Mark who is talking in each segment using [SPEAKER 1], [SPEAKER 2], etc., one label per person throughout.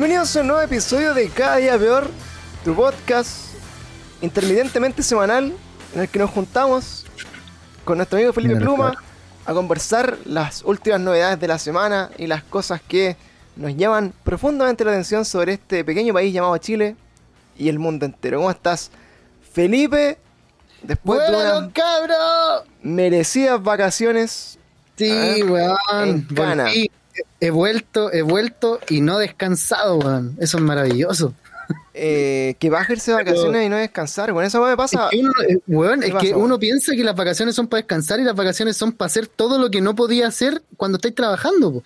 [SPEAKER 1] Bienvenidos a un nuevo episodio de Cada Día Peor, tu podcast intermitentemente semanal en el que nos juntamos con nuestro amigo Felipe Pluma a conversar las últimas novedades de la semana y las cosas que nos llaman profundamente la atención sobre este pequeño país llamado Chile y el mundo entero. ¿Cómo estás, Felipe? Después de
[SPEAKER 2] ¡Bueno,
[SPEAKER 1] unas
[SPEAKER 2] cabro!
[SPEAKER 1] merecidas vacaciones.
[SPEAKER 2] Sí,
[SPEAKER 1] Ah,
[SPEAKER 2] weón.
[SPEAKER 1] en Cana.
[SPEAKER 2] volví. He vuelto, he vuelto y no descansado, weón. Eso es maravilloso.
[SPEAKER 1] eh, que bajarse de vacaciones y no descansar. Con eso me pasa.
[SPEAKER 2] Es que uno, eh, weón,
[SPEAKER 1] ¿Qué
[SPEAKER 2] es
[SPEAKER 1] pasa,
[SPEAKER 2] que
[SPEAKER 1] weón?
[SPEAKER 2] uno piensa que las vacaciones son para descansar y las vacaciones son para hacer todo lo que no podía hacer cuando estáis trabajando, po.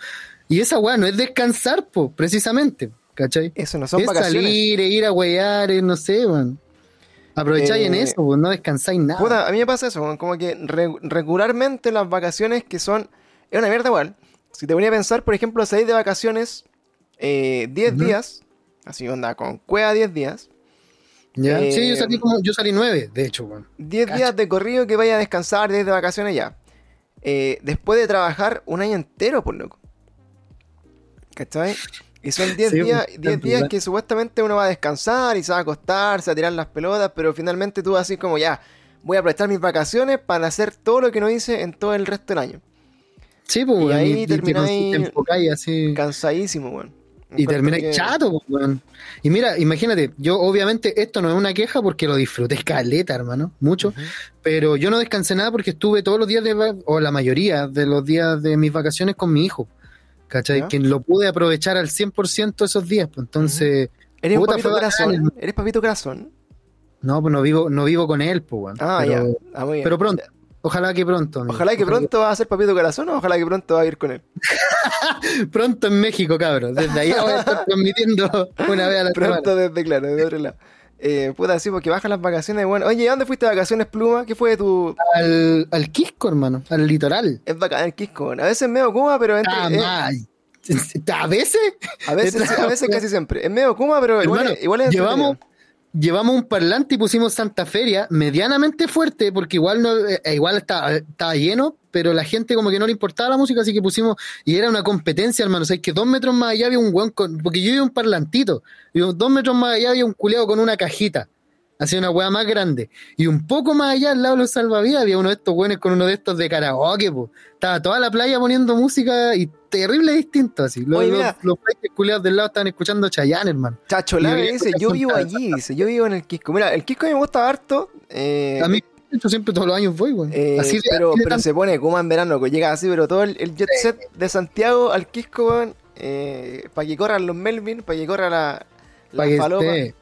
[SPEAKER 2] Y esa weá no es descansar, po, precisamente. ¿Cachai?
[SPEAKER 1] Eso no son
[SPEAKER 2] es
[SPEAKER 1] vacaciones.
[SPEAKER 2] salir, e ir a huear, eh, no sé, weón. Aprovecháis en
[SPEAKER 1] Eh,
[SPEAKER 2] eso, po, no descansáis nada.
[SPEAKER 1] Puta, a mí me pasa eso, weón, como que re- regularmente las vacaciones que son. Es una mierda igual. Si te ponía a pensar, por ejemplo, salir de vacaciones eh, 10
[SPEAKER 2] Ujú.
[SPEAKER 1] días, así onda, con cueva 10 días,
[SPEAKER 2] ¿Ya?
[SPEAKER 1] eh,
[SPEAKER 2] sí, yo salí como, yo salí nueve, de hecho, weón.
[SPEAKER 1] 10
[SPEAKER 2] Cacha.
[SPEAKER 1] días de corrido que vaya a descansar, 10 de vacaciones ya. Eh, después de trabajar un año entero, por loco. ¿Cachai? Y son 10
[SPEAKER 2] Sí,
[SPEAKER 1] días,
[SPEAKER 2] pues,
[SPEAKER 1] 10 días
[SPEAKER 2] verdad.
[SPEAKER 1] que supuestamente uno va a descansar y se va a acostar, se va a tirar las pelotas, pero finalmente tú así como ya, voy a aprovechar mis vacaciones para hacer todo lo que no hice en todo el resto del año.
[SPEAKER 2] Sí, pues,
[SPEAKER 1] Y ahí
[SPEAKER 2] te- te
[SPEAKER 1] termináis-
[SPEAKER 2] así.
[SPEAKER 1] Cansadísimo, weón.
[SPEAKER 2] Y termináis
[SPEAKER 1] que-
[SPEAKER 2] chato, pues, weón. Y mira, imagínate, yo obviamente esto no es una queja porque lo disfruté escaleta, hermano, mucho,
[SPEAKER 1] Ujú.
[SPEAKER 2] pero yo no descansé nada porque estuve todos los días de, o la mayoría de los días de mis vacaciones con mi hijo, ¿cachai?
[SPEAKER 1] Ya.
[SPEAKER 2] Que lo pude aprovechar al 100% esos días, pues entonces,
[SPEAKER 1] ¿Eres un papito corazón? ¿Eres papito corazón?
[SPEAKER 2] no, pues no vivo, no vivo con él, pues, weón.
[SPEAKER 1] Ah,
[SPEAKER 2] pero,
[SPEAKER 1] ya. Ah, muy bien.
[SPEAKER 2] pero pronto, ojalá que pronto. amigo.
[SPEAKER 1] Ojalá que pronto va a ser papito corazón o ojalá que pronto va a ir con él.
[SPEAKER 2] Pronto en México, cabros. Desde allá voy a estar transmitiendo una vez a la semana.
[SPEAKER 1] Pronto desde, claro, de otro lado. Eh, puta, sí, porque bajan las vacaciones. Bueno, oye, ¿a dónde fuiste de vacaciones, Pluma? ¿Qué fue tu...?
[SPEAKER 2] Al, al Quisco, hermano, al litoral.
[SPEAKER 1] Es bacán el Quisco. A veces medio Kuma, pero entre-
[SPEAKER 2] Ah,
[SPEAKER 1] eh.
[SPEAKER 2] ¿A veces?
[SPEAKER 1] a veces, sí, a veces casi siempre. Es medio Kuma, pero igual, es- igual es
[SPEAKER 2] llevamos,
[SPEAKER 1] entretenido.
[SPEAKER 2] Llevamos un parlante y pusimos Santa Feria medianamente fuerte, porque igual no, eh, igual estaba, estaba lleno, pero la gente como que no le importaba la música, así que pusimos, y era una competencia, hermano. O sea, es que dos metros más allá había un weón con, porque yo iba un parlantito, y dos metros más allá había un culeado con una cajita. Hacía una weá más grande. Y un poco más allá, al lado de los salvavidas, había uno de estos weones con uno de estos de karaoke, po. Estaba toda la playa poniendo música y terrible distinto, así. Los,
[SPEAKER 1] Oye, mira.
[SPEAKER 2] los del lado estaban escuchando Chayanne, hermano.
[SPEAKER 1] Chacho
[SPEAKER 2] vi
[SPEAKER 1] dice, yo vivo allí, dice, yo vivo en el Quisco. Mira, el Quisco a mí me gusta harto. eh,
[SPEAKER 2] A mí, yo siempre todos los años voy, güey.
[SPEAKER 1] eh,
[SPEAKER 2] así de,
[SPEAKER 1] pero se pone Kuma en verano, que llega así, pero todo el, el jet set de Santiago al Quisco, weón, eh, para que corran los Melvin, para que corra la, la
[SPEAKER 2] esté.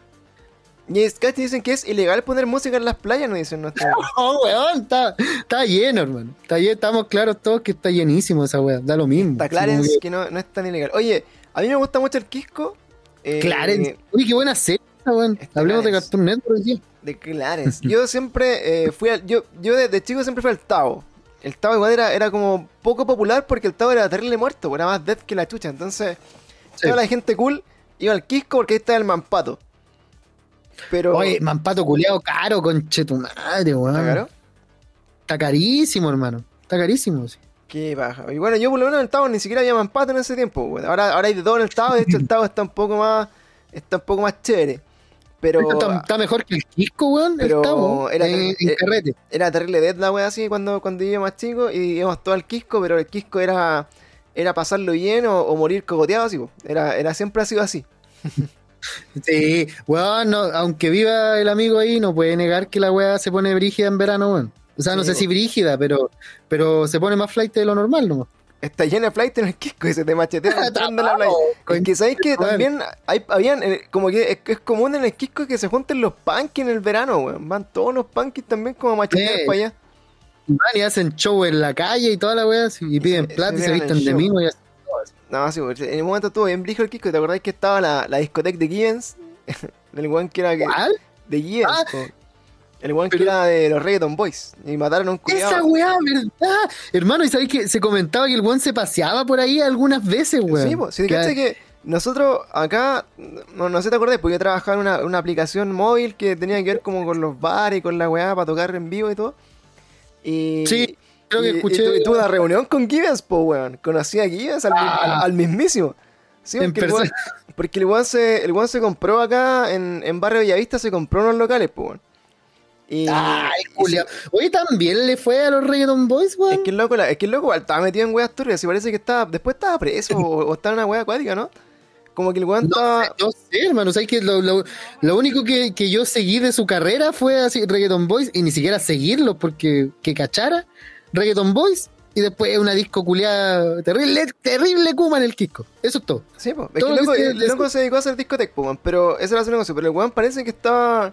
[SPEAKER 1] Y es que dicen que es ilegal poner música en las playas, no dicen nuestros.
[SPEAKER 2] Oh, weón, está, está lleno, hermano. Está lleno, estamos claros todos que está llenísimo esa weá. Da lo mismo.
[SPEAKER 1] Está Clarence,
[SPEAKER 2] que-
[SPEAKER 1] que no, no es tan ilegal. Oye, a mí me gusta mucho el Quisco. eh,
[SPEAKER 2] Clarence. Uy, qué buena serie, weón. Hablemos de. Cartoon Network día.
[SPEAKER 1] De Clarence. Yo siempre eh, fui al. Yo, yo desde chico siempre fui al Tao. El Tao igual era, era como poco popular porque el Tao era terrible muerto, era más dead que la chucha. Entonces,
[SPEAKER 2] Sí.
[SPEAKER 1] toda la gente cool iba al Quisco porque ahí estaba el Mampato. Pero.
[SPEAKER 2] Oye, mampato culeado caro, conche tu madre, weón.
[SPEAKER 1] ¿Está caro?
[SPEAKER 2] Está carísimo, hermano. Está carísimo, sí.
[SPEAKER 1] Qué baja. Y bueno, yo por lo menos en el Tao ni siquiera había Mampato en ese tiempo. weón. Ahora, ahora hay de todo en el Tao. De hecho, el Tao está un poco más. Está un poco más chévere. Pero.
[SPEAKER 2] está, está mejor que el Quisco, weón.
[SPEAKER 1] pero
[SPEAKER 2] Estamos
[SPEAKER 1] era-
[SPEAKER 2] en, en
[SPEAKER 1] eh,
[SPEAKER 2] carrete.
[SPEAKER 1] Era terrible dead la wea así cuando, cuando yo más chico y íbamos todo al Quisco, pero el Quisco era, era pasarlo bien o, o morir cogoteado así. Era, era siempre ha sido así.
[SPEAKER 2] Sí, weón, no, aunque viva el amigo ahí, no puede negar que la weá se pone brígida en verano, weón. O sea, no sé si brígida, pero, pero se pone más flight de lo normal, ¿no?
[SPEAKER 1] Está llena de flight en el Quisco y se te entrando en la playa. Es que sabéis que también hay, habían, eh, como que es, es común en el Quisco que se junten los punkis en el verano, weón. Van todos los punkis también como machetear
[SPEAKER 2] Sí.
[SPEAKER 1] para allá.
[SPEAKER 2] Van y hacen show en la calle y toda la weá, y piden plata y
[SPEAKER 1] se
[SPEAKER 2] se visten de y.
[SPEAKER 1] No, sí, en un momento estuvo bien brígido el Quisco. ¿Te acordáis que estaba la, la discoteca de Givens? Del weón que era que-
[SPEAKER 2] ¿Cuál?
[SPEAKER 1] de Givens.
[SPEAKER 2] Ah.
[SPEAKER 1] El weón que era de los Reggaeton Boys. Y mataron a un culiado.
[SPEAKER 2] Esa weá, ¿verdad? Hermano, y sabéis que se comentaba que el weón se paseaba por ahí algunas veces, weón.
[SPEAKER 1] Sí, pues, si te
[SPEAKER 2] Que-
[SPEAKER 1] nosotros acá, no, no sé si te acordás, porque yo trabajaba en una, una aplicación móvil que tenía que ver como con los bares y con la weá para tocar en vivo y todo. Y,
[SPEAKER 2] Sí, creo que
[SPEAKER 1] y- y
[SPEAKER 2] escuché-
[SPEAKER 1] y tuve una reunión con Gibbons, po, weón. Conocí a Gibbons al,
[SPEAKER 2] Ah.
[SPEAKER 1] al- al mismísimo. Sí, porque el, weón, porque el weón se, el weón se compró acá en, en Barrio Bellavista, se compró unos locales, pues, weón. Y,
[SPEAKER 2] Ay,
[SPEAKER 1] y
[SPEAKER 2] Julio. Oye, también le fue a los Reggaeton Boys,
[SPEAKER 1] Es
[SPEAKER 2] weón.
[SPEAKER 1] que el loco, es que el loco igual estaba metido en weas turbias. Y parece que estaba. Después estaba preso o, o estaba en una wea acuática, ¿no? Como que el weón estaba.
[SPEAKER 2] No sé, hermano, ¿sabes que lo, lo, lo único que, que yo seguí de su carrera fue así, Reggaeton Boys, y ni siquiera seguirlo porque que cachara Reggaeton Boys, y después una disco culiada terrible, terrible Kuma en el Kiko. Eso es todo.
[SPEAKER 1] Sí, po. Es
[SPEAKER 2] Todo
[SPEAKER 1] que el
[SPEAKER 2] lo
[SPEAKER 1] loco,
[SPEAKER 2] que se-
[SPEAKER 1] el loco se dedicó a hacer discotec, po, weón, Pero esa era su negocio. Pero el weón parece que estaba.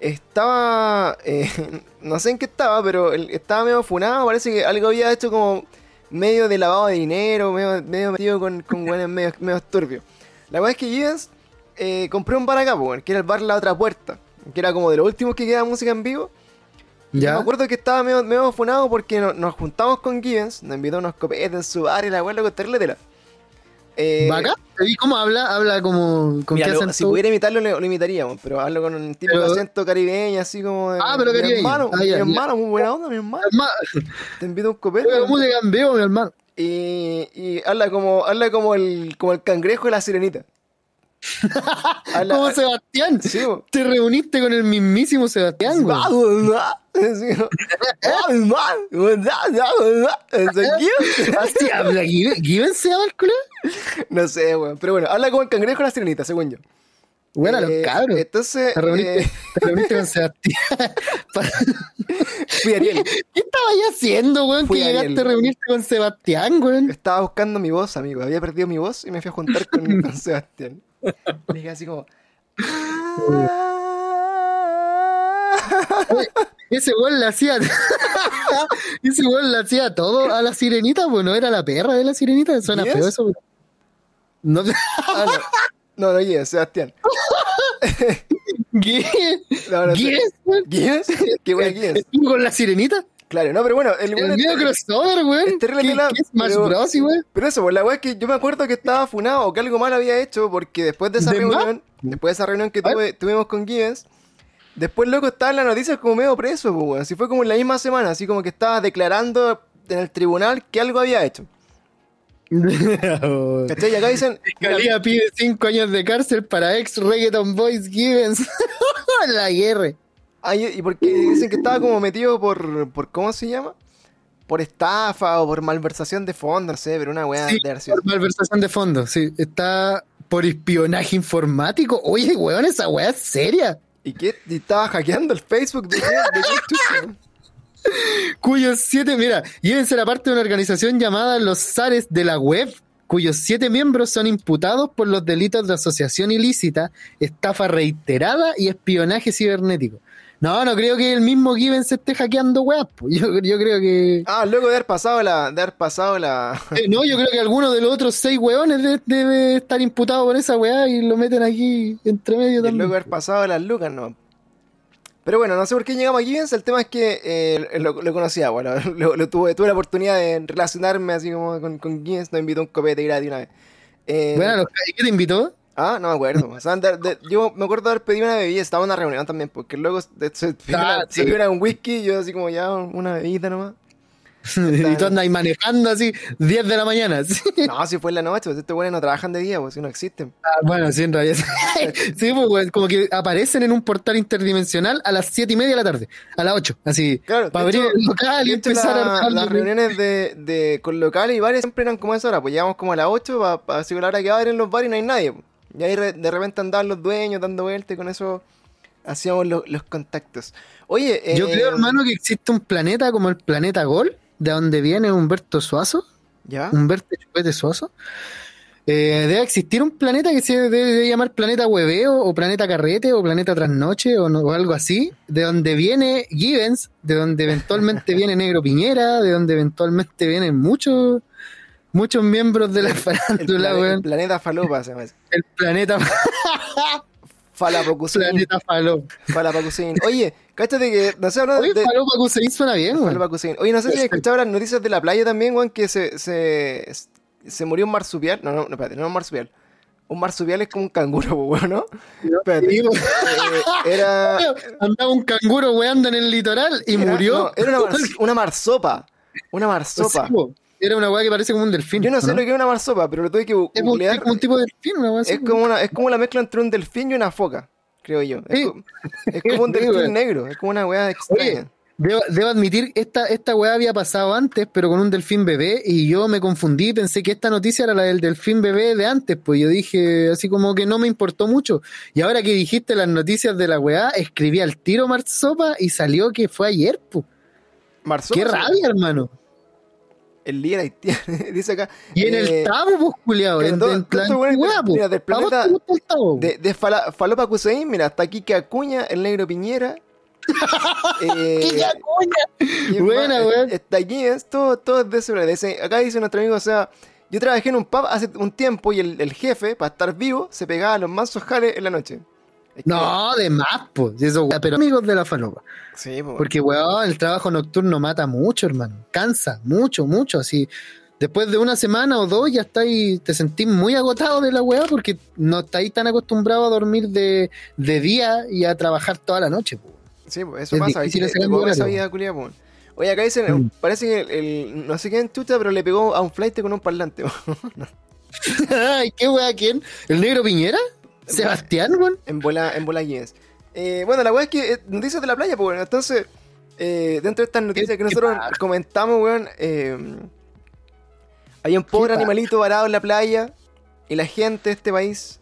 [SPEAKER 1] Estaba. eh, no sé en qué estaba, pero él estaba medio funado. Parece que algo había hecho como medio de lavado de dinero, medio, medio metido con, con weones medio, medio turbios. La weá es que Gibbons eh, compró un bar acá, po, que era el bar La Otra Puerta. Que era como de los últimos que quedaba música en vivo. Yo
[SPEAKER 2] Ya.
[SPEAKER 1] me acuerdo que estaba medio, medio funado porque no- nos juntamos con Gibbons, nos invitó unos copetes en su bar y la loco terrible tela. Eh,
[SPEAKER 2] ¿Vaca? ¿Y cómo habla? Habla como. ¿Con
[SPEAKER 1] Mira,
[SPEAKER 2] qué
[SPEAKER 1] lo-
[SPEAKER 2] acento?
[SPEAKER 1] si pudiera imitarlo, lo, lo imitaríamos, pero hablo con un tipo de acento caribeño, así como de.
[SPEAKER 2] Ah, pero
[SPEAKER 1] mi
[SPEAKER 2] caribeño.
[SPEAKER 1] hermano,
[SPEAKER 2] Ah,
[SPEAKER 1] mi
[SPEAKER 2] ya, ya.
[SPEAKER 1] hermano, muy buena onda, mi hermano.
[SPEAKER 2] Hermano,
[SPEAKER 1] Te invito a un copete.
[SPEAKER 2] música en vivo, mi hermano.
[SPEAKER 1] Y, y habla como habla como el, como el cangrejo de la sirenita. Habla-
[SPEAKER 2] Como Sebastián.
[SPEAKER 1] Sí.
[SPEAKER 2] Te reuniste con el mismísimo Sebastián, güey.
[SPEAKER 1] Así
[SPEAKER 2] habla Given. ¿Given se llama el culo?
[SPEAKER 1] No sé, weón. Pero bueno, habla como el cangrejo de la sirenita, según yo.
[SPEAKER 2] Bueno, los
[SPEAKER 1] Eh,
[SPEAKER 2] cabros.
[SPEAKER 1] Entonces,
[SPEAKER 2] Te reuniste,
[SPEAKER 1] eh,
[SPEAKER 2] te reuniste con Sebastián. Para-
[SPEAKER 1] fui Ariel.
[SPEAKER 2] ¿Qué estabas haciendo, weón?
[SPEAKER 1] Fui
[SPEAKER 2] que
[SPEAKER 1] Ariel.
[SPEAKER 2] llegaste a reunirte con Sebastián, weón.
[SPEAKER 1] Estaba buscando mi voz, amigo. Había perdido mi voz y me fui a juntar con, con Sebastián. Le dije así como.
[SPEAKER 2] Ese weón le hacía. Ese weón le hacía todo a la sirenita, pues no era la perra de la sirenita. Suena
[SPEAKER 1] ¿Yes?
[SPEAKER 2] feo eso. No
[SPEAKER 1] Ah, no. No, no, Guinness, Sebastián.
[SPEAKER 2] ¿Qué?
[SPEAKER 1] No, no,
[SPEAKER 2] ¿Qué es, weón?
[SPEAKER 1] ¿Guinness? ¿Qué?
[SPEAKER 2] ¿Estuvo con la sirenita?
[SPEAKER 1] Claro, no, pero bueno, el
[SPEAKER 2] El medio
[SPEAKER 1] es-
[SPEAKER 2] crossover, weón.
[SPEAKER 1] es terrible
[SPEAKER 2] ¿Qué, qué es Smash
[SPEAKER 1] pero-
[SPEAKER 2] Bros, weón?
[SPEAKER 1] Pero eso, pues la weá es que yo me acuerdo que estaba funado o que algo mal había hecho porque después de esa
[SPEAKER 2] ¿De
[SPEAKER 1] reunión, después de esa reunión que tuve- tuvimos con Gibbons, después loco estaba en las noticias como medio preso, pues weón. Así fue como en la misma semana, así como que estaba declarando en el tribunal que algo había hecho. ¿Cachai? Y acá dicen.
[SPEAKER 2] Fiscalía pide 5 años de cárcel para ex reggaeton boys Givens. la guerra.
[SPEAKER 1] Ay, y porque dicen que estaba como metido por, por ¿cómo se llama? Por estafa o por malversación de fondos, no sé, pero una weá
[SPEAKER 2] Sí,
[SPEAKER 1] de
[SPEAKER 2] por malversación de fondos, sí. Está por espionaje informático. Oye, weón, esa weá es seria.
[SPEAKER 1] ¿Y qué? Y estaba hackeando el Facebook de, de, chucha.
[SPEAKER 2] Cuyos siete, mira, Givens era parte de una organización llamada los Zares de la Web, cuyos siete miembros son imputados por los delitos de asociación ilícita, estafa reiterada y espionaje cibernético. No, no creo que el mismo Givens esté hackeando weas. Yo, yo creo que.
[SPEAKER 1] Ah, luego de haber pasado la. De haber pasado la.
[SPEAKER 2] Eh, no, yo creo que alguno de los otros seis weones de- debe estar imputado por esa weá y lo meten aquí entre medio
[SPEAKER 1] Y
[SPEAKER 2] también.
[SPEAKER 1] luego de haber pasado las lucas, no. Pero bueno, no sé por qué llegamos a Gibbons, el tema es que eh, lo, lo conocía, bueno, lo, lo tuve, tuve la oportunidad de relacionarme así como con, con Gibbons, nos invitó un copete gratis una vez. Eh,
[SPEAKER 2] Bueno, ¿y ¿qué te invitó?
[SPEAKER 1] Ah, no me acuerdo. O sea, de- de- yo me acuerdo de haber pedido una bebida, estaba en una reunión también, porque luego se, pidió
[SPEAKER 2] Ah,
[SPEAKER 1] se
[SPEAKER 2] sí.
[SPEAKER 1] una- un whisky yo así como ya una bebida nomás.
[SPEAKER 2] y tú andas ahí manejando así 10 de la mañana. ¿sí?
[SPEAKER 1] No, si fue en la noche, pues estos güeyes no trabajan de día, pues si no existen.
[SPEAKER 2] Ah, bueno, sí, en realidad. sí, pues, como que aparecen en un portal interdimensional a las 7 y media de la tarde, a las 8, así,
[SPEAKER 1] Claro,
[SPEAKER 2] para
[SPEAKER 1] de
[SPEAKER 2] abrir
[SPEAKER 1] hecho-
[SPEAKER 2] el local y
[SPEAKER 1] De
[SPEAKER 2] empezar
[SPEAKER 1] la-
[SPEAKER 2] a
[SPEAKER 1] las
[SPEAKER 2] la-
[SPEAKER 1] reuniones de, de, con locales y bares siempre eran como a esa hora, pues llegamos como a las 8 para asegurar la hora que abren los bares y no hay nadie. pues. Y ahí re- de repente andaban los dueños dando vueltas y con eso hacíamos lo- los contactos. Oye,
[SPEAKER 2] Yo
[SPEAKER 1] eh,
[SPEAKER 2] creo, hermano, que existe un planeta como el planeta Gol, de donde viene Humberto Suazo,
[SPEAKER 1] ¿Ya?
[SPEAKER 2] Humberto Chupete Suazo. Eh, debe existir un planeta que se debe, debe llamar planeta hueveo o planeta carrete o planeta trasnoche o, no- o algo así, de donde viene Givens, de donde eventualmente viene Negro Piñera, de donde eventualmente vienen muchos muchos miembros de la
[SPEAKER 1] El,
[SPEAKER 2] farándula,
[SPEAKER 1] el
[SPEAKER 2] weón.
[SPEAKER 1] planeta Falopa se llama ese.
[SPEAKER 2] El planeta,
[SPEAKER 1] Falapocusin.
[SPEAKER 2] planeta Falop.
[SPEAKER 1] Falapocusin. Oye, cáchate que, no sé, hablando
[SPEAKER 2] Oye,
[SPEAKER 1] de...
[SPEAKER 2] Suena bien, weón.
[SPEAKER 1] Oye, no sé si escuchado las noticias de la playa también, weón, que se, se, se murió un marsupial. No, no, no, espérate, no un marsupial. Un marsupial es como un canguro, weón, ¿no? Espérate.
[SPEAKER 2] Sí, weón.
[SPEAKER 1] Eh, era...
[SPEAKER 2] Andaba un canguro weando en el litoral y
[SPEAKER 1] era-
[SPEAKER 2] murió.
[SPEAKER 1] no, era una, mars- una marsopa. Una marsopa.
[SPEAKER 2] Sí. Era una weá que parece como un delfín.
[SPEAKER 1] Yo no sé lo que es una marsopa, pero lo tuve que
[SPEAKER 2] como, es
[SPEAKER 1] googlear.
[SPEAKER 2] como un tipo de delfín, una weá.
[SPEAKER 1] Es como, una, es como la mezcla entre un delfín y una foca, creo yo. Es,
[SPEAKER 2] Sí.
[SPEAKER 1] co- es como un delfín negro, es como una weá extraña.
[SPEAKER 2] Debo, debo admitir, esta, esta weá había pasado antes, pero con un delfín bebé, y yo me confundí, pensé que esta noticia era la del delfín bebé de antes, pues yo dije así como que no me importó mucho. Y ahora que dijiste las noticias de la weá, escribí al tiro Marsopa y salió que fue ayer, pues. Qué rabia, hermano.
[SPEAKER 1] El líder haitiano, dice acá.
[SPEAKER 2] Y en
[SPEAKER 1] eh,
[SPEAKER 2] el Tabo, pues, culiao,
[SPEAKER 1] claro,
[SPEAKER 2] en,
[SPEAKER 1] todo-
[SPEAKER 2] en
[SPEAKER 1] todo
[SPEAKER 2] la
[SPEAKER 1] esto bueno,
[SPEAKER 2] antigüedad,
[SPEAKER 1] mira, del
[SPEAKER 2] ¿A vos
[SPEAKER 1] planeta-
[SPEAKER 2] el Tabo?
[SPEAKER 1] De, de Fala- Falopa Cuseín, mira, está Kike Acuña, el negro Piñera. eh,
[SPEAKER 2] ¡Qué Buena, weón.
[SPEAKER 1] Está aquí, es todo, todo de ese, ese- Acá dice nuestro amigo, o sea, yo trabajé en un pub hace un tiempo y el, el jefe, para estar vivo, se pegaba a los mansos jales en la noche.
[SPEAKER 2] No, de más, pues. Eso, pero amigos de la falopa.
[SPEAKER 1] Sí, po.
[SPEAKER 2] Porque, weón, el trabajo nocturno mata mucho, hermano. Cansa, mucho, mucho. Así, después de una semana o dos ya estáis, te sentís muy agotado de la weá porque no estáis tan acostumbrados a dormir de, de día y a trabajar toda la noche, po.
[SPEAKER 1] Sí, pues eso
[SPEAKER 2] Es
[SPEAKER 1] pasa.
[SPEAKER 2] difícil
[SPEAKER 1] esa vida culiada, pues. Oye, acá dicen,
[SPEAKER 2] Mm.
[SPEAKER 1] parece que el, el- no sé quién chuta, pero le pegó a un flight con un parlante.
[SPEAKER 2] Ay, qué weá, ¿quién? ¿El negro Piñera? ¿Sebastián, weón?
[SPEAKER 1] en bola, en bola Guinness. Eh, bueno, la weá es que eh, noticias de la playa, pues bueno, entonces, eh, dentro de estas noticias que nosotros comentamos, weón, eh, hay un pobre animalito varado en la playa y la gente de este país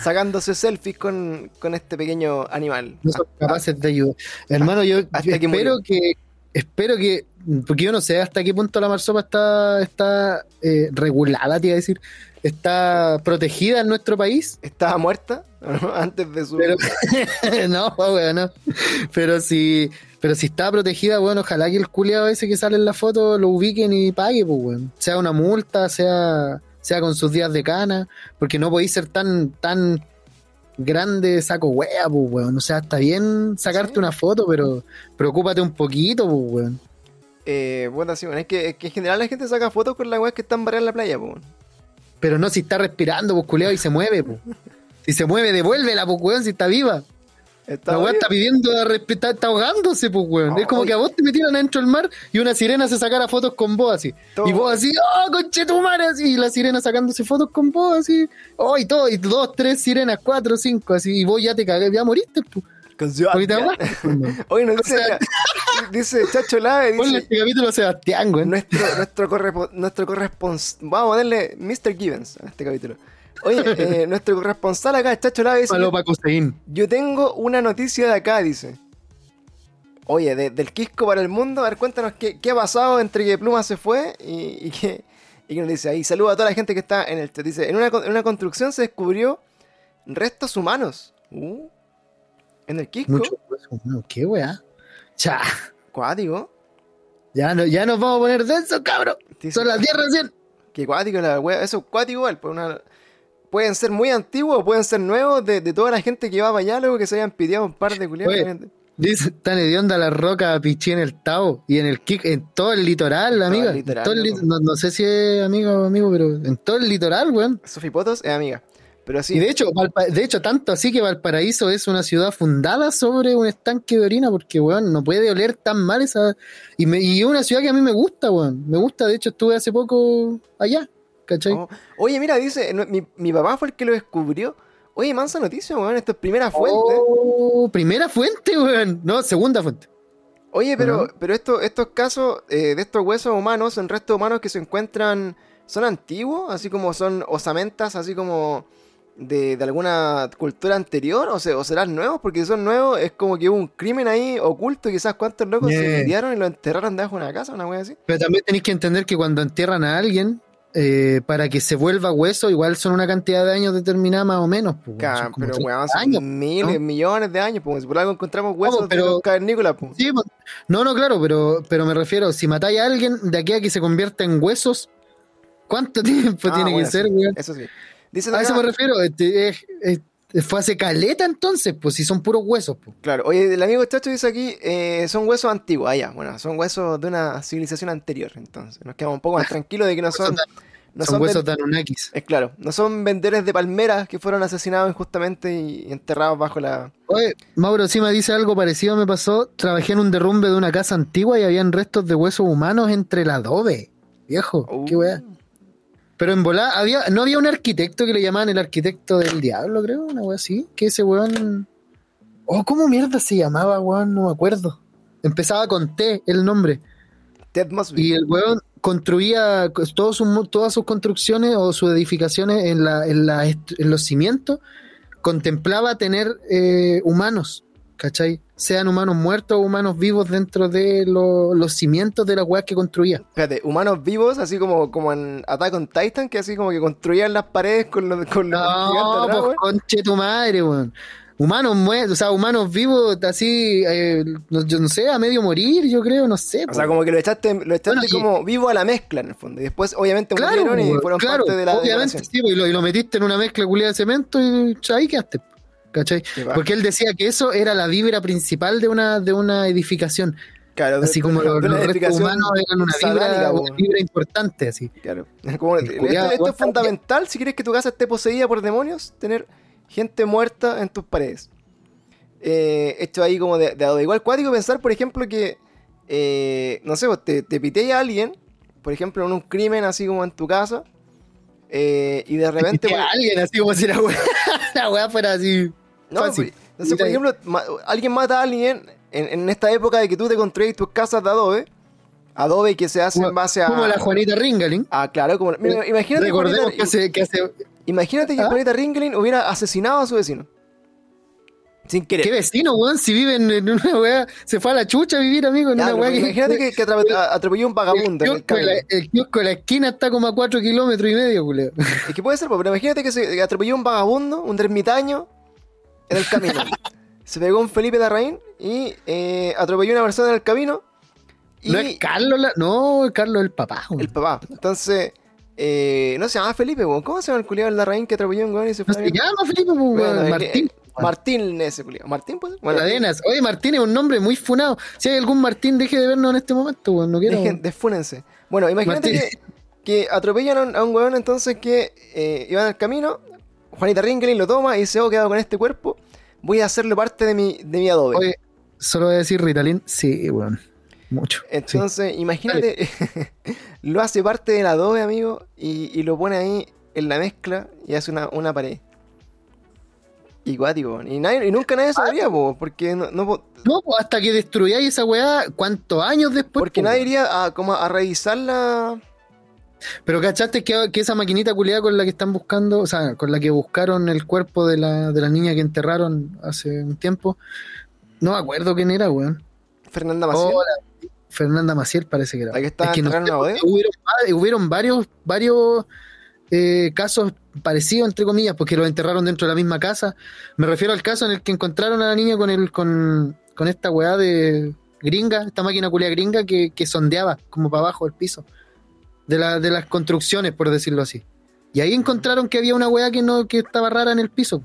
[SPEAKER 1] sacándose selfies con, con este pequeño animal.
[SPEAKER 2] no son capaces de ayudar. Hermano, yo
[SPEAKER 1] hasta que
[SPEAKER 2] espero
[SPEAKER 1] murió.
[SPEAKER 2] que, espero que, porque yo no sé hasta qué punto la marsopa está, está eh, regulada, te iba a decir, está protegida en nuestro país.
[SPEAKER 1] Estaba muerta antes de su...
[SPEAKER 2] Pero, no, weón, no. Pero si, pero si está protegida, bueno, ojalá que el culiado ese que sale en la foto lo ubiquen y pague, pues, weón. Sea una multa, sea, sea con sus días de cana, porque no podéis ser tan, tan grande saco wea, pues, weón. O sea, está bien sacarte
[SPEAKER 1] Sí.
[SPEAKER 2] una foto, pero preocúpate un poquito, pues, weón.
[SPEAKER 1] Eh, bueno, sí, bueno, es que, es que en general la gente saca fotos con las weas que están varadas en la playa, pues.
[SPEAKER 2] Pero no si está respirando, pues, culiado, y se mueve, pues. Si se mueve, devuélvela, pues, weón, si está viva.
[SPEAKER 1] Está
[SPEAKER 2] La weá está pidiendo a respetar, está ahogándose, pues, weón.
[SPEAKER 1] No,
[SPEAKER 2] es como
[SPEAKER 1] oye.
[SPEAKER 2] que a vos te metieran adentro del mar y una sirena se sacara fotos con vos así.
[SPEAKER 1] Todo.
[SPEAKER 2] Y vos así, ¡oh, conchetumare! Así, y la sirena sacándose fotos con vos así. Oh, y todo, y dos, tres sirenas, cuatro, cinco, así. Y vos ya te cagué, ya moriste, pues.
[SPEAKER 1] Con
[SPEAKER 2] ahogaste, pues.
[SPEAKER 1] Oye, nos dice, Chacho Lave,
[SPEAKER 2] Ponle
[SPEAKER 1] dice,
[SPEAKER 2] este capítulo a Sebastián,
[SPEAKER 1] nuestro, nuestro, correspo- nuestro corresponsal, vamos a ponerle Mr. Gibbons a este capítulo. Oye, eh, nuestro corresponsal acá, Chacho Lave, dice,
[SPEAKER 2] Palo pa' Coseín.
[SPEAKER 1] yo tengo una noticia de acá, dice. Oye, de- del Quisco para el mundo, a ver, cuéntanos qué, qué ha pasado entre que Pluma se fue y, y que, y nos dice ahí. Saluda a toda la gente que está en el chat. Dice, en una, en una construcción se descubrió restos humanos. Uh, en el Quisco,
[SPEAKER 2] Mucho. no, ¿Qué weá? Cha.
[SPEAKER 1] cuático.
[SPEAKER 2] Ya, no, ya nos vamos a poner densos, cabrón. Son las 10 recién.
[SPEAKER 1] Que cuático la wea, eso es cuático igual, pues una- pueden ser muy antiguos pueden ser nuevos de, de toda la gente que va para allá, luego que se hayan pidiado un par de culiados.
[SPEAKER 2] Dice, tan hedionda la roca pichí en el Tao y en el Kick, en todo el litoral, amiga. En
[SPEAKER 1] litoral,
[SPEAKER 2] todo el li-
[SPEAKER 1] loco.
[SPEAKER 2] no, no sé si es amigo o amigo, pero en todo el litoral, weón.
[SPEAKER 1] Sofi Potos es amiga. Pero sí,
[SPEAKER 2] Y de hecho, de hecho, tanto así que Valparaíso es una ciudad fundada sobre un estanque de orina, porque, weón, no puede oler tan mal esa. Y, me, y es una ciudad que a mí me gusta, weón. Me gusta, de hecho, estuve hace poco allá, ¿cachai?
[SPEAKER 1] oh, oye, mira, dice, mi, mi papá fue el que lo descubrió. Oye, mansa noticia, weón, esto es primera fuente.
[SPEAKER 2] Oh, primera fuente, weón. No, segunda fuente.
[SPEAKER 1] Oye, pero, pero esto, estos casos eh, de estos huesos humanos son restos humanos que se encuentran, son antiguos, así como son osamentas, así como de, de alguna cultura anterior, o, se, o serán nuevos, porque si son nuevos es como que hubo un crimen ahí oculto, quizás cuántos locos se metiaron y lo enterraron debajo de una casa, una wea así.
[SPEAKER 2] Pero también tenéis que entender que cuando entierran a alguien, eh, para que se vuelva hueso, igual son una cantidad de años determinada más o menos. pues, como
[SPEAKER 1] pero
[SPEAKER 2] 30
[SPEAKER 1] weón, son
[SPEAKER 2] años.
[SPEAKER 1] miles,
[SPEAKER 2] ¿no?
[SPEAKER 1] millones de años, pues si por algo encontramos huesos
[SPEAKER 2] pero-
[SPEAKER 1] de los cavernícolas, pues.
[SPEAKER 2] Sí, pues, no, no, claro, pero, pero me refiero, si matáis a alguien de aquí a que se convierta en huesos, ¿cuánto tiempo
[SPEAKER 1] Ah,
[SPEAKER 2] tiene
[SPEAKER 1] bueno,
[SPEAKER 2] que ser,
[SPEAKER 1] sí,
[SPEAKER 2] weón?
[SPEAKER 1] Eso sí. Dice
[SPEAKER 2] A eso
[SPEAKER 1] acá-
[SPEAKER 2] me refiero, este, es- es- fue hace caleta entonces, pues si son puros huesos, pues.
[SPEAKER 1] Claro, oye, el amigo Chacho dice aquí, eh, son huesos antiguos, ah, ya, bueno, son huesos de una civilización anterior, entonces, nos quedamos un poco más tranquilos de que no son, no
[SPEAKER 2] son
[SPEAKER 1] son,
[SPEAKER 2] huesos de Anunnakis.
[SPEAKER 1] es claro, no son vendedores de palmeras que fueron asesinados injustamente y enterrados bajo la...
[SPEAKER 2] Oye, Mauro Sima dice algo parecido me pasó. Trabajé en un derrumbe de una casa antigua y habían restos de huesos humanos entre el adobe. Viejo,
[SPEAKER 1] Uh.
[SPEAKER 2] qué weá. Pero en volá había, no había un arquitecto que le llamaban el arquitecto del diablo, creo, una weá así. Que ese weón. Oh, ¿cómo mierda se llamaba, weón? No me acuerdo. Empezaba con T el nombre.
[SPEAKER 1] Ted Mosby.
[SPEAKER 2] Y el weón construía todos sus, todas sus construcciones o sus edificaciones en, la, en, la, en los cimientos, contemplaba tener eh, humanos, ¿cachai? Sean humanos muertos o humanos vivos dentro de lo- los cimientos de las weas que construía.
[SPEAKER 1] Espérate, humanos vivos, así como, como en Attack on Titan, que así como que construían las paredes con los, con los gigantes
[SPEAKER 2] No,
[SPEAKER 1] atrás,
[SPEAKER 2] pues conche tu madre, weón. Humanos muertos, o sea, humanos vivos, así, eh, no, yo no sé, a medio morir, yo creo, no sé.
[SPEAKER 1] O sea, como que lo echaste, lo echaste
[SPEAKER 2] Bueno, y-
[SPEAKER 1] como vivo a la mezcla en el fondo. Y después, obviamente,
[SPEAKER 2] claro,
[SPEAKER 1] murieron y fueron
[SPEAKER 2] claro,
[SPEAKER 1] parte de la
[SPEAKER 2] obviamente, sí, pues, y lo, y lo metiste en una mezcla culiada de cemento y ahí quedaste, ¿cachai? Porque él decía que eso era la vibra principal de una, de una edificación.
[SPEAKER 1] Claro, de-
[SPEAKER 2] Así como
[SPEAKER 1] de
[SPEAKER 2] los, restos humanos eran una vibra, una vibra importante, así.
[SPEAKER 1] Claro. Como- esto, es fundamental si quieres que tu casa esté poseída por demonios, tener gente muerta en tus paredes. Eh, esto ahí como de, de. Igual cuático pensar, por ejemplo, que, eh, no sé, vos te, te piteas a alguien, por ejemplo, en un crimen así como en tu casa, eh, y de repente...
[SPEAKER 2] Alguien así como si la weá, la weá fuera así.
[SPEAKER 1] No,
[SPEAKER 2] Fácil.
[SPEAKER 1] pues, sé, por ejemplo, ma- alguien mata a alguien en, en esta época de que tú te construís tus casas de adobe, adobe que se hace en base a...
[SPEAKER 2] Como la Juanita Ringaling.
[SPEAKER 1] Ah, claro, como... mira, imagínate,
[SPEAKER 2] Recordemos
[SPEAKER 1] Juanita-
[SPEAKER 2] que hace, que hace.
[SPEAKER 1] imagínate que
[SPEAKER 2] ¿Ah?
[SPEAKER 1] Juanita Ringelin hubiera asesinado a su vecino. Sin querer.
[SPEAKER 2] ¿Qué vecino, weón? Si viven en una weá. Se fue a la chucha a vivir, amigo, en una weá que.
[SPEAKER 1] imagínate que, que atropelló un vagabundo en
[SPEAKER 2] el
[SPEAKER 1] el
[SPEAKER 2] kiosco, de
[SPEAKER 1] camino.
[SPEAKER 2] la, el kiosco de la esquina está como a 4 kilómetros y medio, culeo.
[SPEAKER 1] Es que puede ser, po, pero imagínate que se que atropelló un vagabundo, un ermitaño, en el camino. se pegó un Felipe Larraín y eh, atropelló a una persona en el camino. Y
[SPEAKER 2] No es Carlos, la... no, Carlos el papá,
[SPEAKER 1] el papá. Entonces, eh, no se llama Felipe, weón. ¿cómo se llama el culiado del Larraín que atropelló a un weón y se fue
[SPEAKER 2] No
[SPEAKER 1] a
[SPEAKER 2] se
[SPEAKER 1] la-
[SPEAKER 2] llama Felipe, weón,
[SPEAKER 1] Bueno, el-
[SPEAKER 2] Martín.
[SPEAKER 1] Martín ese culiado. ¿Martín, pues? Bueno,
[SPEAKER 2] Ladenas. Oye, Martín es un nombre muy funado. Si hay algún Martín, deje de vernos en este momento, weón. No quiero.
[SPEAKER 1] Dejen, desfúnense. Bueno, imagínate
[SPEAKER 2] Martín.
[SPEAKER 1] que, que atropellan a un, a un weón entonces que eh, iban al camino. Juanita Ringelin lo toma y dice, oh, quedado con este cuerpo. Voy a hacerlo parte de mi, de mi adobe.
[SPEAKER 2] Oye, solo voy a decir Ritalin. Sí, weón. Mucho. sí.
[SPEAKER 1] entonces, imagínate, lo hace parte del adobe, amigo, y, y lo pone ahí en la mezcla y hace una, una pared. Y cuático, y, nadie, y nunca nadie sabría, po, porque no, no
[SPEAKER 2] No, pues, hasta que destruyáis esa weá, ¿cuántos años después?
[SPEAKER 1] porque
[SPEAKER 2] po,
[SPEAKER 1] nadie iría a, como a revisar la...
[SPEAKER 2] Pero cachaste que, que esa maquinita culiada con la que están buscando, o sea, con la que buscaron el cuerpo de la, de la niña que enterraron hace un tiempo, no me acuerdo quién era, weón.
[SPEAKER 1] Fernanda Maciel.
[SPEAKER 2] Oh, la- Fernanda Maciel parece que era.
[SPEAKER 1] Que
[SPEAKER 2] Es no
[SPEAKER 1] una bodega.
[SPEAKER 2] hubieron, hubieron varios, varios eh, casos parecidos, entre comillas, porque los enterraron dentro de la misma casa. Me refiero al caso en el que encontraron a la niña con el, con, con esta weá de gringa, esta máquina culia gringa que, que sondeaba como para abajo el piso. De, la, de las construcciones, por decirlo así. Y ahí encontraron que había una weá que no, que estaba rara en el piso.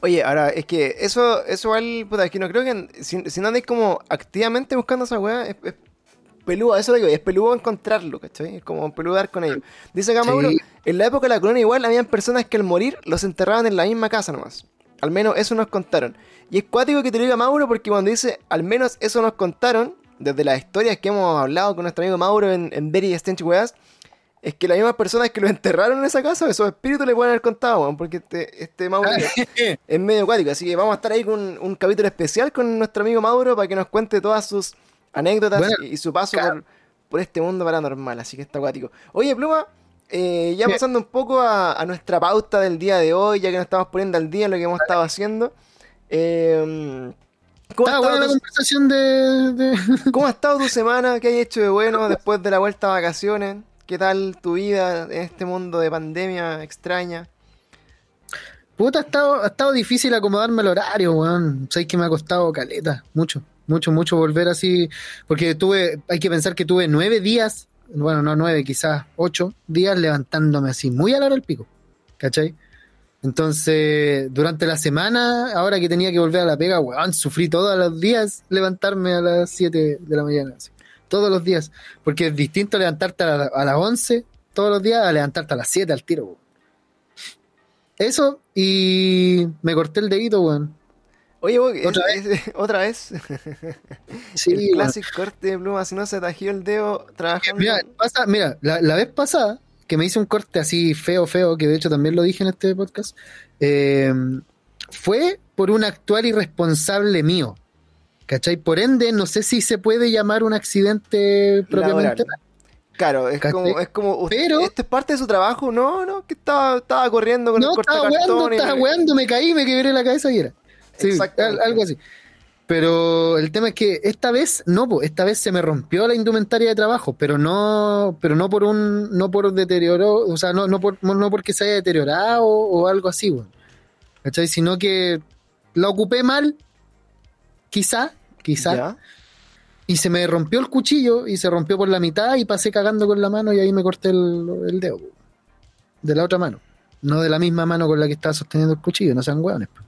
[SPEAKER 1] Oye, ahora, es que eso, eso igual, puta, es que no creo que si, si no andáis como activamente buscando esa weá, es, es peludo, eso digo, es peludo encontrarlo, ¿cachai? Es como peludo dar con ellos. Dice acá
[SPEAKER 2] Sí.
[SPEAKER 1] Mauro, en la época de la colonia igual habían personas que al morir los enterraban en la misma casa nomás. Al menos eso nos contaron. Y es cuático que te lo diga Mauro porque cuando dice, al menos eso nos contaron, desde las historias que hemos hablado con nuestro amigo Mauro en, en Very Stench Weas, es que las mismas personas que lo enterraron en esa casa, esos espíritus le pueden haber contado, weón, porque este, este Mauro es medio acuático. Así que vamos a estar ahí con un, un capítulo especial con nuestro amigo Mauro para que nos cuente todas sus anécdotas
[SPEAKER 2] Bueno,
[SPEAKER 1] y, y su paso
[SPEAKER 2] claro.
[SPEAKER 1] por, por este mundo paranormal. Así que está acuático. Oye, Pluma, eh, ya pasando un poco a, a nuestra pauta del día de hoy, ya que nos estamos poniendo al día en lo que hemos estado haciendo. eh, ¿cómo, ha
[SPEAKER 2] buena
[SPEAKER 1] estado
[SPEAKER 2] la conversación de- de,
[SPEAKER 1] cómo ha estado tu semana? ¿Qué has hecho de bueno después de la vuelta a vacaciones? ¿Qué tal tu vida en este mundo de pandemia extraña?
[SPEAKER 2] Puta, ha estado, ha estado difícil acomodarme al horario, weón. Sabes que me ha costado caleta, mucho, mucho, mucho volver así. Porque tuve, hay que pensar que tuve nueve días, bueno, no nueve, quizás ocho días levantándome así, muy a la hora del pico, ¿cachai? Entonces, durante la semana, ahora que tenía que volver a la pega, weón, sufrí todos los días levantarme a las 7 de la mañana, así. todos los días. Porque es distinto levantarte a, la- a las 11 todos los días a levantarte a las 7 al tiro, weón. Eso, y me corté el dedito, weón.
[SPEAKER 1] Oye, vos,
[SPEAKER 2] ¿Otra
[SPEAKER 1] es- es- ¿Otra vez?
[SPEAKER 2] Sí,
[SPEAKER 1] el clásico corte de pluma, si no se tajió el dedo trabajando.
[SPEAKER 2] Mira, pasa, mira la, la vez pasada que me hice un corte así feo, feo, que de hecho también lo dije en este podcast, eh, fue por un actuar irresponsable mío. ¿Cachai? Por ende, no sé si se puede llamar un accidente propiamente
[SPEAKER 1] Laboral. Claro, es
[SPEAKER 2] ¿Cachai?
[SPEAKER 1] como, es como usted-
[SPEAKER 2] Pero-
[SPEAKER 1] esto es parte de su trabajo, no, no, que estaba, estaba corriendo con
[SPEAKER 2] No,
[SPEAKER 1] el corte
[SPEAKER 2] estaba
[SPEAKER 1] cartón
[SPEAKER 2] weando,
[SPEAKER 1] y-
[SPEAKER 2] estaba weando, me caí, me quebré la cabeza y era. Sí, algo así. Pero el tema es que esta vez, no, po, esta vez se me rompió la indumentaria de trabajo, pero no, pero no por un, no por deterioro, o sea, no, no, por, no porque se haya deteriorado o algo así, weón. ¿Cachai? Sino que la ocupé mal, quizá, quizá,
[SPEAKER 1] ¿Ya?
[SPEAKER 2] y se me rompió el cuchillo y se rompió por la mitad y pasé cagando con la mano y ahí me corté el, el dedo, po. de la otra mano. No de la misma mano con la que estaba sosteniendo el cuchillo, no sean hueones. po.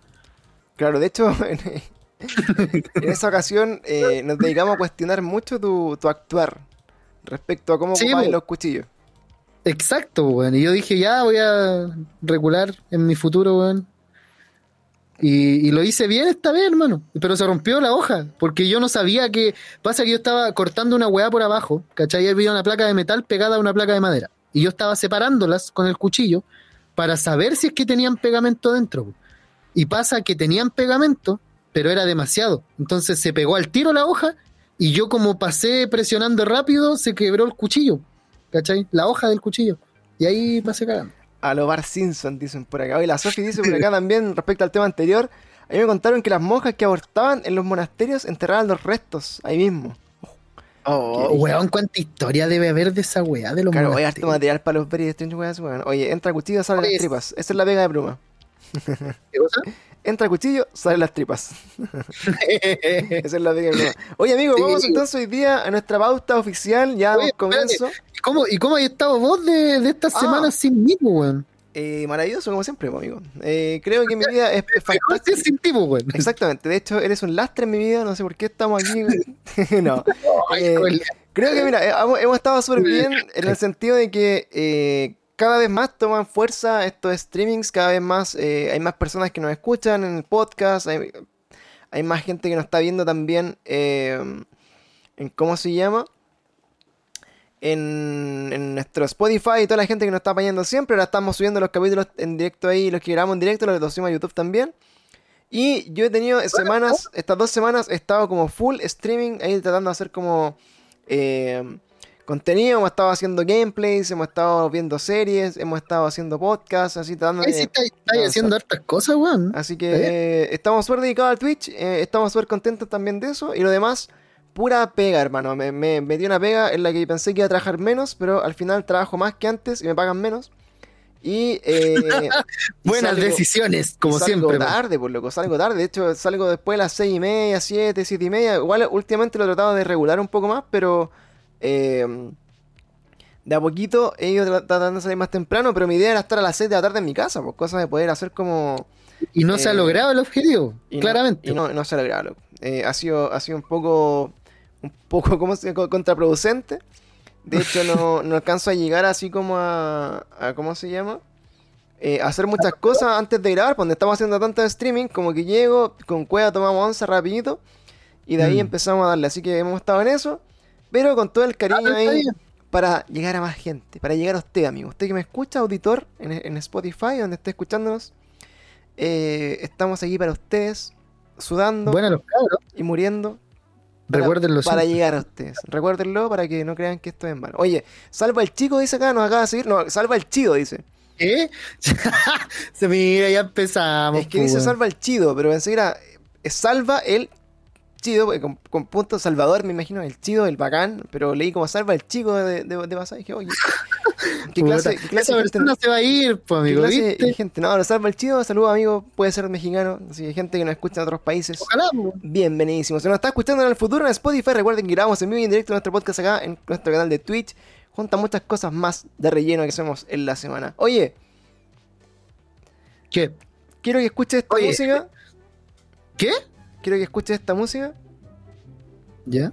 [SPEAKER 1] Claro, de hecho, en, esa ocasión eh, nos dedicamos a cuestionar mucho tu, tu actuar respecto a cómo
[SPEAKER 2] Sí,
[SPEAKER 1] ocupabas los cuchillos.
[SPEAKER 2] Exacto, weón. Y yo dije, ya voy a regular en mi futuro, weón. Y, y lo hice bien esta vez, hermano. Pero se rompió la hoja, porque yo no sabía que... Pasa que yo estaba cortando una weá por abajo, ¿cachai? Y había una placa de metal pegada a una placa de madera. Y yo estaba separándolas con el cuchillo para saber si es que tenían pegamento dentro. Y pasa que tenían pegamento, pero era demasiado. Entonces se pegó al tiro la hoja y yo como pasé presionando rápido, se quebró el cuchillo. ¿Cachai? La hoja del cuchillo. Y ahí pasé cagando.
[SPEAKER 1] A lo Bar Simpson, dicen por acá. Y la Sofi dice por acá también, respecto al tema anterior, a mí me contaron que las monjas que abortaban en los monasterios enterraban los restos ahí mismo.
[SPEAKER 2] Oh, weón, cuánta historia debe haber de esa weá de los
[SPEAKER 1] Claro,
[SPEAKER 2] monasterios.
[SPEAKER 1] material para los very strange weas, weón. Oye, entra cuchillo, salen
[SPEAKER 2] Oye,
[SPEAKER 1] las tripas. Esa es la vega de pluma.
[SPEAKER 2] ¿Qué cosa?
[SPEAKER 1] Entra cuchillo, salen las tripas. Esa es la pluma. Oye, amigo,
[SPEAKER 2] Sí.
[SPEAKER 1] vamos entonces hoy día a nuestra pauta oficial. Ya
[SPEAKER 2] Oye,
[SPEAKER 1] comienzo.
[SPEAKER 2] ¿Y cómo, ¿Y cómo has estado vos de, de estas
[SPEAKER 1] Ah.
[SPEAKER 2] semanas sin mí, weón?
[SPEAKER 1] Eh, maravilloso, como siempre, amigo. Eh, creo que mi vida es, fantástica.
[SPEAKER 2] es sin ti, po, weón.
[SPEAKER 1] Exactamente, de hecho, eres un lastre en mi vida. No sé por qué estamos aquí. no. Eh. Creo que, mira, hemos, estado súper bien en el sentido de que cada vez más toman fuerza estos streamings, cada vez más eh, hay más personas que nos escuchan en el podcast, hay, hay más gente que nos está viendo también eh, en, ¿cómo se llama? En, en nuestro Spotify y toda la gente que nos está apañando siempre. Ahora estamos subiendo los capítulos en directo ahí, los que grabamos en directo, los que subimos a YouTube también. Y yo he tenido semanas, estas dos semanas he estado como full streaming, ahí tratando de hacer como eh, contenido, hemos estado haciendo gameplays, hemos estado viendo series, hemos estado haciendo podcasts, así tratando
[SPEAKER 2] Ay, sí,
[SPEAKER 1] de...
[SPEAKER 2] estáis estáis haciendo hartas cosas, weón.
[SPEAKER 1] Así que
[SPEAKER 2] ¿Eh?
[SPEAKER 1] estamos súper dedicados al Twitch, eh, estamos súper contentos también de eso. Y lo demás, pura pega, hermano. Me, me, me dio una pega en la que pensé que iba a trabajar menos, pero al final trabajo más que antes y me pagan menos. Y, eh,
[SPEAKER 2] Buenas
[SPEAKER 1] salgo-
[SPEAKER 2] decisiones, como
[SPEAKER 1] salgo
[SPEAKER 2] siempre. weón.
[SPEAKER 1] tarde, por loco, salgo tarde. De hecho, salgo después de las seis y media, siete, siete y media. Igual últimamente lo he tratado de regular un poco más, pero eh, de a poquito he ido tra- tratando de salir más temprano. Pero mi idea era estar a las 6 de la tarde en mi casa, pues cosa de poder hacer como.
[SPEAKER 2] Y no se ha
[SPEAKER 1] eh,
[SPEAKER 2] logrado el objetivo,
[SPEAKER 1] y no-
[SPEAKER 2] claramente.
[SPEAKER 1] y no, no se ha logrado. Eh, ha, sido, ha sido un poco, un poco ¿cómo se, co- contraproducente. De hecho, no, no alcanzo a llegar así como a, a ¿cómo se llama? Eh, hacer muchas cosas antes de grabar, cuando estamos haciendo tanto streaming, como que llego, con cueva tomamos once rapidito, y de ahí
[SPEAKER 2] Mm.
[SPEAKER 1] empezamos a darle. Así que hemos estado en eso, pero con todo el cariño
[SPEAKER 2] Ah, está
[SPEAKER 1] ahí para llegar a más gente, para llegar a usted, amigo. Usted que me escucha, auditor, en, en Spotify, donde esté escuchándonos, eh, estamos aquí para ustedes, sudando
[SPEAKER 2] Bueno, los cabros,
[SPEAKER 1] y muriendo para,
[SPEAKER 2] recuérdenlo
[SPEAKER 1] para
[SPEAKER 2] siempre.
[SPEAKER 1] llegar a ustedes. Recuérdenlo para que no crean que esto es en vano. Oye, salva el chico, dice acá, nos acaba de seguir. No, salva el chido, dice.
[SPEAKER 2] ¿Qué? Se mira, ya empezamos.
[SPEAKER 1] es que dice
[SPEAKER 2] weón.
[SPEAKER 1] salva el chido, pero pensé que era eh, salva el chido, porque con, con punto salvador, me imagino, el chido, el bacán, pero leí como salva el chico de, de, de y dije, oye, ¿qué clase, qué clase
[SPEAKER 2] Esa
[SPEAKER 1] gente-
[SPEAKER 2] persona se va a ir, pues,
[SPEAKER 1] qué
[SPEAKER 2] amigo,
[SPEAKER 1] clase de
[SPEAKER 2] ¿viste?
[SPEAKER 1] gente? No, salva el chido, saludos amigo, puede ser mexicano, así que gente que nos escucha en otros países.
[SPEAKER 2] Ojalá.
[SPEAKER 1] Bienvenidísimo. Si nos está escuchando en el futuro en Spotify, recuerden que grabamos en vivo y en directo nuestro podcast acá en nuestro canal de Twitch, junto a muchas cosas más de relleno que hacemos en la semana. Oye,
[SPEAKER 2] ¿Qué?
[SPEAKER 1] quiero que escuches esta
[SPEAKER 2] Oye.
[SPEAKER 1] música.
[SPEAKER 2] ¿Qué?
[SPEAKER 1] Quiero que escuches esta música.
[SPEAKER 2] ¿Ya?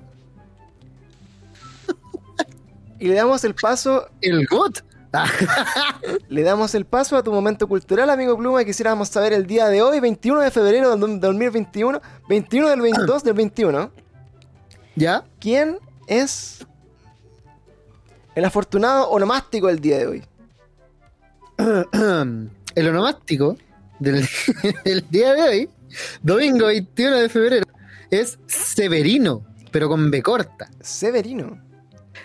[SPEAKER 1] Y le damos el paso
[SPEAKER 2] El GOT.
[SPEAKER 1] Le damos el paso a tu momento cultural, amigo Pluma. Quisiéramos saber el día de hoy, 21 de febrero del 2021, 21 del 22 del 21.
[SPEAKER 2] ¿Ya?
[SPEAKER 1] ¿Quién es el afortunado onomástico del día de hoy?
[SPEAKER 2] el onomástico del, del día de hoy, domingo 21 de febrero, es Severino, pero con B corta.
[SPEAKER 1] Severino.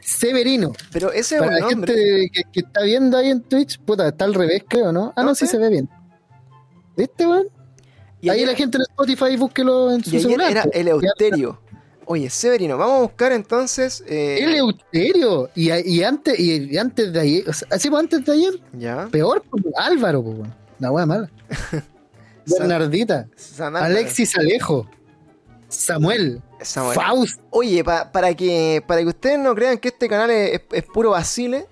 [SPEAKER 2] Severino.
[SPEAKER 1] Pero ese es
[SPEAKER 2] Para
[SPEAKER 1] un
[SPEAKER 2] la
[SPEAKER 1] nombre.
[SPEAKER 2] gente que, que está viendo ahí en Twitch, puta, está al revés, creo, ¿no? Ah, no,
[SPEAKER 1] No
[SPEAKER 2] sí
[SPEAKER 1] sé.
[SPEAKER 2] se ve bien. ¿Viste, weón? Ahí
[SPEAKER 1] ayer,
[SPEAKER 2] la gente en Spotify búsquelo en su
[SPEAKER 1] y ayer
[SPEAKER 2] celular.
[SPEAKER 1] era
[SPEAKER 2] po.
[SPEAKER 1] Eleuterio. Oye, Severino, vamos a buscar entonces. eh,
[SPEAKER 2] Eleuterio. Y, y antes, y, y antes de ayer, o sea, así pues antes de ayer,
[SPEAKER 1] Ya.
[SPEAKER 2] peor, po, Álvaro, weón. La wea mala. Bernardita. Alexis Alejo. Samuel.
[SPEAKER 1] Samuel.
[SPEAKER 2] Faust.
[SPEAKER 1] Oye, pa- para que para que ustedes no crean que este canal es, puro vacile.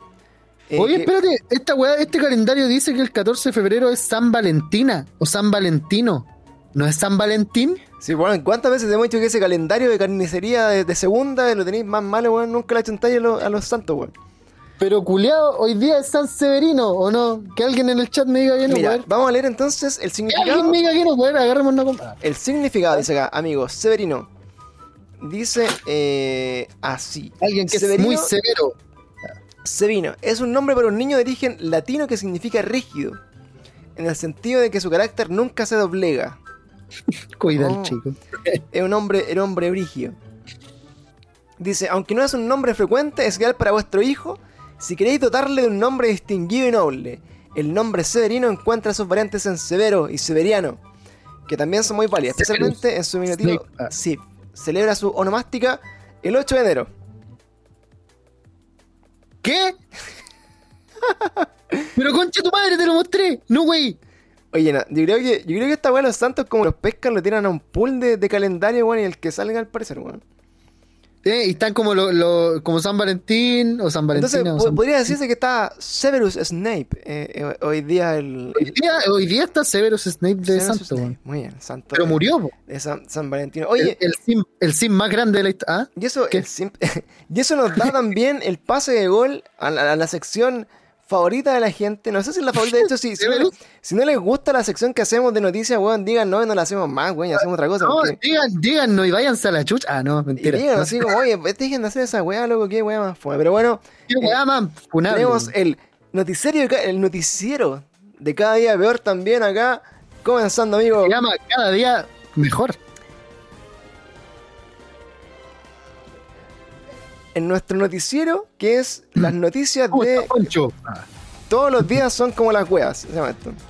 [SPEAKER 1] eh,
[SPEAKER 2] Oye,
[SPEAKER 1] que-
[SPEAKER 2] espérate, esta weá, este calendario dice que el 14 de febrero es San Valentina o San Valentino. ¿No es San Valentín?
[SPEAKER 1] Sí, bueno, ¿cuántas veces te hemos dicho que ese calendario de carnicería de, de segunda lo tenéis más malo, weón? Nunca le achuntáis a, a los santos, weón.
[SPEAKER 2] Pero culiao, hoy día es San Severino, ¿o no? Que alguien en el chat me diga que no
[SPEAKER 1] Mira,
[SPEAKER 2] poder.
[SPEAKER 1] vamos a leer entonces el
[SPEAKER 2] Que
[SPEAKER 1] significado.
[SPEAKER 2] alguien me diga que no poder, agarremos una compa.
[SPEAKER 1] El significado, dice acá, amigos, Severino. Dice eh, así.
[SPEAKER 2] Alguien que
[SPEAKER 1] Severino-
[SPEAKER 2] es muy severo.
[SPEAKER 1] Sevino es un nombre para un niño de origen latino que significa rígido, en el sentido de que su carácter nunca se doblega.
[SPEAKER 2] Cuida
[SPEAKER 1] Oh.
[SPEAKER 2] el chico.
[SPEAKER 1] Es un hombre, un hombre brígido. Dice, aunque no es un nombre frecuente, es ideal para vuestro hijo si queréis dotarle de un nombre distinguido y noble. El nombre Severino encuentra sus variantes en Severo y Severiano, que también son muy válidas, especialmente en su diminutivo.
[SPEAKER 2] Snape. Ah.
[SPEAKER 1] Celebra su onomástica el 8 de enero.
[SPEAKER 2] ¿Qué? Pero concha tu madre, te lo mostré. No, güey.
[SPEAKER 1] Oye, no, yo creo que, yo creo que esta weá los santos como los pescan lo tiran a un pool de, de calendario, weón, y el que salga al parecer, weón.
[SPEAKER 2] Y están como lo, lo- como San Valentín o San Valentina.
[SPEAKER 1] Entonces,
[SPEAKER 2] San-
[SPEAKER 1] podría decirse que está Severus Snape eh, eh, hoy día el,
[SPEAKER 2] Hoy día, hoy día está Severus Snape de
[SPEAKER 1] Severus
[SPEAKER 2] Santo,
[SPEAKER 1] Snape. Muy bien, santo.
[SPEAKER 2] Pero
[SPEAKER 1] de-
[SPEAKER 2] murió, po.
[SPEAKER 1] De San, San Oye,
[SPEAKER 2] el, sim, el sim más grande de la historia. ¿Ah?
[SPEAKER 1] y, eso,
[SPEAKER 2] ¿qué?
[SPEAKER 1] el sim- y eso nos da también el pase de gol a la, a la sección favorita de la gente. No sé si es la favorita, de hecho, si, si, no,
[SPEAKER 2] Severus.
[SPEAKER 1] si no les gusta la sección que hacemos de noticias, weón, digan no, no la hacemos más, weón, y hacemos otra cosa.
[SPEAKER 2] No,
[SPEAKER 1] porque-
[SPEAKER 2] digan, díganos y váyanse a la chucha. Ah, no,
[SPEAKER 1] y
[SPEAKER 2] mentira.
[SPEAKER 1] digan
[SPEAKER 2] No
[SPEAKER 1] así como, oye, dejen de hacer esa weá, loco, qué weá más fue. Pero bueno,
[SPEAKER 2] ¿Qué weá más funable,
[SPEAKER 1] tenemos el noticiero, el noticiero de cada día peor también acá. Comenzando, amigo.
[SPEAKER 2] Se llama cada día mejor.
[SPEAKER 1] En nuestro noticiero, que es las noticias
[SPEAKER 2] ¿Cómo
[SPEAKER 1] de todos los días son como las weas, se llama esto.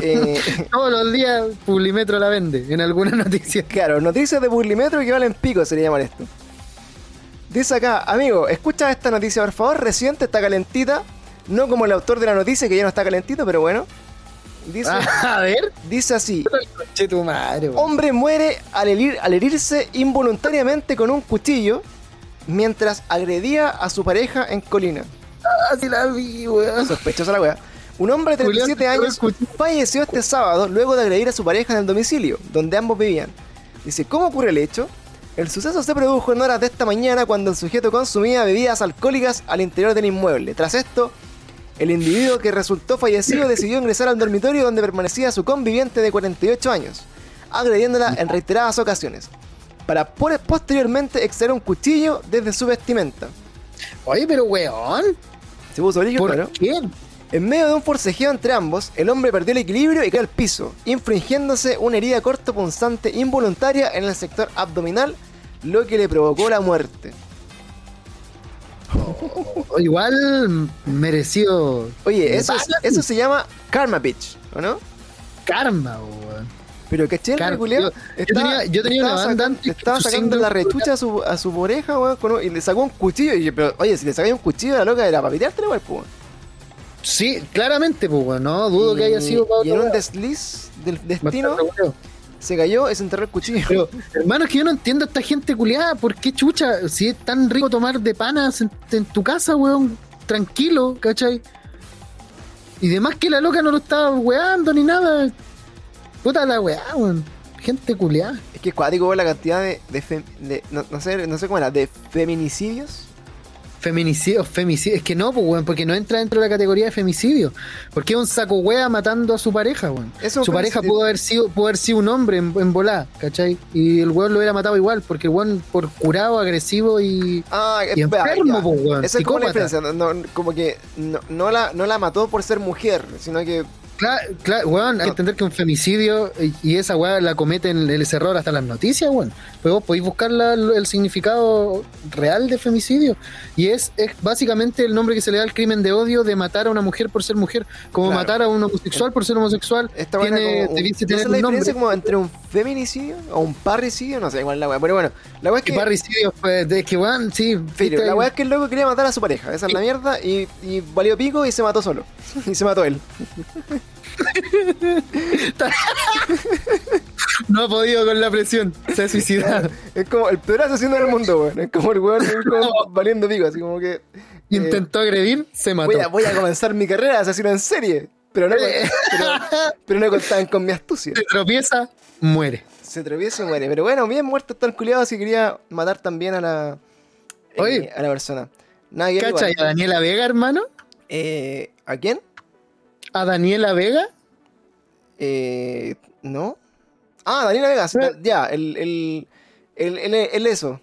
[SPEAKER 1] Eh,
[SPEAKER 2] Todos los días Publimetro la vende en alguna noticia.
[SPEAKER 1] claro, noticias de Burlimetro que valen pico sería llamar esto. Dice acá, amigo, escucha esta noticia por favor, reciente, está calentita. No como el autor de la noticia que ya no está calentito, pero bueno. Dice,
[SPEAKER 2] a ver.
[SPEAKER 1] dice así,
[SPEAKER 2] tu madre,
[SPEAKER 1] hombre muere al, herir- al herirse involuntariamente con un cuchillo mientras agredía a su pareja en Colina.
[SPEAKER 2] Ah, sí la vi, weón.
[SPEAKER 1] Sospechosa la wea. Un hombre de
[SPEAKER 2] Julián
[SPEAKER 1] 37
[SPEAKER 2] se quedó
[SPEAKER 1] años falleció este sábado luego de agredir a su pareja en el domicilio, donde ambos vivían. Dice, ¿cómo ocurre el hecho? El suceso se produjo en horas de esta mañana cuando el sujeto consumía bebidas alcohólicas al interior del inmueble. Tras esto, el individuo que resultó fallecido decidió ingresar al dormitorio donde permanecía su conviviente de 48 años, agrediéndola en reiteradas ocasiones, para posteriormente extraer un cuchillo desde su vestimenta.
[SPEAKER 2] Oye, pero weón.
[SPEAKER 1] Se puso brillo,
[SPEAKER 2] ¿Por
[SPEAKER 1] claro.
[SPEAKER 2] qué?
[SPEAKER 1] En medio de un forcejeo entre ambos, el hombre perdió el equilibrio y cayó al piso, infringiéndose una herida cortopunzante involuntaria en el sector abdominal, lo que le provocó la muerte.
[SPEAKER 2] O igual merecido
[SPEAKER 1] Oye, eso, es- eso se llama Karma Bitch, ¿o no?
[SPEAKER 2] karma, weón.
[SPEAKER 1] Pero caché el
[SPEAKER 2] Claro, yo- yo tenía- yo tenía una banda antes
[SPEAKER 1] Estaba sacando la rechucha a su, a su oreja, weón, con y le sacó un cuchillo. Y, yo, pero, oye, si le sacáis un cuchillo a la loca era para pitearte, weón. pues, weón.
[SPEAKER 2] Sí, claramente, pues, weón. No dudo que haya sido para
[SPEAKER 1] Y en un desliz del destino,
[SPEAKER 2] Bastante
[SPEAKER 1] se cayó y se enterró el cuchillo.
[SPEAKER 2] Pero, hermano, es que yo no entiendo a esta gente culiada. ¿Por qué chucha? Si es tan rico tomar de panas en, en tu casa, weón, tranquilo, ¿cachai? Y demás que la loca no lo estaba weando ni nada. Puta la weá, weón. Gente culiada.
[SPEAKER 1] Es que es cuático la cantidad de, de, fem- de- no, no sé, no sé cómo era, de feminicidios
[SPEAKER 2] Feminicidio, femicidio. Es que no, pues, weón, porque no entra dentro de la categoría de femicidio. Porque es un saco wea matando a su pareja, weón.
[SPEAKER 1] Eso
[SPEAKER 2] Su pareja pudo haber sido, pudo haber sido un hombre en, en volá, ¿cachai? Y el weón lo hubiera matado igual, porque el weón por curado, agresivo y.
[SPEAKER 1] Ah,
[SPEAKER 2] Y
[SPEAKER 1] espera,
[SPEAKER 2] enfermo, po, weón,
[SPEAKER 1] Esa es como la diferencia. No, no, como que no, no la, no la mató por ser mujer, sino que.
[SPEAKER 2] Claro, claro, weón, hay que entender que un femicidio y- esa weá la cometen el, error hasta las noticias, weón. Pues vos podéis buscar la- el significado real de femicidio. Y es, es básicamente el nombre que se le da al crimen de odio de matar a una mujer por ser mujer. Como
[SPEAKER 1] Claro.
[SPEAKER 2] matar a un homosexual por ser homosexual.
[SPEAKER 1] Esta
[SPEAKER 2] tiene,
[SPEAKER 1] como un-
[SPEAKER 2] tener
[SPEAKER 1] la diferencia como entre un feminicidio o un parricidio, no sé igual la weá. Pero bueno, la weá es
[SPEAKER 2] Que parricidio, pues, de que weón, sí. Viste,
[SPEAKER 1] la weá es que el loco quería matar a su pareja, esa es la mierda, y, y valió pico y se mató solo. y se mató él.
[SPEAKER 2] no ha podido con la presión. Se ha suicidado.
[SPEAKER 1] Es como el peor asesino del mundo, weón. Es como el weón como valiendo pico, así como que. eh,
[SPEAKER 2] Intentó agredir, se mató.
[SPEAKER 1] voy, a, voy a comenzar mi carrera de asesino en serie. Pero no, pero, pero no contaban con mi astucia.
[SPEAKER 2] Se tropieza, muere.
[SPEAKER 1] Se tropieza y muere. Pero bueno, bien muerto está el culiado si quería matar también a la. eh, a la persona. Nada que ver
[SPEAKER 2] ¿Cachai? A. Daniela Vega, hermano.
[SPEAKER 1] Eh, ¿A quién?
[SPEAKER 2] A Daniela Vega.
[SPEAKER 1] Eh, ¿No? Ah, Daniela Vegas.
[SPEAKER 2] Eh.
[SPEAKER 1] Ya, el, el, el, el, eso.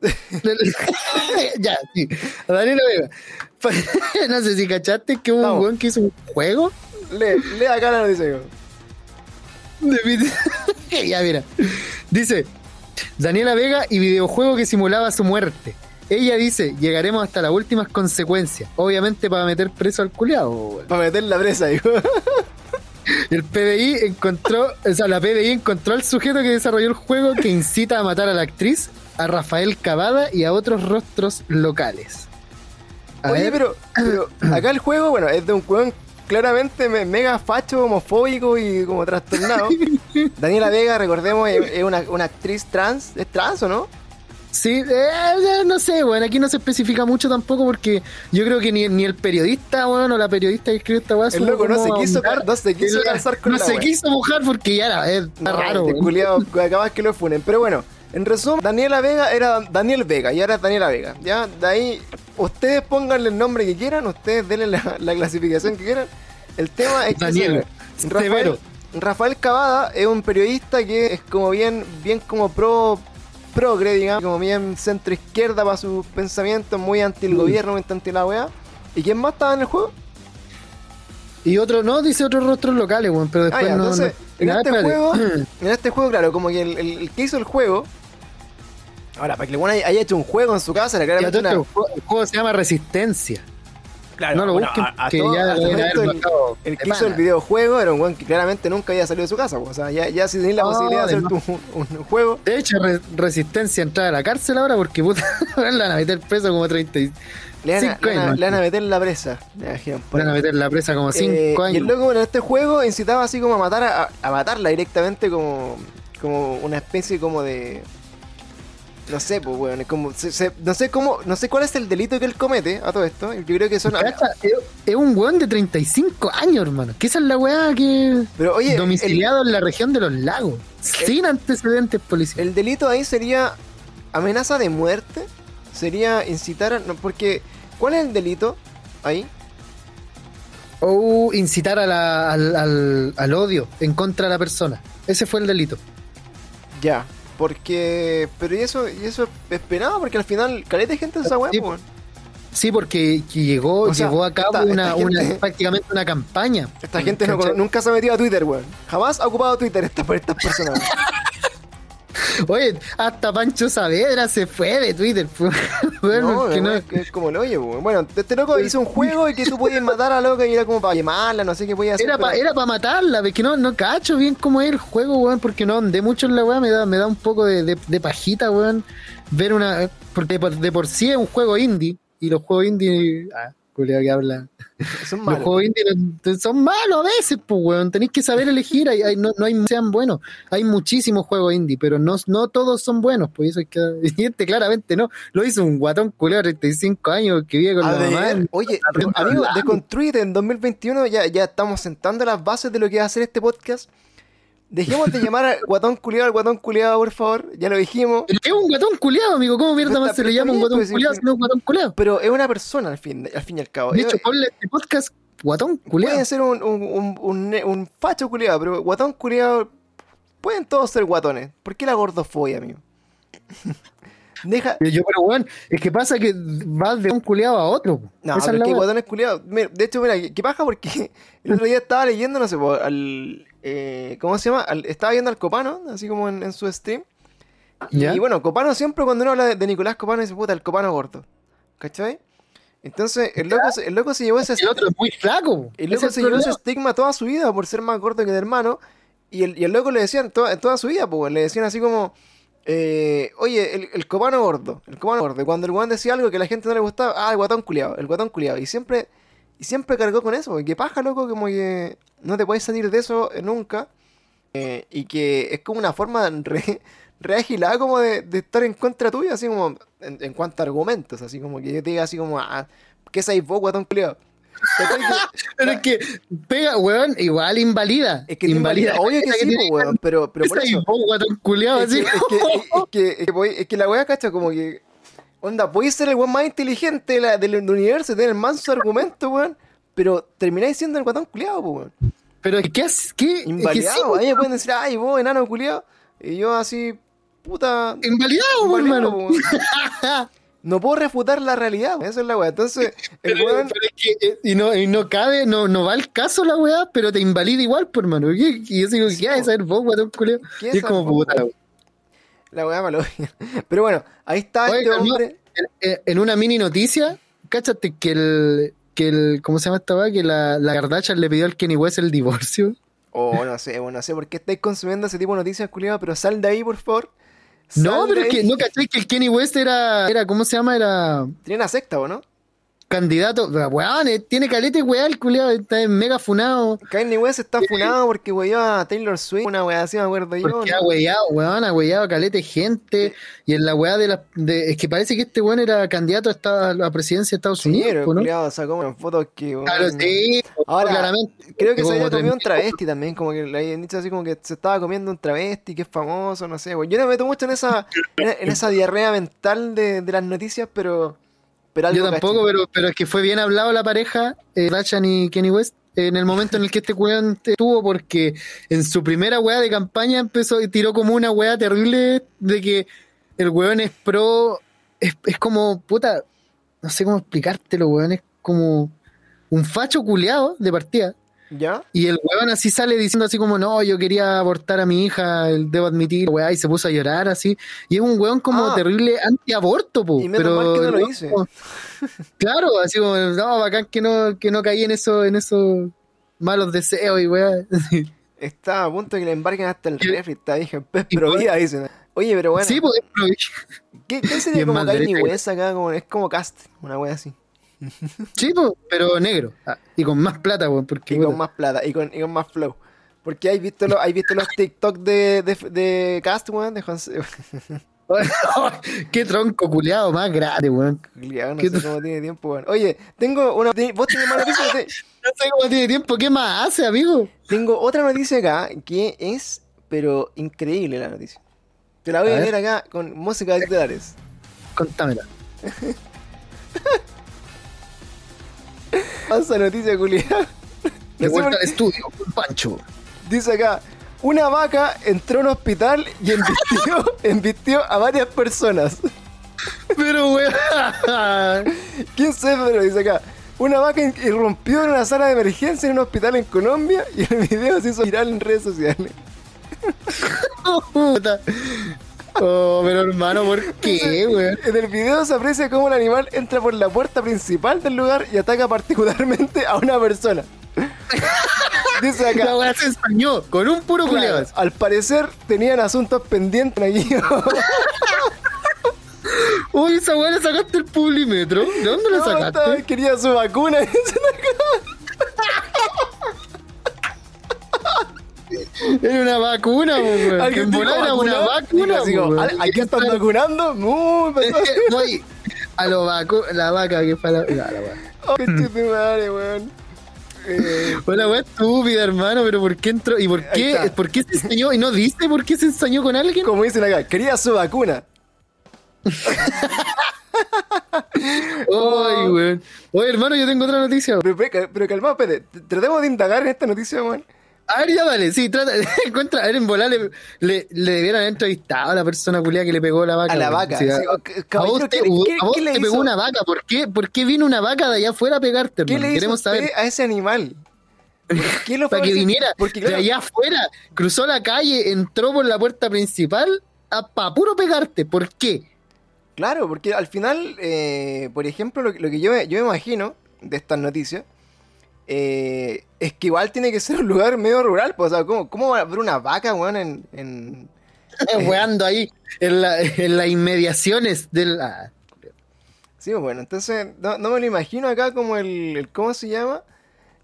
[SPEAKER 2] ya, sí. A Daniela Vega. no sé si cachaste que hubo un weón que hizo un juego.
[SPEAKER 1] Lee, lee acá la noticia.
[SPEAKER 2] ya, mira. Dice: Daniela Vega y videojuego que simulaba su muerte. Ella dice: Llegaremos hasta las últimas consecuencias. Obviamente para meter preso al culiado.
[SPEAKER 1] Para meter la presa, digo.
[SPEAKER 2] El PDI encontró, o sea, la PDI encontró al sujeto que desarrolló el juego que incita a matar a la actriz, a Rafael Cavada y a otros rostros locales. A
[SPEAKER 1] Oye, pero, pero acá el juego, bueno, es de un weón claramente me- mega facho, homofóbico y como trastornado. Daniela Vega, recordemos, es, es una, una actriz trans. ¿Es trans o no?
[SPEAKER 2] Sí, eh, eh, no sé, bueno, aquí no se especifica mucho tampoco porque yo creo que ni, ni el periodista, bueno, o la periodista que escribió esta weá
[SPEAKER 1] El loco no se quiso,
[SPEAKER 2] ahondar.
[SPEAKER 1] no se quiso lanzar con
[SPEAKER 2] No
[SPEAKER 1] la
[SPEAKER 2] se
[SPEAKER 1] wea.
[SPEAKER 2] quiso mojar porque ya era, eh, está
[SPEAKER 1] No,
[SPEAKER 2] raro.
[SPEAKER 1] este
[SPEAKER 2] weón.
[SPEAKER 1] culiao, acabas que lo funen. Pero bueno, en resumen, Daniela Vega era Daniel Vega y ahora es Daniela Vega. Ya, de ahí, ustedes pónganle el nombre que quieran, ustedes denle la, la clasificación que quieran. El tema es que
[SPEAKER 2] Daniel,
[SPEAKER 1] Rafael. Rafael Cavada es un periodista que es como bien, bien como pro progre, digamos, como bien centro izquierda para sus pensamientos, muy anti el gobierno, muy anti la weá. ¿Y quién más estaba en el juego?
[SPEAKER 2] Y otro, no, dice otros rostros locales, weón, pero
[SPEAKER 1] Ah,
[SPEAKER 2] después
[SPEAKER 1] ya,
[SPEAKER 2] no.
[SPEAKER 1] entonces,
[SPEAKER 2] no-
[SPEAKER 1] en este juego, en este juego, claro, como que el, el- el que hizo el juego. Ahora, para que el haya, hecho un juego en su casa, claramente una.
[SPEAKER 2] el juego- el juego se llama Resistencia.
[SPEAKER 1] Claro,
[SPEAKER 2] no lo
[SPEAKER 1] bueno,
[SPEAKER 2] busquen,
[SPEAKER 1] a- a
[SPEAKER 2] que
[SPEAKER 1] todo-
[SPEAKER 2] ya
[SPEAKER 1] hasta momento el, el que hizo el videojuego era un weón que claramente nunca había salido de su casa. O sea, ya, ya si tenéis la posibilidad de hacer tu- un, un juego.
[SPEAKER 2] De hecho, Re- Resistencia entrar a la cárcel ahora porque puta, le van a meter preso como 30 y-
[SPEAKER 1] Le van, a,
[SPEAKER 2] Cinco
[SPEAKER 1] le van a-
[SPEAKER 2] años.
[SPEAKER 1] le van a meter la presa.
[SPEAKER 2] Le van a meter la presa como 5
[SPEAKER 1] Eh, Y
[SPEAKER 2] años.
[SPEAKER 1] el loco bueno, en este juego incitaba así como a matar a, a matarla directamente como, como una especie como de. No sé, pues weón, es como. se- se- no sé cómo. No sé cuál es el delito que él comete a todo esto. Yo creo que son.
[SPEAKER 2] Cacha, Es, un weón de 35 años, hermano. Que esa es la weá que.
[SPEAKER 1] Pero oye, el,
[SPEAKER 2] domiciliado en la región de los lagos. sin antecedentes policiales.
[SPEAKER 1] el delito ahí sería amenaza de muerte. Sería incitar a. No, porque. ¿Cuál es el delito ahí?
[SPEAKER 2] O incitar a la- al, al- al odio en contra de la persona. Ese fue el delito.
[SPEAKER 1] Ya. Porque. Pero y eso, y eso es penado, porque al final, caleta de gente en esa weá,
[SPEAKER 2] Sí,
[SPEAKER 1] pues, weón.
[SPEAKER 2] Sí, porque que llegó,
[SPEAKER 1] O sea,
[SPEAKER 2] llevó a cabo
[SPEAKER 1] esta- esta
[SPEAKER 2] una, una- prácticamente una campaña.
[SPEAKER 1] Esta gente no nunca se ha metido a Twitter, weón. Jamás ha ocupado Twitter esta, por estas personas.
[SPEAKER 2] Oye, hasta Pancho Saavedra se fue de Twitter. pues. Bueno,
[SPEAKER 1] no,
[SPEAKER 2] que
[SPEAKER 1] weón,
[SPEAKER 2] no-
[SPEAKER 1] es que es como el hoyo, weón. Bueno, este loco hizo un juego y que tú podías matar a loca y era como para llamarla, no sé qué podía hacer.
[SPEAKER 2] Era para
[SPEAKER 1] pero-
[SPEAKER 2] pa matarla, porque no, no cacho bien cómo es el juego, weón, porque no andé mucho en la weá, me da, me da un poco de, de- de pajita, weón, ver una... Porque por- de por sí es un juego indie, y los juegos indie... Ah, que habla.
[SPEAKER 1] Son
[SPEAKER 2] Los
[SPEAKER 1] malos.
[SPEAKER 2] juegos indie son malos a veces, pues, weón, tenéis que saber elegir, hay, hay- no, no hay sean buenos, hay muchísimos juegos indie, pero no, no todos son buenos, pues eso hay que... Este claramente no, lo hizo un guatón culiao de 35 años que vive con
[SPEAKER 1] A
[SPEAKER 2] la
[SPEAKER 1] ver,
[SPEAKER 2] mamá.
[SPEAKER 1] oye, amigo, de Construite en 2021 ya, ya estamos sentando las bases de lo que va a ser este podcast. Dejemos de llamar al guatón culiado al guatón culiado, por favor. Ya lo dijimos.
[SPEAKER 2] Pero es un guatón culiado, amigo. ¿Cómo mierda más se le llama un guatón culiado si no es un guatón culiado?
[SPEAKER 1] Pero es una persona al fin, al fin y al cabo.
[SPEAKER 2] De hecho, ponle este podcast guatón culiado.
[SPEAKER 1] Puede ser un, un, un, un, ne- un facho culiado, pero guatón culiado. Pueden todos ser guatones. ¿Por qué la gordofobia, amigo? Deja.
[SPEAKER 2] Yo, pero weón, es que pasa que vas de un culiado a otro.
[SPEAKER 1] No,
[SPEAKER 2] Esa
[SPEAKER 1] pero
[SPEAKER 2] es
[SPEAKER 1] es que
[SPEAKER 2] weá.
[SPEAKER 1] guatones culiados. Mira, De hecho, mira, ¿qué pasa? Porque el otro día estaba leyendo, no sé, al. eh, ¿Cómo se llama? Al- estaba viendo al Copano, así como en, en su stream.
[SPEAKER 2] ¿Ya?
[SPEAKER 1] Y bueno, Copano siempre cuando uno habla de, de Nicolás Copano dice, puta, el Copano gordo. ¿Cachai? Entonces, el loco, se- el loco se llevó ese
[SPEAKER 2] El otro es muy flaco.
[SPEAKER 1] El loco
[SPEAKER 2] es
[SPEAKER 1] se llevó ese estigma toda su vida por ser más gordo que el hermano. Y el, y el loco le decían toda, toda su vida, pues, le decían así como, eh, oye, el, el copano gordo, el copano gordo. Cuando el guan decía algo que a la gente no le gustaba, ah, el guatón culiado, el guatón culiado. Y siempre, y siempre cargó con eso, porque paja, loco, como que no te puedes salir de eso eh, nunca. Eh, y que es como una forma re, re agilada como de, de estar en contra tuya, así como en, en cuanto a argumentos, así como que yo te diga así como, ah, ¿qué sabéis vos, guatón culiado? Que-
[SPEAKER 2] Pero es que pega, weón, igual invalida.
[SPEAKER 1] Es que invalida, obvio que sí, pues, weón, pero, pero por eso. Es que, que, que, que que la weá, cacha, como que. Onda, podéis ser el weón más inteligente de la- del, universo, tener el manso argumento, weón. Pero termináis siendo el guatón culiado, weón.
[SPEAKER 2] Pero ¿qué haces? ¿Qué? Es que sí,
[SPEAKER 1] Invalidado. pueden decir, ay, vos, enano culiado. Y yo así, puta.
[SPEAKER 2] invalidado,
[SPEAKER 1] invalidado,
[SPEAKER 2] hermano.
[SPEAKER 1] weón. No puedo refutar la realidad, esa es la weá. Entonces, el
[SPEAKER 2] Pero,
[SPEAKER 1] weón.
[SPEAKER 2] pero es que, eh, y, no, y no cabe, no, no va al caso la weá, pero te invalida igual, por hermano. Y, y yo digo,
[SPEAKER 1] Sí,
[SPEAKER 2] ¿qué hay
[SPEAKER 1] po.
[SPEAKER 2] saber vos, culiado?
[SPEAKER 1] ¿Qué
[SPEAKER 2] Y es
[SPEAKER 1] es
[SPEAKER 2] como puta.
[SPEAKER 1] weón? La weá malo. Pero bueno, ahí está
[SPEAKER 2] Oye,
[SPEAKER 1] este
[SPEAKER 2] calma.
[SPEAKER 1] hombre.
[SPEAKER 2] En, en una mini noticia, cáchate que el, que el, ¿cómo se llama esta weá? Que la, la Kardashian le pidió al Kenny West el divorcio.
[SPEAKER 1] Oh, no sé, bueno, no sé por qué estáis consumiendo ese tipo de noticias, culiado, pero sal de ahí, por favor.
[SPEAKER 2] No, pero es que no caché que el Kenny West era, era, ¿cómo se llama? Era
[SPEAKER 1] Tiene una secta, ¿o no?
[SPEAKER 2] Candidato, weón, eh, tiene calete weá, el culiado está mega funado.
[SPEAKER 1] Kanye West está funado porque weyó a Taylor Swift, una wea así, me acuerdo yo.
[SPEAKER 2] Porque
[SPEAKER 1] ¿no?
[SPEAKER 2] ha weyado, weón, ha weyado a calete gente. Y en la weá de la. De, es que parece que este weón era candidato a, esta- a la presidencia de Estados
[SPEAKER 1] Sí,
[SPEAKER 2] Unidos,
[SPEAKER 1] pero
[SPEAKER 2] po, ¿no?
[SPEAKER 1] culiado sacó unas fotos que.
[SPEAKER 2] Claro,
[SPEAKER 1] weón,
[SPEAKER 2] sí,
[SPEAKER 1] Ahora,
[SPEAKER 2] claramente.
[SPEAKER 1] Creo que se había comido un
[SPEAKER 2] 3.000
[SPEAKER 1] travesti también, como que le habían dicho así como que se estaba comiendo un travesti que es famoso, no sé, weón. Yo no me meto mucho en esa, en, en esa diarrea mental de, de las noticias, pero. Pero algo
[SPEAKER 2] Yo tampoco, pero, pero es que fue bien hablado la pareja, eh, Kardashian y Kenny West, en el momento en el que este weón estuvo, porque en su primera weá de campaña empezó y tiró como una weá terrible de que el weón es pro, es, es como, puta, no sé cómo explicártelo, weón, es como un facho culeado de partida.
[SPEAKER 1] ¿Ya?
[SPEAKER 2] Y el weón así sale diciendo así como, no, yo quería abortar a mi hija, el- debo admitir, weá, y se puso a llorar así. Y es un weón como
[SPEAKER 1] Ah.
[SPEAKER 2] terrible antiaborto, po.
[SPEAKER 1] Y menos
[SPEAKER 2] pero
[SPEAKER 1] mal que no lo hice.
[SPEAKER 2] como- claro, así como, no, bacán que no, que no caí en eso, en esos malos deseos y weá.
[SPEAKER 1] Está a punto de que le embarquen hasta el refri, está dije,
[SPEAKER 2] por-
[SPEAKER 1] vida, dicen. Oye, pero bueno,
[SPEAKER 2] Sí, pues,
[SPEAKER 1] ¿qué, qué sería
[SPEAKER 2] es
[SPEAKER 1] como Kanye West acá? Como, es como cast, una wea así.
[SPEAKER 2] sí, pero negro. Ah, y con más plata, weón, porque
[SPEAKER 1] Y
[SPEAKER 2] puta,
[SPEAKER 1] con más plata, y con, y con más flow. Porque hay visto, los, hay visto los TikTok de, de, de Cast, weón, de Juan
[SPEAKER 2] qué tronco culeado más grande, weón.
[SPEAKER 1] Culiao, no
[SPEAKER 2] ¿Qué
[SPEAKER 1] sé cómo tiene tiempo, weón. Oye, tengo una. ¿Vos tenés más noticias? Te-
[SPEAKER 2] No sé cómo tiene tiempo, ¿qué más hace, amigo?
[SPEAKER 1] Tengo otra noticia acá que es, pero increíble la noticia. Te la voy
[SPEAKER 2] A
[SPEAKER 1] a, leer acá con música de titulares.
[SPEAKER 2] Contámela.
[SPEAKER 1] Pasa noticia, culiada.
[SPEAKER 2] De vuelta al estudio, con Pancho.
[SPEAKER 1] Dice acá, una vaca entró a un hospital y embistió, embistió a varias personas.
[SPEAKER 2] Pero, weón.
[SPEAKER 1] ¿Quién sabe? Pero dice acá, una vaca irrumpió en una sala de emergencia en un hospital en Colombia y el video se hizo viral en redes sociales.
[SPEAKER 2] Oh, pero hermano, ¿por qué, weón?
[SPEAKER 1] En el video se aprecia cómo el animal entra por la puerta principal del lugar y ataca particularmente a una persona. Dice acá,
[SPEAKER 2] La weá se ensañó con un puro
[SPEAKER 1] claro, al parecer tenían asuntos pendientes aquí.
[SPEAKER 2] Uy, esa weá le sacaste el publimetro. ¿De dónde la
[SPEAKER 1] No, estaba-
[SPEAKER 2] sacaste?
[SPEAKER 1] quería su vacuna.
[SPEAKER 2] Era una vacuna, weón.
[SPEAKER 1] Alguien
[SPEAKER 2] era una
[SPEAKER 1] ¿vacuna? Digo. ¿Aquí están vacunando? Muy.
[SPEAKER 2] Voy a lo vacu la vaca que fue la. Ya, la.
[SPEAKER 1] Oh, qué madre, weón. Eh,
[SPEAKER 2] weá estúpida, hermano, pero ¿por qué entró? ¿Y por qué, por qué se ensañó? ¿Y no dice por qué se ensañó con alguien?
[SPEAKER 1] como dicen acá, quería su vacuna.
[SPEAKER 2] Ay, weón. Oye, hermano, yo tengo otra noticia.
[SPEAKER 1] Pero, pero, pero calmado. Tratemos de indagar en esta noticia, weón.
[SPEAKER 2] A ver, ya dale, sí, trata, encuentra, a ver, en volar le, le, le debieran haber entrevistado a la persona culia que le pegó la vaca.
[SPEAKER 1] A la vaca.
[SPEAKER 2] Sí, a- a vos te,
[SPEAKER 1] ¿qué,
[SPEAKER 2] a vos
[SPEAKER 1] qué le
[SPEAKER 2] te pegó una vaca, ¿por qué, ¿por qué vino una vaca de allá afuera a pegarte,
[SPEAKER 1] ¿Qué le hizo
[SPEAKER 2] Queremos
[SPEAKER 1] usted
[SPEAKER 2] saber.
[SPEAKER 1] a ese animal? ¿Por qué lo
[SPEAKER 2] Para que viniera
[SPEAKER 1] Porque,
[SPEAKER 2] de allá afuera, cruzó la calle, entró por la puerta principal a pa' puro pegarte. ¿Por qué?
[SPEAKER 1] Claro, porque al final, eh, por ejemplo, lo, que- lo que yo, yo me imagino de estas noticias eh, es que igual tiene que ser un lugar medio rural. Pues, o sea, ¿cómo, cómo va a haber una vaca, weón, en, en-
[SPEAKER 2] Weando ahí en, la- en las inmediaciones del. ah,
[SPEAKER 1] Sí, pues, bueno, entonces no, no me lo imagino acá como el, el- ¿Cómo se llama?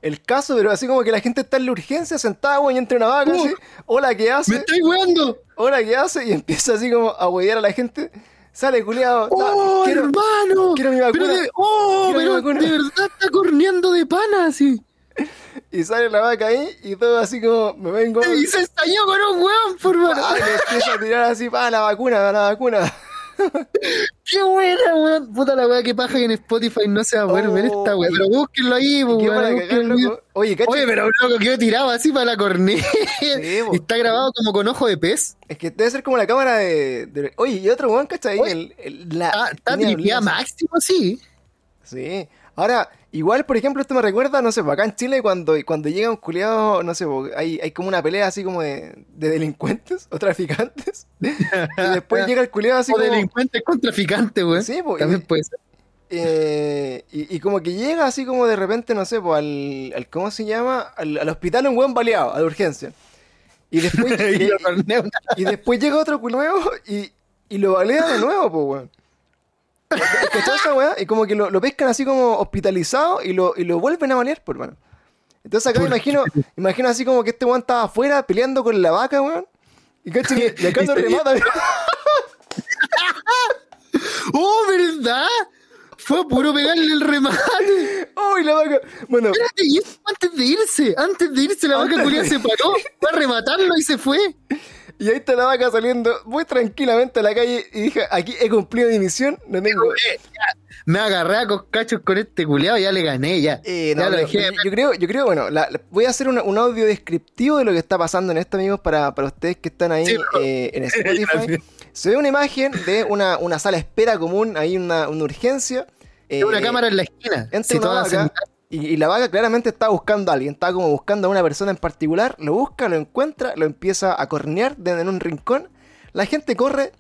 [SPEAKER 1] El caso, pero así como que la gente está en la urgencia, sentada, weón, y entra una vaca,
[SPEAKER 2] Uh,
[SPEAKER 1] así, hola, ¿qué
[SPEAKER 2] ¡Me
[SPEAKER 1] hace?
[SPEAKER 2] estoy weando!
[SPEAKER 1] Hola, ¿qué hace? Y empieza así como a huevear a la gente. Sale, culiado.
[SPEAKER 2] ¡Oh,
[SPEAKER 1] quiero,
[SPEAKER 2] hermano!
[SPEAKER 1] quiero mi vacuna.
[SPEAKER 2] Pero de, ¡Oh,
[SPEAKER 1] Quiero
[SPEAKER 2] pero
[SPEAKER 1] vacuna.
[SPEAKER 2] de verdad está corneando de pana, así!
[SPEAKER 1] Y sale la vaca ahí y todo así como, me vengo.
[SPEAKER 2] Y se ensañó con un weón, por
[SPEAKER 1] Ah,
[SPEAKER 2] favor.
[SPEAKER 1] le empieza a tirar así, pa, la vacuna, la vacuna.
[SPEAKER 2] ¡Qué buena, weón! Puta la weá que paja que en Spotify no se va a poder ver
[SPEAKER 1] Oh,
[SPEAKER 2] esta weá. Pero búsquenlo ahí, pues, weón.
[SPEAKER 1] Oye, cacha,
[SPEAKER 2] Oye, pero loco, quedó tirado así para la cornea. está grabado como con ojo de pez.
[SPEAKER 1] es que debe ser como la cámara de. de- Oye, y otro weón, ¿cachai?
[SPEAKER 2] Oye,
[SPEAKER 1] El, el- la,
[SPEAKER 2] Está, está tripeada máximo, sí.
[SPEAKER 1] Sí. Ahora, igual, por ejemplo, esto me recuerda, no sé, pues, acá en Chile cuando, cuando llega un culiado, no sé, pues, hay, hay como una pelea así como de, de delincuentes o traficantes. y después llega el culiado así
[SPEAKER 2] o
[SPEAKER 1] como...
[SPEAKER 2] delincuente con traficante, weón.
[SPEAKER 1] Sí, pues,
[SPEAKER 2] También
[SPEAKER 1] y-
[SPEAKER 2] puede ser.
[SPEAKER 1] eh, y, y como que llega así como de repente, no sé, pues al, al- ¿cómo se llama? Al, al hospital un buen baleado, a la urgencia. Y después,
[SPEAKER 2] Y
[SPEAKER 1] después llega otro nuevo y, y lo balea de nuevo, pues, weón. ¿Cachai esa weá? Y como que lo, lo pescan así como hospitalizado y lo, y lo vuelven a balear, por hermano. Entonces acá me
[SPEAKER 2] ¿Por
[SPEAKER 1] imagino, imagino así como que este weón estaba afuera peleando con la vaca, weón. Y caché que y acá
[SPEAKER 2] Y se-
[SPEAKER 1] remata.
[SPEAKER 2] ¡Oh, verdad! Fue puro pegarle el remate.
[SPEAKER 1] ¡Uy, la vaca! Bueno,
[SPEAKER 2] Espérate, y antes de irse. Antes de irse, la vaca culia
[SPEAKER 1] de-
[SPEAKER 2] se paró. Fue a rematarlo y se fue.
[SPEAKER 1] Y ahí está la vaca saliendo muy tranquilamente a la calle y dije, aquí he cumplido mi misión, no tengo...
[SPEAKER 2] Me agarré a coscachos con este culiado y ya le gané, ya.
[SPEAKER 1] Eh, no,
[SPEAKER 2] ya lo dejé.
[SPEAKER 1] yo, yo creo, yo creo, bueno, la- la- voy a hacer una- un audio descriptivo de lo que está pasando en esto, amigos, para, para ustedes que están ahí
[SPEAKER 2] Sí,
[SPEAKER 1] eh, en Spotify. Se ve una imagen de una, una sala de espera común, hay una, una urgencia.
[SPEAKER 2] Una
[SPEAKER 1] eh,
[SPEAKER 2] cámara en la esquina.
[SPEAKER 1] entra
[SPEAKER 2] situada
[SPEAKER 1] una vaca. Y, y la vaca claramente está buscando a alguien, está como buscando a una persona en particular, lo busca, lo encuentra, lo empieza a cornear de- en un rincón. La gente corre,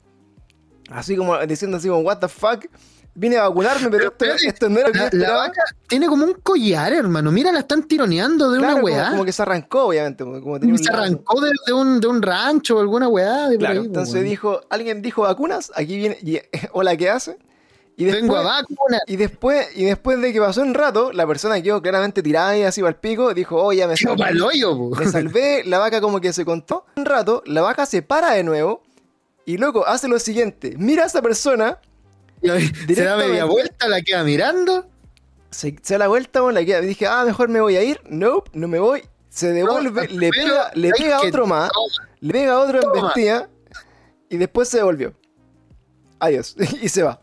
[SPEAKER 1] así como diciendo así como, what the fuck, vine a vacunarme, pero esto,
[SPEAKER 2] espérate,
[SPEAKER 1] esto no era
[SPEAKER 2] La, la
[SPEAKER 1] esperaba".
[SPEAKER 2] vaca tiene como un collar, hermano. Mira, la están tironeando de
[SPEAKER 1] Claro,
[SPEAKER 2] una weá.
[SPEAKER 1] como que se arrancó, obviamente. Como, tenía
[SPEAKER 2] se arrancó de, de un, de un rancho o alguna weá. De
[SPEAKER 1] Claro,
[SPEAKER 2] ahí,
[SPEAKER 1] entonces dijo, alguien dijo vacunas, aquí viene, y, hola, ¿qué hace? Y después,
[SPEAKER 2] vacuna.
[SPEAKER 1] y después, y después de que pasó un rato, la persona quedó claramente tirada y así al pico, dijo, oh, ya me salvé,
[SPEAKER 2] hoyo, po.
[SPEAKER 1] me salvé, la vaca como que se contó. Un rato, la vaca se para de nuevo, y loco, hace lo siguiente, mira a esa persona,
[SPEAKER 2] Se da media vuelta, la queda mirando.
[SPEAKER 1] se, se da la vuelta, la queda, dije, ah, mejor me voy a ir, nope, no me voy, se devuelve,
[SPEAKER 2] No,
[SPEAKER 1] le pega, le pega otro más,
[SPEAKER 2] Toma.
[SPEAKER 1] le pega a otro en
[SPEAKER 2] Toma.
[SPEAKER 1] vestida, y después se devolvió. Adiós, y se va.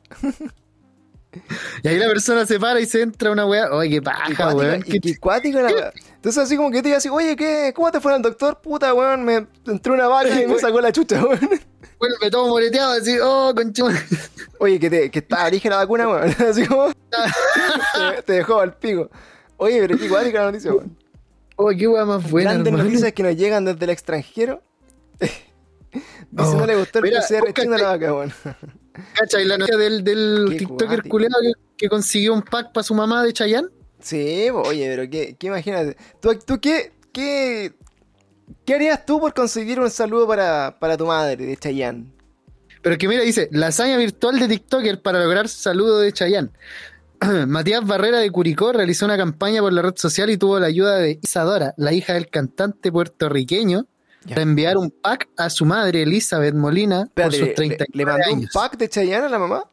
[SPEAKER 2] Y ahí la persona se para y se entra una weá. Oye, qué paja, weón.
[SPEAKER 1] qué cuática la weá. Entonces así como que te diga así, oye, ¿qué? ¿Cómo te fue el doctor? Puta, weón, me entró una vaca y me sacó la chucha, weón.
[SPEAKER 2] Vuelve todo moreteado así, oh, conchón.
[SPEAKER 1] Oye, que, te, que está origen la vacuna, weón. Así como te, te dejó al pico. Oye, pero qué cuática la noticia, weón.
[SPEAKER 2] Oh, qué weá más buena,
[SPEAKER 1] Grandes
[SPEAKER 2] hermano.
[SPEAKER 1] noticias que nos llegan desde el extranjero. Dice,
[SPEAKER 2] Oh,
[SPEAKER 1] no le gustó el PCR a la
[SPEAKER 2] este-
[SPEAKER 1] vaca, weón.
[SPEAKER 2] ¿Cachai? La noticia del, del TikToker culeado que, que consiguió un pack para su mamá de Chayanne.
[SPEAKER 1] Sí, oye, pero qué, qué imagínate. ¿Tú, tú qué, qué, qué harías tú por conseguir un saludo para, para tu madre de Chayanne?
[SPEAKER 2] Pero que mira, dice, la hazaña virtual de TikToker para lograr saludo de Chayanne. Matías Barrera de Curicó realizó una campaña por la red social y tuvo la ayuda de Isadora, la hija del cantante puertorriqueño,
[SPEAKER 1] Ya.
[SPEAKER 2] para enviar un pack a su madre Elizabeth Molina
[SPEAKER 1] Espérate,
[SPEAKER 2] por sus
[SPEAKER 1] le-
[SPEAKER 2] 30
[SPEAKER 1] le, le mandó un
[SPEAKER 2] años.
[SPEAKER 1] pack de Chayanne a la mamá?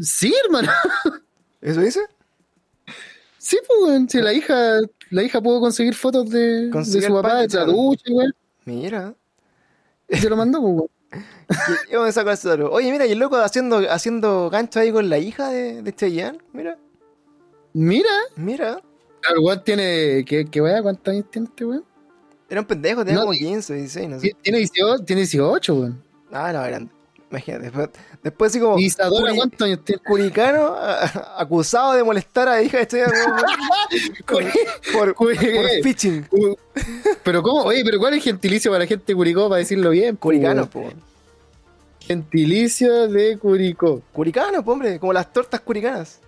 [SPEAKER 2] Sí, hermano.
[SPEAKER 1] ¿Eso dice?
[SPEAKER 2] Sí, pues, weón, si la hija la hija pudo conseguir fotos de, de su
[SPEAKER 1] el
[SPEAKER 2] papá, de la ducha, weón.
[SPEAKER 1] Mira.
[SPEAKER 2] Se lo mandó, pues, weón.
[SPEAKER 1] Y- y vamos a sacar ese otro. Oye, mira, y el loco haciendo, haciendo gancho ahí con la hija de, de Cheyenne. Mira,
[SPEAKER 2] Mira,
[SPEAKER 1] mira.
[SPEAKER 2] el weón tiene. ¿Qué, qué weá? ¿Cuántos años tiene este weón?
[SPEAKER 1] Era un pendejo, tenía
[SPEAKER 2] No,
[SPEAKER 1] como
[SPEAKER 2] y-
[SPEAKER 1] 15, 16, no sé.
[SPEAKER 2] Tiene 18, tiene 18, weón.
[SPEAKER 1] Ah, no, eran. Imagínate. Después, después así como.
[SPEAKER 2] ¿Y Isadora
[SPEAKER 1] Curi-
[SPEAKER 2] cuántos años tiene?
[SPEAKER 1] Curicano a- acusado de molestar a la hija de Cheyenne por, por, por.
[SPEAKER 2] Uh, Pero cómo, oye, pero ¿cuál es el gentilicio para la gente de Curicó para decirlo bien?
[SPEAKER 1] Curicano, po.
[SPEAKER 2] Gentilicio de Curicó.
[SPEAKER 1] Curicano, po, hombre, como las tortas curicanas.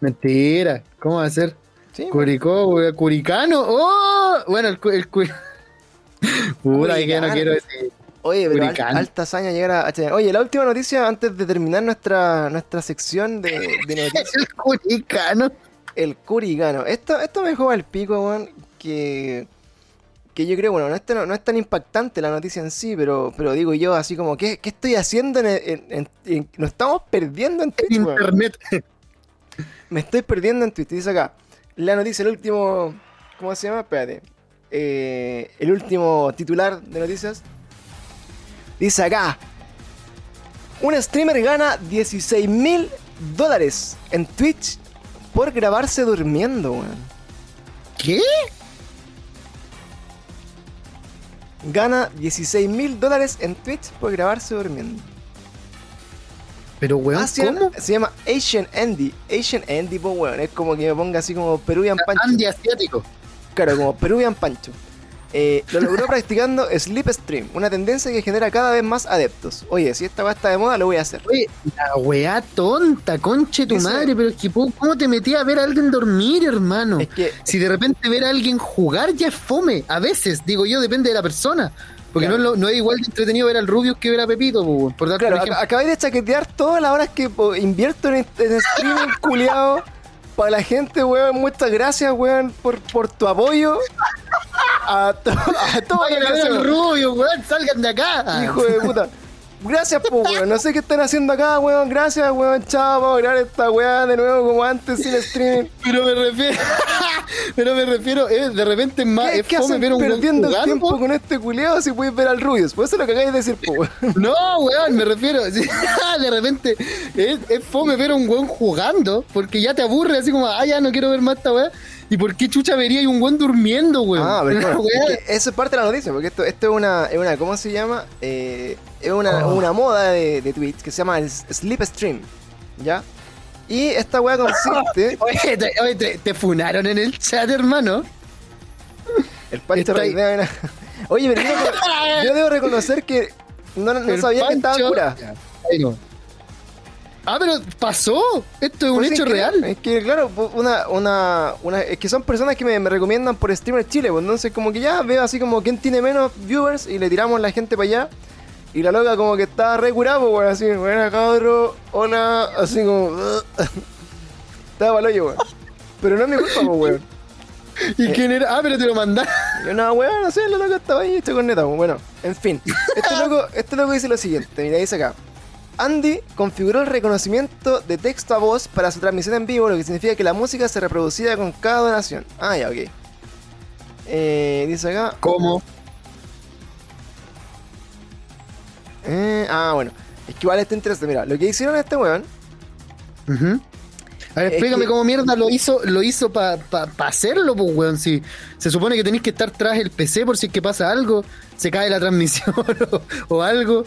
[SPEAKER 2] Mentira, ¿cómo va a ser?
[SPEAKER 1] Sí,
[SPEAKER 2] Curicó, weón, Curicano. ¡Oh! Bueno, el, el Puta, que no quiero decir.
[SPEAKER 1] Oye, pero al- alta hazaña llegar a. Oye, la última noticia antes de terminar nuestra, nuestra sección de, de noticias.
[SPEAKER 2] El Curicano.
[SPEAKER 1] El Curicano. Esto, esto me juega el pico, weón. Que, que yo creo, bueno, no es, tan, no es tan impactante la noticia en sí, pero, pero digo yo así como, ¿qué, qué estoy haciendo en, en- en- en- Nos estamos perdiendo en Twitch, weón.
[SPEAKER 2] Internet.
[SPEAKER 1] Me estoy perdiendo en Twitch. Dice acá, la noticia, el último... ¿Cómo se llama? Espérate. Eh, el último titular de noticias. Dice acá. Un streamer gana 16 mil dólares en Twitch por grabarse durmiendo, weón.
[SPEAKER 2] ¿Qué?
[SPEAKER 1] Gana 16 mil dólares en Twitch por grabarse durmiendo.
[SPEAKER 2] Pero, weón,
[SPEAKER 1] Asian-
[SPEAKER 2] ¿cómo?
[SPEAKER 1] se llama Asian Andy. Asian Andy, pues, weón. Es como que me ponga así como Peruvian Pancho.
[SPEAKER 2] Andy asiático.
[SPEAKER 1] Claro, como Peruvian Pancho. Eh, lo logró practicando Sleep Stream, una tendencia que genera cada vez más adeptos. Oye, si esta weá está de moda, lo voy a hacer.
[SPEAKER 2] Oye, la weá tonta, conche tu madre, pero es que ¿cómo te metí a ver a alguien dormir, hermano?
[SPEAKER 1] Es que,
[SPEAKER 2] Si de repente ver a alguien jugar ya es fome. A veces, digo yo, depende de la persona. Porque
[SPEAKER 1] Claro.
[SPEAKER 2] no, es lo- no es igual de entretenido ver al Rubius que ver a Pepito, weón, por darte
[SPEAKER 1] claro, ac- acabáis de chaquetear todas las horas que po, invierto en, en streaming culiado para la gente, weón. Muchas gracias, weón, por, por tu apoyo a, to- a toda
[SPEAKER 2] Vayan
[SPEAKER 1] la
[SPEAKER 2] a ver al
[SPEAKER 1] nación.
[SPEAKER 2] Rubius, weón, salgan de acá.
[SPEAKER 1] Hijo de puta. Gracias, po, weón. No sé qué están haciendo acá, weón. Gracias, weón. Chao, vamos a grabar esta weá de nuevo como antes sin streaming.
[SPEAKER 2] Pero me refiero, pero me refiero, eh, de repente es más,
[SPEAKER 1] ¿Qué,
[SPEAKER 2] es
[SPEAKER 1] qué
[SPEAKER 2] fome ver un
[SPEAKER 1] perdiendo el tiempo con este culiado si puedes ver al Rubius? Por eso es lo que acabáis de decir, po, weón.
[SPEAKER 2] No, weón, me refiero. de repente es, es fome ver a un weón jugando porque ya te aburre, así como, ah, ya no quiero ver más esta weá. ¿Y por qué chucha vería y un weón durmiendo, weón?
[SPEAKER 1] Ah, pero claro, es que eso es parte de la noticia, porque esto, esto es, una, es una, ¿cómo se llama? Eh, es una,
[SPEAKER 2] Oh.
[SPEAKER 1] una moda de, de Twitch que se llama el Sleep Stream, ¿ya? Y esta weá consiste,
[SPEAKER 2] Oye, te, oye, te- te funaron en el chat, hermano.
[SPEAKER 1] el Pancho
[SPEAKER 2] Está ahí.
[SPEAKER 1] Oye, pero yo, debo- yo debo reconocer que no, sabía que estaba cura.
[SPEAKER 2] Ahí no. Ah, pero pasó. Esto es un
[SPEAKER 1] Pues
[SPEAKER 2] hecho
[SPEAKER 1] es que-
[SPEAKER 2] real.
[SPEAKER 1] Es que, claro, una, una, una, es que son personas que me, me recomiendan por Streamer Chile, pues entonces como que ya veo así como quién tiene menos viewers y le tiramos la gente para allá. Y la loca como que está re curada, pues, así, buena cabro, hola, así como... estaba para weón. Pero no es mi culpa, pues, weón.
[SPEAKER 2] ¿Y quién era? Ah, pero te lo mandaste.
[SPEAKER 1] Yo no, weón, no sé, la loca estaba ahí hecha con neta, pues, bueno. En fin, este loco, este loco dice lo siguiente, mira, dice acá. Andy configuró el reconocimiento de texto a voz para su transmisión en vivo, lo que significa que la música se reproducía con cada donación. Ah, ya, ok. Eh, dice acá.
[SPEAKER 2] ¿Cómo?
[SPEAKER 1] eh, ah, bueno. Es que igual está interesante. Mira, lo que hicieron este weón.
[SPEAKER 2] A ver,
[SPEAKER 1] Es
[SPEAKER 2] explícame
[SPEAKER 1] que-
[SPEAKER 2] cómo mierda lo hizo, lo hizo para pa, pa hacerlo, pues, weón. Si se supone que tenéis que estar tras el PC por si es que pasa algo, se cae la transmisión o, o algo.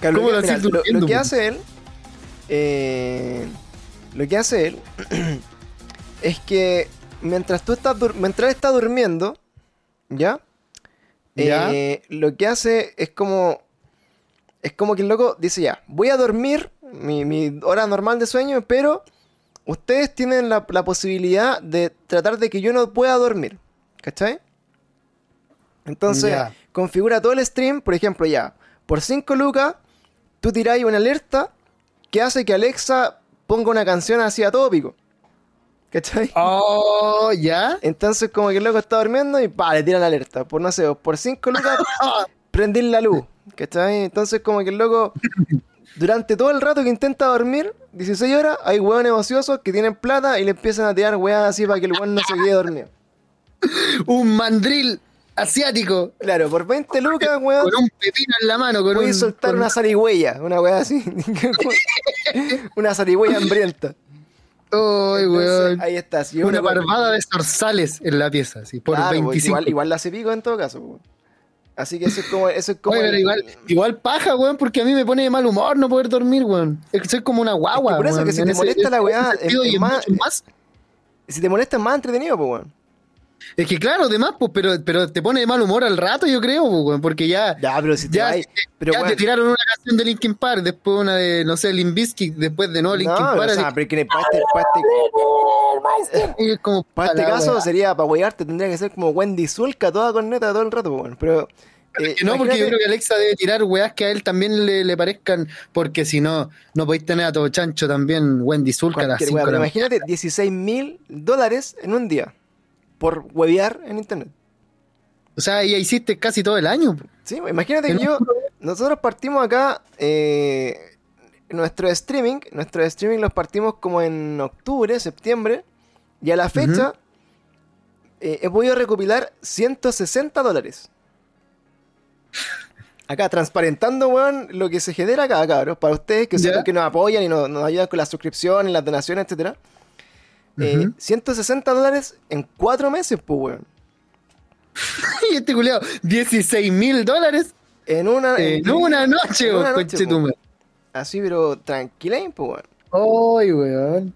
[SPEAKER 1] Claro,
[SPEAKER 2] ¿Cómo
[SPEAKER 1] lo, que, mira,
[SPEAKER 2] hacís
[SPEAKER 1] lo-
[SPEAKER 2] durmiendo,
[SPEAKER 1] lo que
[SPEAKER 2] po?
[SPEAKER 1] hace él. eh, lo que hace él. es que mientras tú estás mientras está durmiendo. ¿Ya?
[SPEAKER 2] Ya.
[SPEAKER 1] Eh, lo que hace es como. Es como que el loco dice ya, voy a dormir mi, mi hora normal de sueño, pero ustedes tienen la, la posibilidad de tratar de que yo no pueda dormir. ¿Cachai? Entonces,
[SPEAKER 2] Ya.
[SPEAKER 1] configura todo el stream, por ejemplo, ya, por 5 lucas, tú tiráis una alerta que hace que Alexa ponga una canción así a todo pico. ¿Cachai?
[SPEAKER 2] Oh, ya.
[SPEAKER 1] Entonces, como que el loco está durmiendo y pa, le tiran la alerta. Por no sé, por 5 lucas, prender la luz. ¿Cachai? Entonces, como que el loco, durante todo el rato que intenta dormir, 16 horas, hay hueones ociosos que tienen plata y le empiezan a tirar hueas así para que el hueón no se quede dormido.
[SPEAKER 2] un mandril asiático.
[SPEAKER 1] Claro, por 20 lucas, weón.
[SPEAKER 2] Con un pepino en la mano. Con
[SPEAKER 1] Puedes
[SPEAKER 2] un,
[SPEAKER 1] soltar
[SPEAKER 2] con-
[SPEAKER 1] una zarigüeya, una weá así. una zarigüeya hambrienta.
[SPEAKER 2] Ay,
[SPEAKER 1] Entonces,
[SPEAKER 2] weón.
[SPEAKER 1] Ahí está. Si
[SPEAKER 2] Una barbada de zorzales en la pieza, así, por
[SPEAKER 1] Claro, pues,
[SPEAKER 2] 25.
[SPEAKER 1] Igual, igual la hace pico en todo caso. weón. Así que eso es como. Eso es como
[SPEAKER 2] Oye, pero
[SPEAKER 1] el-
[SPEAKER 2] igual, igual paja, weón, porque a mí me pone de mal humor no poder dormir, weón. Es que soy como una guagua,
[SPEAKER 1] Es que por eso
[SPEAKER 2] weón,
[SPEAKER 1] que si
[SPEAKER 2] en
[SPEAKER 1] te molesta la weá, es- es más-
[SPEAKER 2] más.
[SPEAKER 1] Si te molesta es más entretenido, pues, weón.
[SPEAKER 2] Es que claro, de más, pues, pero, pero te pone de mal humor al rato, yo creo, pues, porque ya,
[SPEAKER 1] Ya, pero si te
[SPEAKER 2] ya,
[SPEAKER 1] vais- Pero,
[SPEAKER 2] ya
[SPEAKER 1] weón,
[SPEAKER 2] te tiraron una canción de Linkin Park, después una de, no sé, Limp Bizkit, después de no, Linkin
[SPEAKER 1] no,
[SPEAKER 2] Park.
[SPEAKER 1] o sea, pero que para este, para este,
[SPEAKER 2] es como,
[SPEAKER 1] para este caso
[SPEAKER 2] weá.
[SPEAKER 1] sería para weyarte, tendría que ser como Wendy Zulka toda con neta todo el rato, weón. Pero. eh,
[SPEAKER 2] no, porque yo creo que Alexa debe tirar weas que a él también le, le parezcan, porque si no, no podéis tener a todo chancho también Wendy Zulka a las
[SPEAKER 1] Cualquier
[SPEAKER 2] 5
[SPEAKER 1] weá,
[SPEAKER 2] de
[SPEAKER 1] pero
[SPEAKER 2] la
[SPEAKER 1] imagínate 16 mil dólares en un día por huevear en internet.
[SPEAKER 2] O sea, ya hiciste casi todo el año.
[SPEAKER 1] Sí, imagínate
[SPEAKER 2] Que
[SPEAKER 1] yo, nosotros partimos acá, eh, nuestro streaming, nuestro streaming los partimos como en octubre, septiembre, y a la fecha eh, he podido recopilar 160 dólares. Acá, transparentando, weón, lo que se genera acá, cabros, para ustedes que, son los que nos apoyan y nos, nos ayudan con las suscripciones, las donaciones, etcétera. Eh,
[SPEAKER 2] Ujú.
[SPEAKER 1] 160 dólares en cuatro meses, pues, weón.
[SPEAKER 2] y este culiado, 16 mil dólares
[SPEAKER 1] En una,
[SPEAKER 2] en una noche,
[SPEAKER 1] en una noche, po.
[SPEAKER 2] madre.
[SPEAKER 1] Así, pero tranquilain, pues, weón.
[SPEAKER 2] Ay, weón.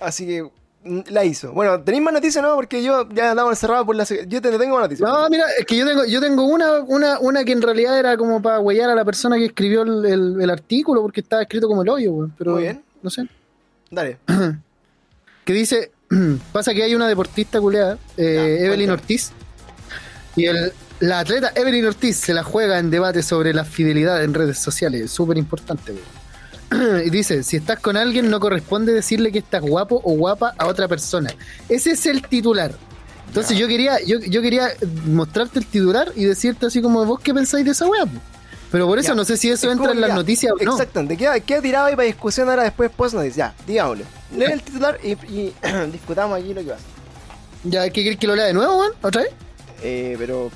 [SPEAKER 1] Así que mm, la hizo. Bueno, ¿tenéis más noticias, no? Porque yo ya andaba encerrado por la... Yo te tengo más noticias.
[SPEAKER 2] No, mira, es que yo tengo, yo tengo una, una, una que en realidad era como para huellar a la persona que escribió el, el- el artículo, porque estaba escrito como el hoyo, weón. Pero,
[SPEAKER 1] Muy bien.
[SPEAKER 2] No sé.
[SPEAKER 1] Dale.
[SPEAKER 2] que dice, pasa que hay una deportista culeada, eh,
[SPEAKER 1] Ya,
[SPEAKER 2] Evelyn. Ortiz, y el, la atleta Evelyn Ortiz se la juega en debate sobre la fidelidad en redes sociales, súper importante. y dice, si estás con alguien no corresponde decirle que estás guapo o guapa a otra persona. Ese es el titular. Entonces
[SPEAKER 1] Ya.
[SPEAKER 2] yo quería yo, yo quería mostrarte el titular y decirte así como vos qué pensáis de esa weá. Po?". Pero por eso
[SPEAKER 1] Ya.
[SPEAKER 2] no sé si eso
[SPEAKER 1] Es
[SPEAKER 2] entra en las
[SPEAKER 1] ya,
[SPEAKER 2] noticias o no.
[SPEAKER 1] Exactamente. Queda, queda tirado ahí para discusión ahora después post noticias. Ya, digámosle. Lee el titular y, y discutamos aquí lo que va.
[SPEAKER 2] Ya, ¿qué querés que lo lea de nuevo, weón? ¿Otra vez?
[SPEAKER 1] Eh, pero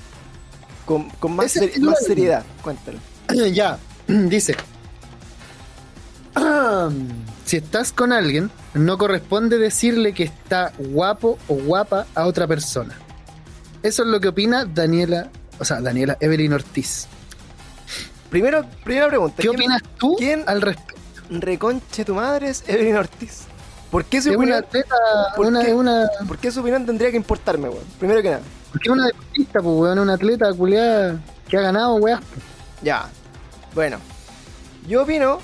[SPEAKER 1] con, más seriedad. Cuéntalo.
[SPEAKER 2] ya, dice. si estás con alguien, no corresponde decirle que está guapo o guapa a otra persona. Eso es lo que opina Daniela, o sea, Daniela Evelyn Ortiz.
[SPEAKER 1] Primero, primera pregunta.
[SPEAKER 2] ¿Qué
[SPEAKER 1] ¿Quién
[SPEAKER 2] opinas tú
[SPEAKER 1] quién-
[SPEAKER 2] al respecto?
[SPEAKER 1] Reconche tu madre es Evelyn Ortiz. ¿Por qué su
[SPEAKER 2] Es una
[SPEAKER 1] opinión,
[SPEAKER 2] atleta,
[SPEAKER 1] ¿por
[SPEAKER 2] una,
[SPEAKER 1] qué?
[SPEAKER 2] una,
[SPEAKER 1] ¿por qué su opinión tendría que importarme, weón? Primero que nada.
[SPEAKER 2] porque es una deportista, pues, weón, una atleta culiada que ha ganado, weón.
[SPEAKER 1] Ya. Bueno. Yo opino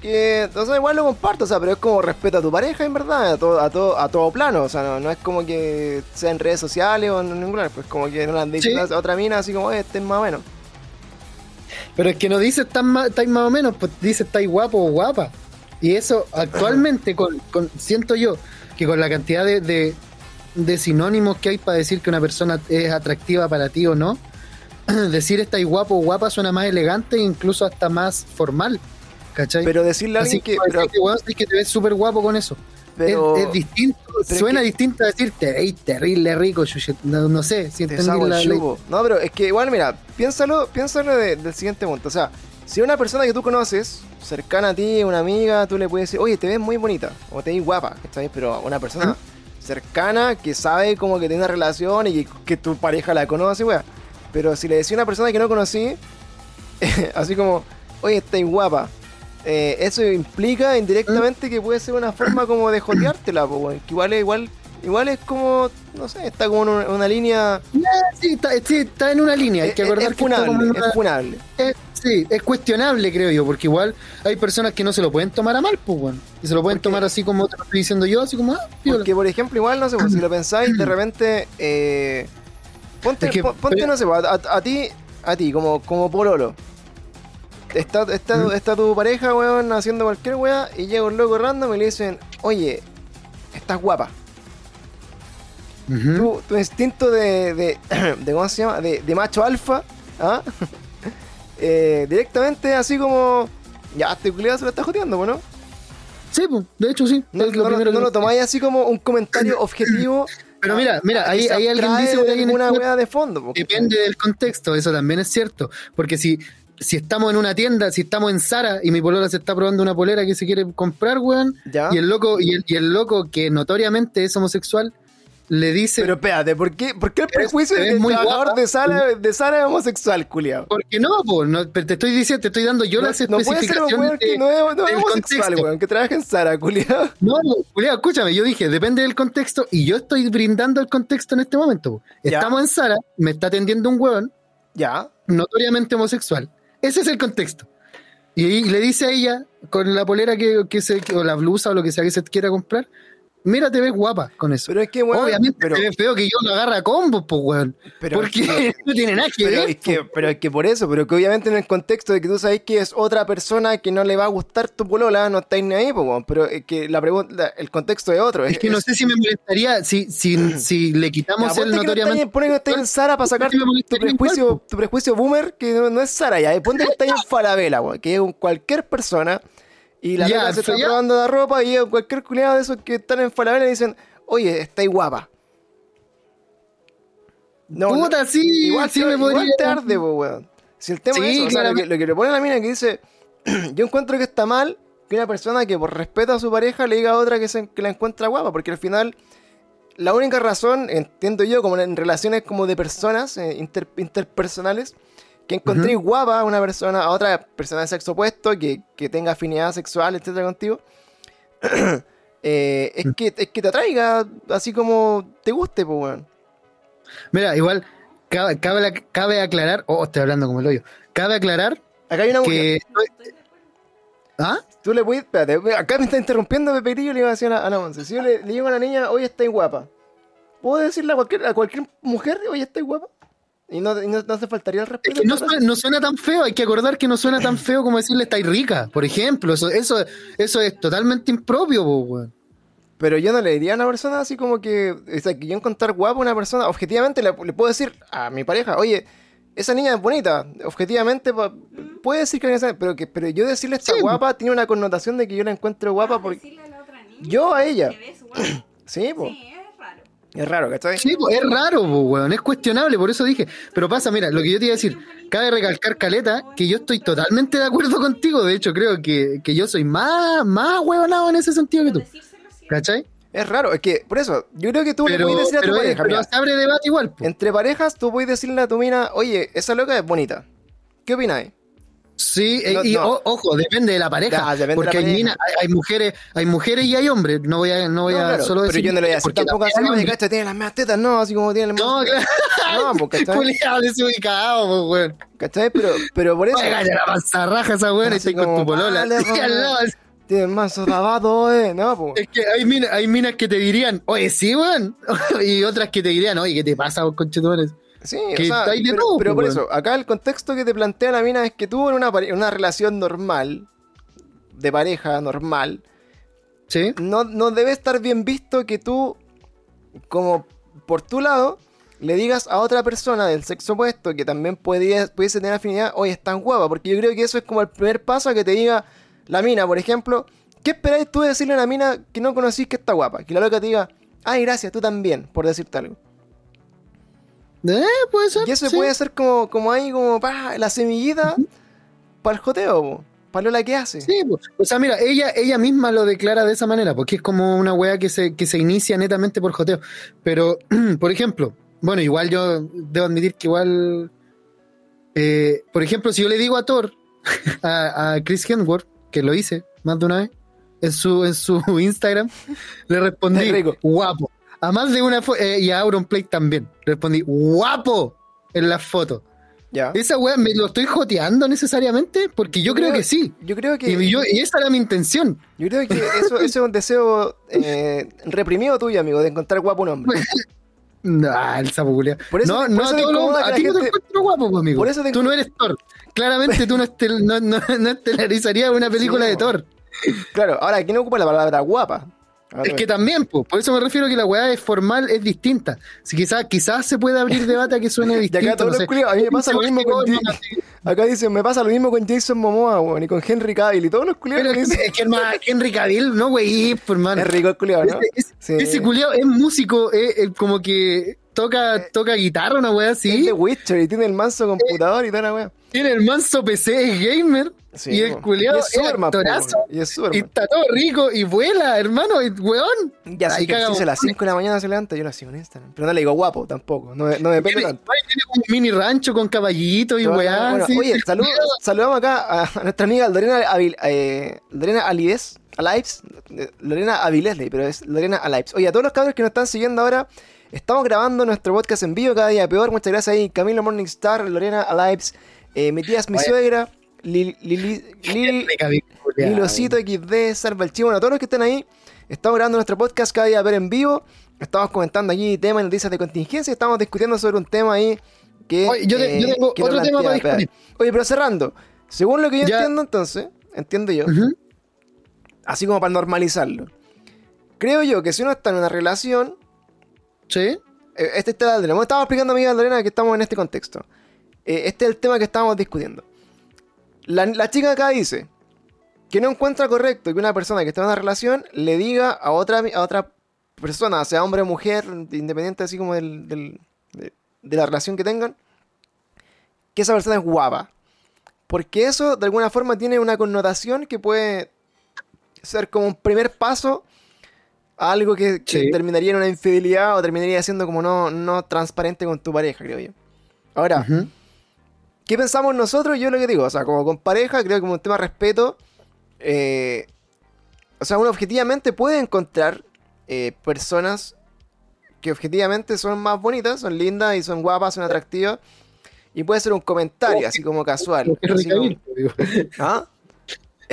[SPEAKER 1] que, o sea, igual lo comparto, o sea, pero es como respeto a tu pareja, en verdad, a todo, a todo, a todo plano, o sea, no, no es como que sea en redes sociales o en ningún lugar, pues como que no le han dicho
[SPEAKER 2] Sí.
[SPEAKER 1] a otra mina así como, oye, este es más o menos.
[SPEAKER 2] Pero es que no dice tan estáis más o menos, pues dice estáis guapo o guapa. Y eso actualmente, con, con- siento yo que con la cantidad de, de, de sinónimos que hay para decir que una persona es atractiva para ti o no, decir estáis guapo o guapa suena más elegante e incluso hasta más formal. ¿Cachai?
[SPEAKER 1] Pero decirle a
[SPEAKER 2] Así
[SPEAKER 1] alguien que, pero,
[SPEAKER 2] sí que te ves súper guapo con eso.
[SPEAKER 1] Pero
[SPEAKER 2] es, es distinto,
[SPEAKER 1] pero
[SPEAKER 2] suena
[SPEAKER 1] es que-
[SPEAKER 2] distinto a decirte, hey, terrible rico, chuchet", no, no sé si
[SPEAKER 1] te saco
[SPEAKER 2] la.
[SPEAKER 1] No, pero es que igual, mira, piénsalo, piénsalo de- del siguiente punto, o sea, si una persona que tú conoces, cercana a ti, una amiga, tú le puedes decir, oye, te ves muy bonita, o te ves guapa, ¿cachai? Pero una persona cercana que sabe como que tiene una relación y que, que tu pareja la conoce, weá. Pero si le decía a una persona que no conocí, así como, oye, estás guapa, eh, eso implica indirectamente que puede ser una forma como de joteártela, weón, que igual es igual. Igual es como, no sé, está como en una, una línea.
[SPEAKER 2] Sí está, sí, está en una línea, hay
[SPEAKER 1] Es,
[SPEAKER 2] que
[SPEAKER 1] es-
[SPEAKER 2] acordar
[SPEAKER 1] es
[SPEAKER 2] que como
[SPEAKER 1] funable,
[SPEAKER 2] una-
[SPEAKER 1] es funable.
[SPEAKER 2] Es- sí, es cuestionable, creo yo, porque igual hay personas que no se lo pueden tomar a mal, pues, bueno. Y se lo pueden
[SPEAKER 1] Porque-
[SPEAKER 2] tomar así como te lo estoy diciendo yo, así como, ah.
[SPEAKER 1] Porque, por ejemplo, igual, no sé, pues, si lo pensáis, de repente, eh, ponte,
[SPEAKER 2] Es que-
[SPEAKER 1] pon- ponte,
[SPEAKER 2] pero-
[SPEAKER 1] no sé, pues, a, a- a ti, a ti, como, como pololo. Está, está,
[SPEAKER 2] ¿Mm?
[SPEAKER 1] está tu pareja, weón, haciendo cualquier weá, y llega un loco random y le dicen, oye, estás guapa. Tu, tu instinto de, de, de, ¿cómo se llama? De, de macho alfa, ¿ah? Eh, directamente así como, ya, este culiado se lo está joteando, ¿no?
[SPEAKER 2] Sí, pues, de hecho sí.
[SPEAKER 1] No,
[SPEAKER 2] es lo
[SPEAKER 1] no lo-
[SPEAKER 2] primero
[SPEAKER 1] no
[SPEAKER 2] que
[SPEAKER 1] lo tomáis así como un comentario objetivo
[SPEAKER 2] Pero mira, mira, ahí, ahí alguien dice chat,
[SPEAKER 1] weá de fondo. po,
[SPEAKER 2] Depende del contexto, eso también es cierto. Porque si, si estamos en una tienda, si estamos en Sara y mi polola se está probando una polera que se quiere comprar, weón,
[SPEAKER 1] ¿Ya?
[SPEAKER 2] y el loco, y el, y el loco que notoriamente es homosexual, le dice,
[SPEAKER 1] Pero espérate, ¿por qué, por qué el prejuicio
[SPEAKER 2] te
[SPEAKER 1] de
[SPEAKER 2] ves
[SPEAKER 1] que el
[SPEAKER 2] muy
[SPEAKER 1] trabajador
[SPEAKER 2] guapa.
[SPEAKER 1] de Sara, de Sara es homosexual, culiao?
[SPEAKER 2] porque no, po, no, pero te estoy diciendo, te estoy dando yo
[SPEAKER 1] No,
[SPEAKER 2] las
[SPEAKER 1] no puede ser un
[SPEAKER 2] especificaciones
[SPEAKER 1] weón que
[SPEAKER 2] de-
[SPEAKER 1] no es, no es
[SPEAKER 2] del
[SPEAKER 1] homosexual, weón, que trabaja en Sara, culiao.
[SPEAKER 2] No, Julián, escúchame, yo dije, depende del contexto y yo estoy brindando el contexto en este momento.
[SPEAKER 1] Ya.
[SPEAKER 2] Estamos en Sara, me está atendiendo un hueón
[SPEAKER 1] Ya.
[SPEAKER 2] notoriamente homosexual. Ese es el contexto. Y, le dice a ella, con la polera que, que se, o la blusa o lo que sea que se quiera comprar, mira, te ves guapa con eso.
[SPEAKER 1] Pero es que, weón.
[SPEAKER 2] Obviamente
[SPEAKER 1] pero,
[SPEAKER 2] te ves feo que yo lo agarra a combos, pues, weón.
[SPEAKER 1] pero
[SPEAKER 2] Porque
[SPEAKER 1] que-
[SPEAKER 2] no tiene nada que
[SPEAKER 1] pero
[SPEAKER 2] ver.
[SPEAKER 1] es que, pero es que por eso, pero que obviamente en el contexto de que tú sabes que es otra persona que no le va a gustar tu polola, no estáis ni ahí, pues, weón. Pero es que la pregunta, el contexto es otro.
[SPEAKER 2] Es que no sé si me molestaría si, si, si le
[SPEAKER 1] Ya,
[SPEAKER 2] quitamos
[SPEAKER 1] ponte
[SPEAKER 2] el
[SPEAKER 1] que no
[SPEAKER 2] notoriamente.
[SPEAKER 1] estáis- ponte que no estáis en Sara para sacar tu, prejuicio, tu prejuicio boomer, que no, no es Sara ya. Y ponte que estáis en Falabella, weón, que es un cualquier persona. Y la loca se está
[SPEAKER 2] ya.
[SPEAKER 1] probando la ropa y es cualquier culiado de esos que están en Falabella y dicen, oye, estáis guapa. No, no-
[SPEAKER 2] Puta, sí,
[SPEAKER 1] igual,
[SPEAKER 2] sí me
[SPEAKER 1] igual
[SPEAKER 2] podría.
[SPEAKER 1] te arde, po, weón. Si el tema
[SPEAKER 2] Sí,
[SPEAKER 1] es eso, o sea, lo, que,
[SPEAKER 2] claramente.
[SPEAKER 1] lo que le pone a la mina que dice, yo encuentro que está mal que una persona que por respeto a su pareja le diga a otra que, se- que la encuentra guapa, porque al final la única razón, entiendo yo, como en relaciones como de personas eh, inter- interpersonales, que encontré guapa a una persona, a otra persona de sexo opuesto, que, que tenga afinidad sexual, etcétera, contigo, eh, es, que, es que te atraiga así como te guste, pues, weón.
[SPEAKER 2] Mira, igual, cabe, cabe, cabe aclarar. Oh, estoy hablando como el hoyo. Cabe aclarar
[SPEAKER 1] Acá hay una mujer.
[SPEAKER 2] ¿Ah?
[SPEAKER 1] Tú le puedes. Espérate, acá me está interrumpiendo Pepe Grillo le iba a decir a la, a la Monse. Si yo le, le digo a la niña, oye, estáis guapa. ¿Puedo decirle a cualquier, a cualquier mujer, oye, estáis guapa? Y no, y no, no hace faltaría el
[SPEAKER 2] Es
[SPEAKER 1] respeto.
[SPEAKER 2] que no, suena, no suena tan feo, hay que acordar que no suena tan feo como decirle estáis rica, por ejemplo. Eso, eso, eso es totalmente impropio, weón.
[SPEAKER 1] Pero yo no le diría a una persona así como que. O sea, que yo encontrar guapa a una persona, objetivamente le, le puedo decir a mi pareja, oye, esa niña es bonita. Objetivamente, pa- puede decir que la niña es- pero que Pero yo decirle está
[SPEAKER 2] Sí.
[SPEAKER 1] guapa tiene una connotación de que yo la encuentro guapa porque.
[SPEAKER 3] Decirle a la otra niña
[SPEAKER 1] Yo a ella.
[SPEAKER 3] que ves guapa.
[SPEAKER 1] Sí, pues.
[SPEAKER 3] Sí, es raro.
[SPEAKER 1] ¿cachai?
[SPEAKER 2] Sí, es raro, po, weón, es cuestionable, por eso dije. Pero pasa, mira, lo que yo te iba a decir, cabe recalcar, Caleta, que yo estoy totalmente de acuerdo contigo. De hecho, creo que, que yo soy más, más huevonado en ese sentido que tú. ¿Cachai?
[SPEAKER 1] Es raro, es que, por eso, yo creo que tú le
[SPEAKER 2] Pero,
[SPEAKER 1] puedes decir a tu
[SPEAKER 2] pero, es-
[SPEAKER 1] pareja,
[SPEAKER 2] pero se abre debate igual, po.
[SPEAKER 1] entre parejas tú puedes decirle a tu mina, oye, esa loca es bonita. ¿Qué opináis?
[SPEAKER 2] Sí, eh,
[SPEAKER 1] No,
[SPEAKER 2] y
[SPEAKER 1] no.
[SPEAKER 2] o- ojo, depende de la pareja.
[SPEAKER 1] Depende de
[SPEAKER 2] porque
[SPEAKER 1] la
[SPEAKER 2] hay,
[SPEAKER 1] pareja.
[SPEAKER 2] mina- hay, hay mujeres, hay mujeres y hay hombres. No voy a, no voy
[SPEAKER 1] No,
[SPEAKER 2] a solo
[SPEAKER 1] pero
[SPEAKER 2] decir.
[SPEAKER 1] yo no le voy a decir
[SPEAKER 2] porque
[SPEAKER 1] tampoco así,
[SPEAKER 2] hombres.
[SPEAKER 1] cacha, tiene las más tetas, no, así como tiene las
[SPEAKER 2] No,
[SPEAKER 1] más...
[SPEAKER 2] claro.
[SPEAKER 1] No, pues, ¿cachai?
[SPEAKER 2] Culeado desubicado, po, weón.
[SPEAKER 1] ¿Cachai? Pero, pero por eso...
[SPEAKER 2] Cállate la panzarraja esa weón, y estoy con
[SPEAKER 1] como,
[SPEAKER 2] tu polola.
[SPEAKER 1] vale,
[SPEAKER 2] Sí, al lado,
[SPEAKER 1] vale. Tiene más babado, eh, no, pues...
[SPEAKER 2] Es que hay minas, hay minas que te dirían, oye, sí, weón. y otras que te dirían, oye, ¿qué te pasa, vos, conchetumores?
[SPEAKER 1] Sí,
[SPEAKER 2] que
[SPEAKER 1] o sea,
[SPEAKER 2] de
[SPEAKER 1] pero,
[SPEAKER 2] todo,
[SPEAKER 1] pero por
[SPEAKER 2] pues,
[SPEAKER 1] eso, acá el contexto que te plantea la mina es que tú en una, una relación normal, de pareja normal,
[SPEAKER 2] ¿Sí?
[SPEAKER 1] no, no debe estar bien visto que tú, como por tu lado, le digas a otra persona del sexo opuesto que también pudiese tener afinidad, oye, es tan guapa, porque yo creo que eso es como el primer paso a que te diga la mina, por ejemplo, ¿qué esperáis tú de decirle a una mina que no conocís que está guapa? Que la loca te diga, ay, gracias, tú también, por decirte algo.
[SPEAKER 2] Eh, puede ser.
[SPEAKER 1] Y eso
[SPEAKER 2] sí.
[SPEAKER 1] puede ser como, como ahí, como pa, la semillita para el joteo, para lo la que hace.
[SPEAKER 2] Sí, po. o sea, mira, ella, ella misma lo declara de esa manera, porque es como una wea que se, que se inicia netamente por joteo. Pero, por ejemplo, bueno, igual yo debo admitir que igual, eh, por ejemplo, si yo le digo a Thor, a, a Chris Hemsworth, que lo hice más de una vez, en su, en su Instagram, le respondí, guapo. A más de una foto, y a Auronplay también, respondí, guapo, en la foto.
[SPEAKER 1] Ya.
[SPEAKER 2] Esa wea, ¿me lo estoy joteando necesariamente? Porque yo creo que sí.
[SPEAKER 1] Yo creo que,
[SPEAKER 2] Y, yo- y esa era mi intención.
[SPEAKER 1] yo creo que eso, eso es un deseo eh, reprimido tuyo, amigo, de encontrar guapo un hombre.
[SPEAKER 2] Nah, el sapo culiao.
[SPEAKER 1] Por eso
[SPEAKER 2] no,
[SPEAKER 1] por
[SPEAKER 2] no,
[SPEAKER 1] eso
[SPEAKER 2] lo- a ti no te encuentro guapo, pues, amigo.
[SPEAKER 1] Por eso te
[SPEAKER 2] Tú no eres Thor. Claramente tú no, estel- no, no, no estelarizarías una película
[SPEAKER 1] Sí,
[SPEAKER 2] de. Thor.
[SPEAKER 1] Claro, ahora, ¿quién ocupa la palabra guapa? Ah,
[SPEAKER 2] Es que también, pues, por eso me refiero a que la weá es formal, es distinta. Si quizás, quizás se puede abrir debate a que suene distinto.
[SPEAKER 1] acá todos
[SPEAKER 2] no
[SPEAKER 1] los a mí me pasa lo mismo con Acá dicen, me pasa lo mismo con Jason Momoa, weón, y con Henry Cavill, y todos los culiados
[SPEAKER 2] es
[SPEAKER 1] dicen,
[SPEAKER 2] que hermano, Henry Cavill, no, güey, por hermano.
[SPEAKER 1] es rico el culiado, ¿no?
[SPEAKER 2] Ese, ese-
[SPEAKER 1] Sí.
[SPEAKER 2] ese culiao es músico, es, es como que toca, toca guitarra, una weá
[SPEAKER 1] Es
[SPEAKER 2] así.
[SPEAKER 1] de Witcher y tiene el manso computador y toda la wea.
[SPEAKER 2] Tiene el manso PC, es gamer.
[SPEAKER 1] Sí,
[SPEAKER 2] y el
[SPEAKER 1] Y
[SPEAKER 2] es,
[SPEAKER 1] es Superman,
[SPEAKER 2] actorazo.
[SPEAKER 1] Y es
[SPEAKER 2] Y
[SPEAKER 1] Superman.
[SPEAKER 2] está todo rico y vuela, hermano, y weón.
[SPEAKER 1] Ya sé que a las 5 de la mañana se levanta, yo lo sigo en Instagram. Pero no le digo guapo tampoco, no, me- no me pego tanto.
[SPEAKER 2] tiene un mini rancho con caballitos y weá.
[SPEAKER 1] bueno,
[SPEAKER 2] así.
[SPEAKER 1] Oye, salud- saludamos acá a, nuestra amiga Lorena, Avil, eh, Lorena Alives, Alives, eh, Lorena Avilesley, pero es Lorena Alives. Oye, a todos los cabros que nos están siguiendo ahora, estamos grabando nuestro podcast en vivo cada día peor. Muchas gracias ahí, Camilo Morningstar, Lorena Alives, eh, mi tía es mi
[SPEAKER 2] Oye.
[SPEAKER 1] suegra, Lili, Lili, Lili. Lilocito XD, Salva el Chivo, bueno, todos los que estén ahí, estamos grabando nuestro podcast cada día a ver en vivo. Estamos comentando aquí temas y noticias de contingencia. Estamos discutiendo sobre un tema ahí que.
[SPEAKER 2] Oye, yo te- yo tengo otro tema para
[SPEAKER 1] Pedal. Oye, pero cerrando, según lo que yo
[SPEAKER 2] Ya.
[SPEAKER 1] entiendo, entonces, entiendo yo, así como para normalizarlo, creo yo que si uno está en una relación,
[SPEAKER 2] Sí.
[SPEAKER 1] eh, este está el dilema. Estaba explicando a mi amiga Lorena que estamos en este contexto. Eh, este es el tema que estábamos discutiendo. La, la chica acá dice que no encuentra correcto que una persona que está en una relación le diga a otra, a otra persona, sea hombre o mujer, independiente así como del, del- de, de la relación que tengan, que esa persona es guapa. Porque eso de alguna forma tiene una connotación que puede ser como un primer paso algo que, que
[SPEAKER 2] Sí.
[SPEAKER 1] terminaría en una infidelidad o terminaría siendo como no, no transparente con tu pareja, creo yo. Ahora. ¿qué pensamos nosotros? Yo lo que digo, o sea, como con pareja, creo que como un tema de respeto, eh, o sea, uno objetivamente puede encontrar eh, personas que objetivamente son más bonitas, son lindas y son guapas, son atractivas, y puede ser un comentario, así como casual.
[SPEAKER 2] Como Henry
[SPEAKER 1] como-
[SPEAKER 2] digo.
[SPEAKER 1] ¿Ah?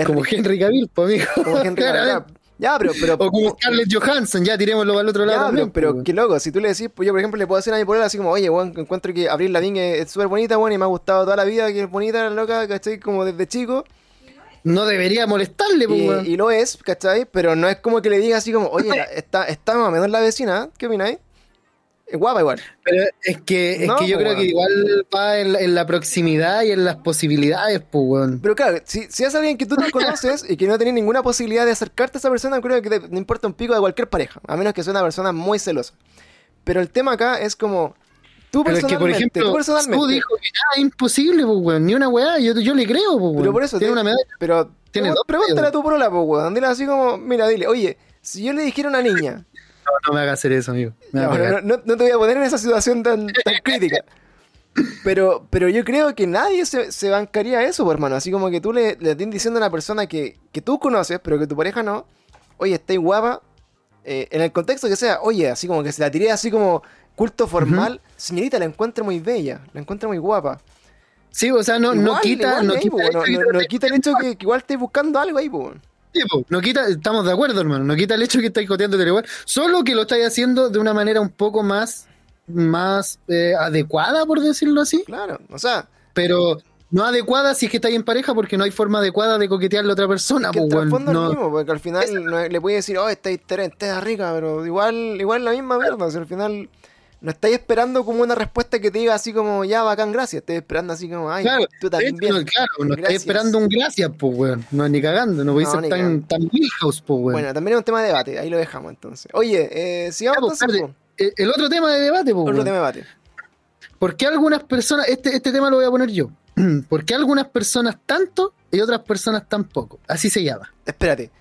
[SPEAKER 2] Como Henry Cavill, pues, amigo.
[SPEAKER 1] como Henry Cavill. Ya, pero, pero,
[SPEAKER 2] O como Scarlett Johansson, ya tirémoslo al otro lado.
[SPEAKER 1] Ya,
[SPEAKER 2] también,
[SPEAKER 1] pero, qué loco, si tú le decís, pues yo por ejemplo le puedo decir a mi polola así como, oye, weón, encuentro que Abril Lavigne es súper bonita, weón, y me ha gustado toda la vida, que es bonita, loca, ¿cachai? Como desde chico,
[SPEAKER 2] No debería molestarle, pues,
[SPEAKER 1] y,
[SPEAKER 2] weón.
[SPEAKER 1] y lo es, ¿cachai? Pero no es como que le diga así como, oye, la- está, está más o menos la vecina, ¿qué opináis? Es guapa igual.
[SPEAKER 2] Pero es que, es
[SPEAKER 1] No,
[SPEAKER 2] que yo
[SPEAKER 1] po,
[SPEAKER 2] creo que igual va en, la- en la proximidad y en las posibilidades, pues, weón.
[SPEAKER 1] Pero claro, si, si es alguien que tú no conoces y que no tenés ninguna posibilidad de acercarte a esa persona, creo que te- no importa un pico de cualquier pareja, a menos que sea una persona muy celosa. Pero el tema acá es como, tú
[SPEAKER 2] Pero es que, por
[SPEAKER 1] personalmente,
[SPEAKER 2] ejemplo,
[SPEAKER 1] tú personalmente,
[SPEAKER 2] tú dijo que nada, imposible, pues, weón. Ni una weá, yo, yo le creo, pues, weón.
[SPEAKER 1] Pero por eso
[SPEAKER 2] Tiene una medalla.
[SPEAKER 1] Pero
[SPEAKER 2] Tiene dos
[SPEAKER 1] pregúntale a tu porola, pues, weón. Dile así como, mira, dile, oye, si yo le dijera a una niña,
[SPEAKER 2] No, no me haga hacer eso, amigo.
[SPEAKER 1] No,
[SPEAKER 2] a
[SPEAKER 1] no,
[SPEAKER 2] pegar.
[SPEAKER 1] no- no te voy a poner en esa situación tan, tan crítica. Pero, pero yo creo que nadie se, se bancaría eso, pues, hermano. Así como que tú le, le estés diciendo a una persona que, que tú conoces, pero que tu pareja no, oye, estáis guapa, eh, en el contexto que sea, oye, así como que se la tiré así como culto formal, señorita, la encuentro muy bella, la encuentro muy guapa.
[SPEAKER 2] Sí, o sea, no, no quita,
[SPEAKER 1] igual
[SPEAKER 2] no
[SPEAKER 1] ahí,
[SPEAKER 2] quita,
[SPEAKER 1] pues,
[SPEAKER 2] el
[SPEAKER 1] no- quita el hecho que, que igual estés buscando algo ahí, pues.
[SPEAKER 2] Sí, po, no quita, estamos de acuerdo, hermano. No quita el hecho que estáis coteando igual. Solo que lo estáis haciendo de una manera un poco más, más eh, adecuada, por decirlo así.
[SPEAKER 1] Claro, o sea,
[SPEAKER 2] Pero no adecuada si es que estáis en pareja, porque no hay forma adecuada de coquetearle a otra persona.
[SPEAKER 1] que el
[SPEAKER 2] po,
[SPEAKER 1] es
[SPEAKER 2] No-
[SPEAKER 1] mismo, porque al final no- le puedes decir, oh, historia entera rica, pero igual, igual la misma mierda. Si al final no estáis esperando como una respuesta que te diga así como, ya, bacán, gracias. Estáis esperando así como, ay,
[SPEAKER 2] Claro,
[SPEAKER 1] tú también.
[SPEAKER 2] no, claro, no estáis esperando un gracias, pues, weón. No, ni cagando, no podéis
[SPEAKER 1] No,
[SPEAKER 2] ser tan, tan Milhouse, pues, weón.
[SPEAKER 1] Bueno, también es un tema de debate, ahí lo dejamos entonces. Oye, eh, sigamos
[SPEAKER 2] pues,
[SPEAKER 1] entonces.
[SPEAKER 2] Eh, el otro tema de debate, pues.
[SPEAKER 1] Otro tema de debate.
[SPEAKER 2] ¿Por qué algunas personas, este, este tema lo voy a poner yo, ¿por qué algunas personas tanto y otras personas tan poco? Así se llama.
[SPEAKER 1] Espérate.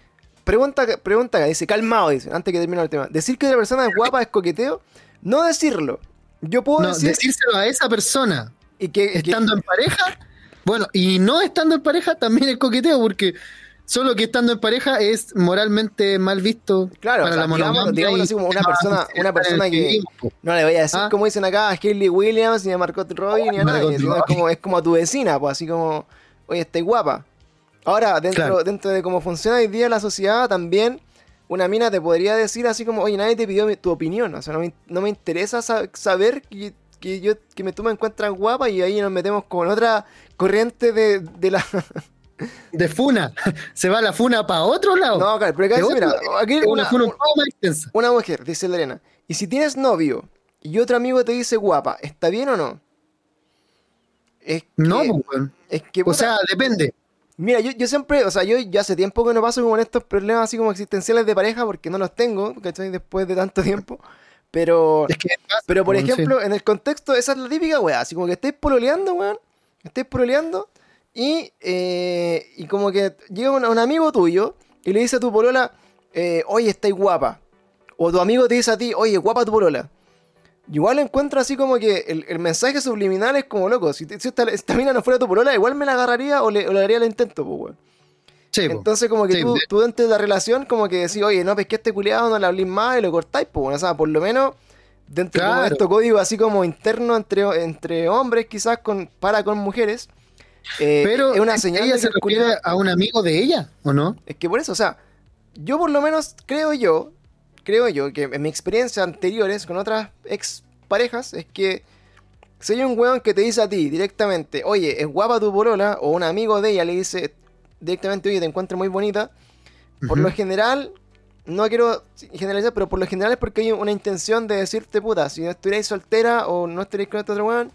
[SPEAKER 1] Pregunta, pregunta acá, dice, calmado, dice, antes que termine el tema. Decir que la persona es guapa es coqueteo, no decirlo. Yo puedo
[SPEAKER 2] No,
[SPEAKER 1] decir
[SPEAKER 2] decírselo a esa persona
[SPEAKER 1] y que, que-
[SPEAKER 2] estando en pareja, bueno, y no estando en pareja también es coqueteo, porque solo que estando en pareja es moralmente mal visto
[SPEAKER 1] Claro,
[SPEAKER 2] para
[SPEAKER 1] o sea,
[SPEAKER 2] la
[SPEAKER 1] digamos- así como una persona- una persona que-. No le voy a decir
[SPEAKER 2] Ah.
[SPEAKER 1] como dicen acá a Hailey Williams, ni a Margot Robbie, ni a nadie. es como, es como a tu vecina, pues así como, oye, estás guapa. Ahora, dentro,
[SPEAKER 2] Claro.
[SPEAKER 1] dentro de cómo funciona hoy día la sociedad, también una mina te podría decir así como, oye, nadie te pidió mi- tu opinión. O sea, no me, no me interesa sa- saber que, que yo que me, tú me encuentras guapa y ahí nos metemos con otra corriente de, de la
[SPEAKER 2] de funa. Se va la funa para otro lado.
[SPEAKER 1] No, claro, pero acá dice, mira, aquí una,
[SPEAKER 2] una
[SPEAKER 1] una mujer, dice Lorena, y si tienes novio y otro amigo te dice guapa, ¿está bien o no? Es que,
[SPEAKER 2] No, pues,
[SPEAKER 1] es que,
[SPEAKER 2] O
[SPEAKER 1] puta,
[SPEAKER 2] sea, depende.
[SPEAKER 1] Mira, yo, yo siempre, o sea, yo ya hace tiempo que no paso con estos problemas así como existenciales de pareja porque no los tengo, ¿cachai? Después de tanto tiempo. Pero,
[SPEAKER 2] Es que
[SPEAKER 1] pero por
[SPEAKER 2] sí.
[SPEAKER 1] ejemplo, en el contexto, esa es la típica weá, así como que estáis pololeando, weón, estáis pololeando y, eh, y como que llega un, un amigo tuyo y le dice a tu polola, eh, oye, estáis guapa. O tu amigo te dice a ti, oye, guapa tu polola. Igual encuentro así como que el, el mensaje subliminal es como loco. Si, esta, esta mina no fuera tu polola, igual me la agarraría o le, o le haría el intento, pues, weón.
[SPEAKER 2] Sí.
[SPEAKER 1] Entonces, como que
[SPEAKER 2] Sí,
[SPEAKER 1] tú, tú dentro de la relación, como que decís, oye, no, que este culiado no le hablís más y lo cortáis, pues, bueno, o sea, por lo menos dentro de estos códigos así como interno entre, entre hombres, quizás con, para con mujeres, eh,
[SPEAKER 2] Pero
[SPEAKER 1] es una señal
[SPEAKER 2] ella
[SPEAKER 1] de
[SPEAKER 2] se
[SPEAKER 1] que
[SPEAKER 2] refiere a un amigo de ella, ¿o no?
[SPEAKER 1] es que por eso, o sea, yo por lo menos creo yo, creo yo que en mi experiencia anteriores con otras ex parejas es que si hay un weón que te dice a ti directamente, oye, es guapa tu polola, o un amigo de ella le dice directamente, oye, te encuentro muy bonita, por lo general, no quiero generalizar, pero por lo general es porque hay una intención de decirte, puta, si no estuvierais soltera o no estuvierais con este otro weón,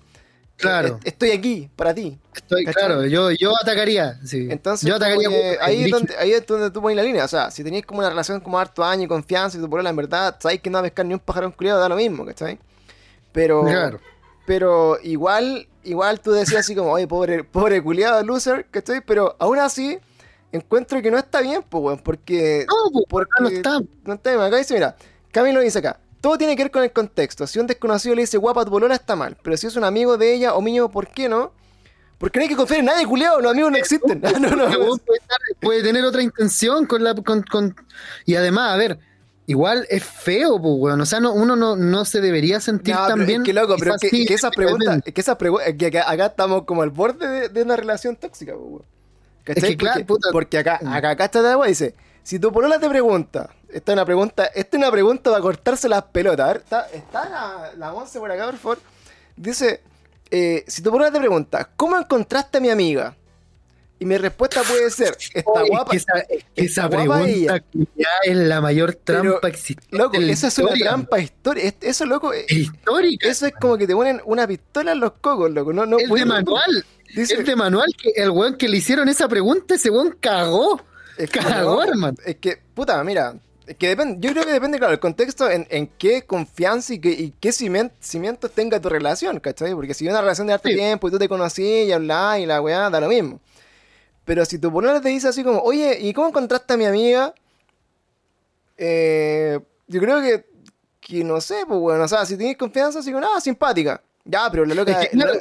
[SPEAKER 2] Claro.
[SPEAKER 1] eh, estoy aquí para ti.
[SPEAKER 2] Estoy,
[SPEAKER 1] ¿Cachai?
[SPEAKER 2] claro, yo, yo atacaría. Sí.
[SPEAKER 1] Entonces,
[SPEAKER 2] yo atacaría como
[SPEAKER 1] ahí, es donde, ahí es donde tú pones la línea. O sea, si tenéis como una relación como harto año y confianza y tu polola en verdad, sabéis que no va a pescar ni un pájaro culiado, da lo mismo, ¿cachai? Pero,
[SPEAKER 2] Claro.
[SPEAKER 1] pero igual, igual tú decías así como, oye, pobre, pobre culiado, loser, ¿cachai? Pero aún así, encuentro que no está bien, pues, weón, porque...
[SPEAKER 2] No, pues,
[SPEAKER 1] porque
[SPEAKER 2] acá no está.
[SPEAKER 1] no está bien. Acá dice, mira, Camilo dice acá, todo tiene que ver con el contexto. Si un desconocido le dice guapa a tu polola, está mal. Pero si es un amigo de ella o mío, ¿por qué no? Porque no hay que confiar en nadie, culiado, los amigos no existen. no, no,
[SPEAKER 2] puede, tener otra intención con la con, con- y además, a ver, igual es feo, pues, weón. O sea, no, uno no, no se debería sentir
[SPEAKER 1] No,
[SPEAKER 2] tan bien.
[SPEAKER 1] Es que loco, pero que,
[SPEAKER 2] sí,
[SPEAKER 1] que esas preguntas, que esas preguntas, que acá, acá estamos como al borde de, de una relación tóxica, po, weón. ¿Cachai?
[SPEAKER 2] Es que, claro,
[SPEAKER 1] porque,
[SPEAKER 2] puta.
[SPEAKER 1] porque acá, acá, acá está de agua dice, si tu polola te pregunta, esta es una pregunta, esta es una pregunta para cortarse las pelotas. A ver, está, está la, la Monse por acá, por favor. Dice, eh, si tu polola te pregunta, ¿cómo encontraste a mi amiga? Y mi respuesta puede ser, está
[SPEAKER 2] es
[SPEAKER 1] guapa.
[SPEAKER 2] que esa, es que esa
[SPEAKER 1] guapa
[SPEAKER 2] pregunta ya es la mayor trampa existente.
[SPEAKER 1] Loco,
[SPEAKER 2] en la
[SPEAKER 1] esa es una trampa histórica. Es- Eso, loco, eh,
[SPEAKER 2] Es histórica.
[SPEAKER 1] eso es como que te ponen una pistola en los cocos, loco. No, no
[SPEAKER 2] es de manual.
[SPEAKER 1] Dice-
[SPEAKER 2] es de manual que el weón que le hicieron esa pregunta, ese weón cagó.
[SPEAKER 1] Es que,
[SPEAKER 2] Cagó,
[SPEAKER 1] no,
[SPEAKER 2] hermano.
[SPEAKER 1] Es que, puta, mira, es que depende, yo creo que depende, claro, el contexto en, en qué confianza y qué, y qué ciment- cimientos tenga tu relación, ¿cachai? Porque si hay una relación de harto
[SPEAKER 2] Sí.
[SPEAKER 1] tiempo y tú te conocí y hablás y la weá, da lo mismo. Pero si tu polola te dice así como, oye, ¿y cómo encontraste a mi amiga? Eh, yo creo que, que no sé, pues bueno, o sea, si tienes confianza, así como, ah, simpática. Ya, pero la loca...
[SPEAKER 2] Es que, claro,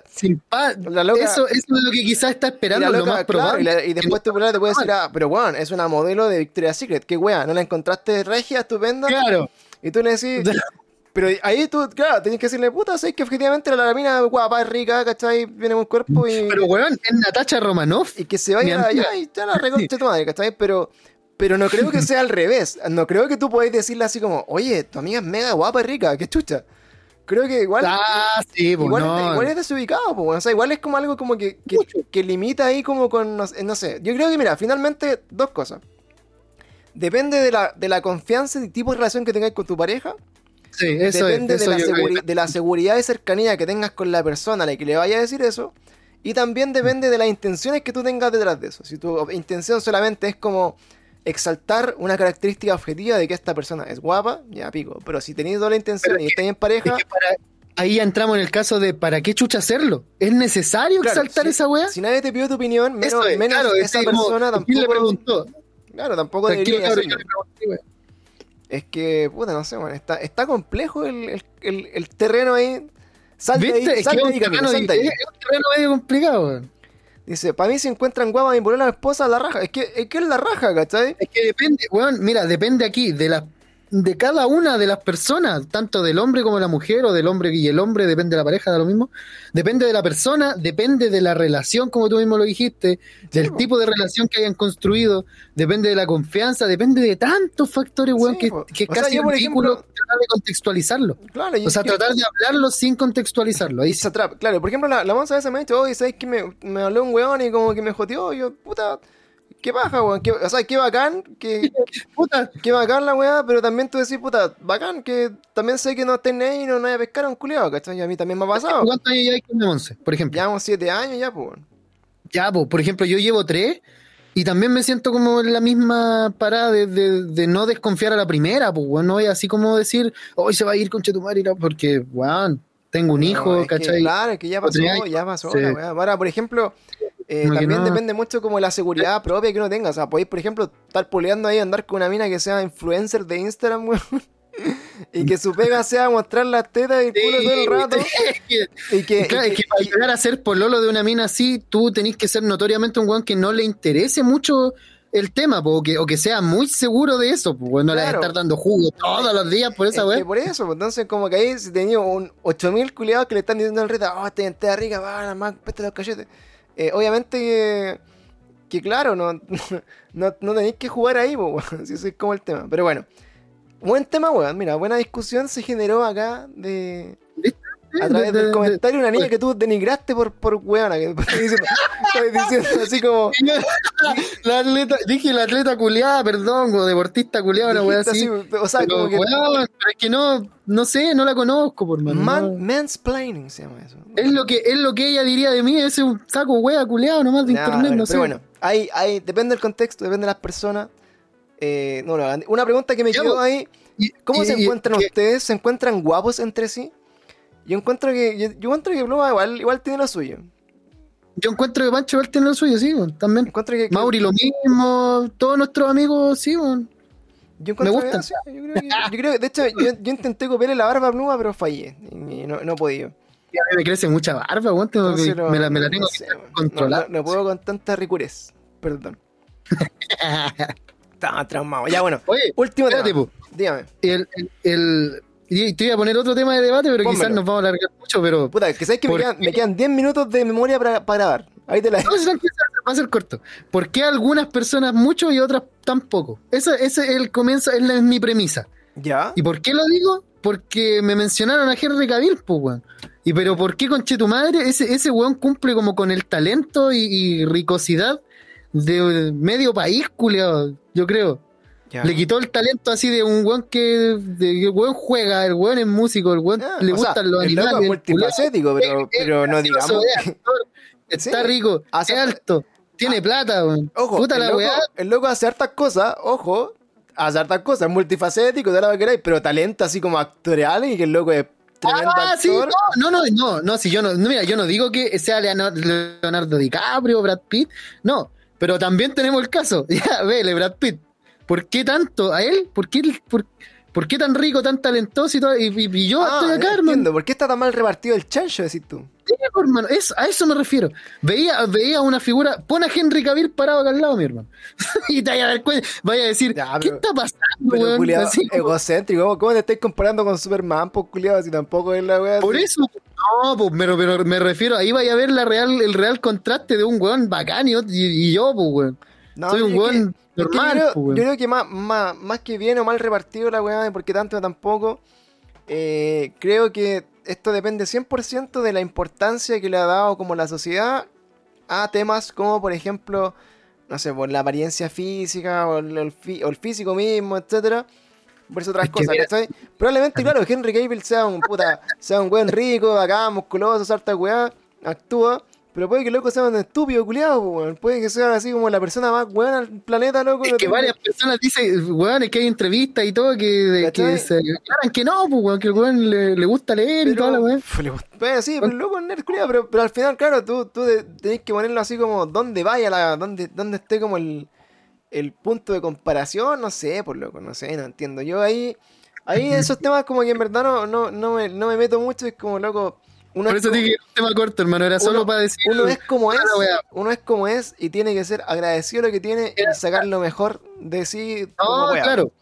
[SPEAKER 1] la- la loca-
[SPEAKER 2] eso, eso es lo que quizás está
[SPEAKER 1] y
[SPEAKER 2] esperando,
[SPEAKER 1] la
[SPEAKER 2] lo más
[SPEAKER 1] claro, y, la- y después tu te puede decir, ah, pero weón, es una modelo de Victoria's Secret. Qué weá, ¿no la encontraste regia, estupenda?
[SPEAKER 2] Claro.
[SPEAKER 1] Y tú le decís, pero ahí tú, claro, tenés que decirle, puta, sé que objetivamente la mina guapa, es rica, ¿cachai? Viene buen cuerpo y,
[SPEAKER 2] Pero weón, es Natacha Romanoff.
[SPEAKER 1] y que se vaya allá y ya la reconche tu madre, ¿cachai? Pero, pero no creo que sea al revés. No creo que tú podáis decirle así como, oye, tu amiga es mega guapa y rica, qué chucha. Creo que igual.
[SPEAKER 2] Ah, sí, pues
[SPEAKER 1] Igual,
[SPEAKER 2] no.
[SPEAKER 1] es, igual es desubicado, pues, o sea, igual es como algo como que, que, limita ahí como con, no, sé- yo creo que mira, finalmente dos cosas. Depende de la, de la confianza y tipo de relación que tengáis con tu pareja,
[SPEAKER 2] Sí, eso
[SPEAKER 1] depende
[SPEAKER 2] es. Eso
[SPEAKER 1] de, la seguri- de la seguridad y cercanía que tengas con la persona a la que le vaya a decir eso, y también depende de las intenciones que tú tengas detrás de eso. Si tu intención solamente es como exaltar una característica objetiva de que esta persona es guapa, ya pico, pero si tenéis doble intención
[SPEAKER 2] Pero
[SPEAKER 1] y
[SPEAKER 2] es
[SPEAKER 1] estáis en pareja...
[SPEAKER 2] Es que para- ahí ya entramos en el caso de ¿para qué chucha hacerlo? ¿Es necesario
[SPEAKER 1] Claro,
[SPEAKER 2] exaltar
[SPEAKER 1] si-
[SPEAKER 2] esa weá?
[SPEAKER 1] Si nadie te pidió tu opinión, menos,
[SPEAKER 2] es,
[SPEAKER 1] menos
[SPEAKER 2] claro,
[SPEAKER 1] esa persona
[SPEAKER 2] ¿quién le
[SPEAKER 1] tampoco.
[SPEAKER 2] preguntó?
[SPEAKER 1] Claro, tampoco debería
[SPEAKER 2] weá.
[SPEAKER 1] Es que, puta, no sé, man, está, está complejo el, el, el, el terreno ahí. Sal de
[SPEAKER 2] ¿Viste?
[SPEAKER 1] ahí,
[SPEAKER 2] Es que
[SPEAKER 1] ahí, ahí.
[SPEAKER 2] es un terreno medio complicado, weón.
[SPEAKER 1] Dice, para mí si encuentran guapa mi la esposa, la raja. Es que es que es la raja, ¿cachai?
[SPEAKER 2] Es que depende, weón, mira, depende aquí de las de cada una de las personas, tanto del hombre como de la mujer, o del hombre y el hombre, depende de la pareja, da lo mismo. Depende de la persona, depende de la relación, como tú mismo lo dijiste, del tipo de relación que hayan construido, depende de la confianza, depende de tantos factores, weón,
[SPEAKER 1] Sí,
[SPEAKER 2] que, que es
[SPEAKER 1] O sea,
[SPEAKER 2] casi
[SPEAKER 1] yo, por
[SPEAKER 2] ridículo
[SPEAKER 1] ejemplo-
[SPEAKER 2] tratar de contextualizarlo.
[SPEAKER 1] Claro,
[SPEAKER 2] O sea,
[SPEAKER 1] que-
[SPEAKER 2] tratar de hablarlo sin contextualizarlo. Ahí
[SPEAKER 1] se atrapa. Claro, por ejemplo, la, la monza esa me ha dicho, oye, ¿sabes que me, me habló un weón y como que me joteó? Yo, puta, qué paja, weón. qué- o sea, qué bacán, que,
[SPEAKER 2] puta,
[SPEAKER 1] qué bacán la weá, pero también tú decís, puta, bacán, que también sé que no estén ahí y no vaya a pescar a un culiado, ¿cachai? Y a mí también me ha pasado.
[SPEAKER 2] ¿cuántos años hay con Monse, por ejemplo?
[SPEAKER 1] Llevamos siete años ya, pues.
[SPEAKER 2] Ya, pues, por ejemplo, yo llevo tres y también me siento como en la misma parada de, de- de no desconfiar a la primera, pues, weón, no voy así como decir, hoy se va a ir con Chetumari, no, porque, weón, tengo un hijo,
[SPEAKER 1] es que,
[SPEAKER 2] ¿cachai?
[SPEAKER 1] claro, es que ya pasó, ya pasó
[SPEAKER 2] Sí.
[SPEAKER 1] la weá. Ahora, por ejemplo, eh, también
[SPEAKER 2] no.
[SPEAKER 1] depende mucho como la seguridad propia que uno tenga. O sea, podéis, por ejemplo, estar poleando ahí, andar con una mina que sea influencer de Instagram, weón. Y que su pega sea mostrar las tetas y el culo todo el rato. Y que,
[SPEAKER 2] Claro,
[SPEAKER 1] y
[SPEAKER 2] es
[SPEAKER 1] que-
[SPEAKER 2] para llegar a ser pololo de una mina así, tú tenés que ser notoriamente un weón que no le interese mucho el tema, po, o, que, o que sea muy seguro de eso, pues no le vas a estar dando jugo todos los días por esa
[SPEAKER 1] es que por eso, entonces como que ahí si tenía un 8000 culiados que le están diciendo al reta, oh, te te rica, va, nada más, peste los cachetes. Eh, obviamente que, claro, no, no, tenéis que jugar ahí, si ese es como el tema. Pero bueno, buen tema, weón, mira, buena discusión se generó acá de... A través
[SPEAKER 2] de-
[SPEAKER 1] del
[SPEAKER 2] de-
[SPEAKER 1] comentario, una niña que tú denigraste por, por weona, que diciendo, así como...
[SPEAKER 2] la atleta, dije la atleta culiada, perdón, o deportista culiada, una
[SPEAKER 1] dijiste
[SPEAKER 2] así.
[SPEAKER 1] o sea, como que...
[SPEAKER 2] pero es que no, no sé, no la conozco, por mano.
[SPEAKER 1] Man, mansplaining se llama eso.
[SPEAKER 2] Es lo que, es lo que ella diría de mí, ese un saco wea culiado nomás de
[SPEAKER 1] Nah,
[SPEAKER 2] internet,
[SPEAKER 1] bueno,
[SPEAKER 2] no sé.
[SPEAKER 1] Pero bueno, hay, hay, depende del contexto, depende de las personas. Eh, no, no, una pregunta que me quedó ahí, ¿cómo
[SPEAKER 2] y-
[SPEAKER 1] se encuentran ustedes? ¿Se encuentran guapos entre sí? Yo encuentro que, yo, yo encuentro que Pluma igual, igual tiene lo suyo.
[SPEAKER 2] Yo encuentro que Pancho igual tiene lo suyo, sí, también.
[SPEAKER 1] Encuentro que, que-
[SPEAKER 2] Mauri lo mismo, todos nuestros amigos, sí, weón.
[SPEAKER 1] yo encuentro
[SPEAKER 2] me
[SPEAKER 1] que-
[SPEAKER 2] gustan.
[SPEAKER 1] sí, yo, creo que, yo creo que, de hecho, yo, yo intenté copiarle la barba a Pluma, pero fallé. Y no, no he podido.
[SPEAKER 2] Y a mí me crece mucha barba, weón, tengo que-
[SPEAKER 1] no-
[SPEAKER 2] me, la, me la
[SPEAKER 1] no
[SPEAKER 2] tengo
[SPEAKER 1] sé,
[SPEAKER 2] que
[SPEAKER 1] no,
[SPEAKER 2] controlar.
[SPEAKER 1] No, no puedo con tanta ricurez. Perdón. Estaba traumado. Ya bueno,
[SPEAKER 2] Oye,
[SPEAKER 1] último
[SPEAKER 2] espérate,
[SPEAKER 1] tema. Dígame.
[SPEAKER 2] el, el, el- y te iba a poner otro tema de debate, pero quizás nos vamos a alargar mucho, pero...
[SPEAKER 1] Puta, que sabes que me
[SPEAKER 2] ¿Por
[SPEAKER 1] quedan, me quedan 10 minutos de memoria para, para grabar. Ahí te la
[SPEAKER 2] No, tranquilo, va a ser corto. ¿Por qué algunas personas mucho y otras tan poco? Ese, ese es el comienzo, es, la- es mi premisa.
[SPEAKER 1] ¿Ya?
[SPEAKER 2] ¿Y por qué lo digo? Porque me mencionaron a Henry Cavill, pues, weón. ¿Y pero por qué, conche tu madre? Ese, ese weón cumple como con el talento y, y ricosidad de medio país, culiao, yo creo.
[SPEAKER 1] Ya.
[SPEAKER 2] Le quitó el talento así de un weón que, de, el weón juega, el weón es músico, el weón
[SPEAKER 1] Ah,
[SPEAKER 2] le
[SPEAKER 1] o sea,
[SPEAKER 2] gustan los
[SPEAKER 1] el loco
[SPEAKER 2] animales.
[SPEAKER 1] es
[SPEAKER 2] el
[SPEAKER 1] multifacético, pero,
[SPEAKER 2] es-
[SPEAKER 1] pero
[SPEAKER 2] es
[SPEAKER 1] no digamos.
[SPEAKER 2] es actor, Está
[SPEAKER 1] Sí.
[SPEAKER 2] rico,
[SPEAKER 1] Hace-
[SPEAKER 2] es alto, tiene plata, weón.
[SPEAKER 1] Ojo,
[SPEAKER 2] Puta
[SPEAKER 1] el,
[SPEAKER 2] la
[SPEAKER 1] loco,
[SPEAKER 2] weá.
[SPEAKER 1] el loco hace hartas cosas, ojo, hace hartas cosas, es multifacético, toda la que queráis, pero talento así como actorial y que el loco es tremendo
[SPEAKER 2] Ah, sí,
[SPEAKER 1] actor.
[SPEAKER 2] no, no, no, no, no, si yo no, no, mira, yo no digo que sea Leonardo, Leonardo DiCaprio, Brad Pitt, no, pero también tenemos el caso, ya, vele, Brad Pitt, ¿por qué tanto a él? ¿Por qué, por, por qué tan rico, tan talentoso y todo? Y, y- yo
[SPEAKER 1] Ah,
[SPEAKER 2] estoy acá, hermano.
[SPEAKER 1] entiendo, ¿por qué está tan mal repartido el chancho, decís tú?
[SPEAKER 2] Sí, hermano, eso- a eso me refiero. Veía, veía una figura, pon a Henry Cavill parado acá al lado, mi hermano. y te vaya a dar cuenta, vaya a decir,
[SPEAKER 1] Ya,
[SPEAKER 2] ¿qué está pasando,
[SPEAKER 1] Pero
[SPEAKER 2] weón? Así como-
[SPEAKER 1] egocéntrico, ¿cómo- ¿cómo te estáis comparando con Superman, pues culiado, si tampoco es la wea?
[SPEAKER 2] Por eso, no, pues, pero, pero me refiero, ahí vaya a ver la real, el real contraste de un weón bacán y- y yo, pues, weón.
[SPEAKER 1] No,
[SPEAKER 2] Soy un weón
[SPEAKER 1] que
[SPEAKER 2] normal,
[SPEAKER 1] yo, creo,
[SPEAKER 2] weón.
[SPEAKER 1] yo creo que más, más, más que bien o mal repartido la weá, porque tanto tampoco, eh, creo que esto depende 100% de la importancia que le ha dado como la sociedad a temas como, por ejemplo, no sé, por la apariencia física o el, el fi- o el físico mismo, etcétera versus otras
[SPEAKER 2] Es
[SPEAKER 1] cosas, ¿cachai? Probablemente, claro, Henry Cavill sea un puta, sea un weón rico, acá, musculoso, salta weá, actúa, pero puede que el loco sea un estúpido culiado, weón. Puede que sea así como la persona más weona del planeta, loco.
[SPEAKER 2] Es que varias personas dicen, weón, es que hay entrevistas y todo que, que se aclaran que no, pues, weón, que el weón le, le gusta leer y toda la weón.
[SPEAKER 1] Bueno, sí, pero el loco es nerd culiao, pero, pero al final, claro, tú, tú de- tenés que ponerlo así como donde vaya la, donde, donde esté como el, el punto de comparación, no sé, por loco, no sé, no entiendo. Yo ahí, ahí esos temas como que en verdad no, no, no, me, no me meto mucho, es como loco, Uno
[SPEAKER 2] Por
[SPEAKER 1] es
[SPEAKER 2] eso
[SPEAKER 1] como-
[SPEAKER 2] dije un tema corto, hermano. Era solo
[SPEAKER 1] Uno-
[SPEAKER 2] para decir.
[SPEAKER 1] uno es como es, uno es como es y tiene que ser agradecido de lo que tiene y sacar lo mejor de sí.
[SPEAKER 2] No, claro.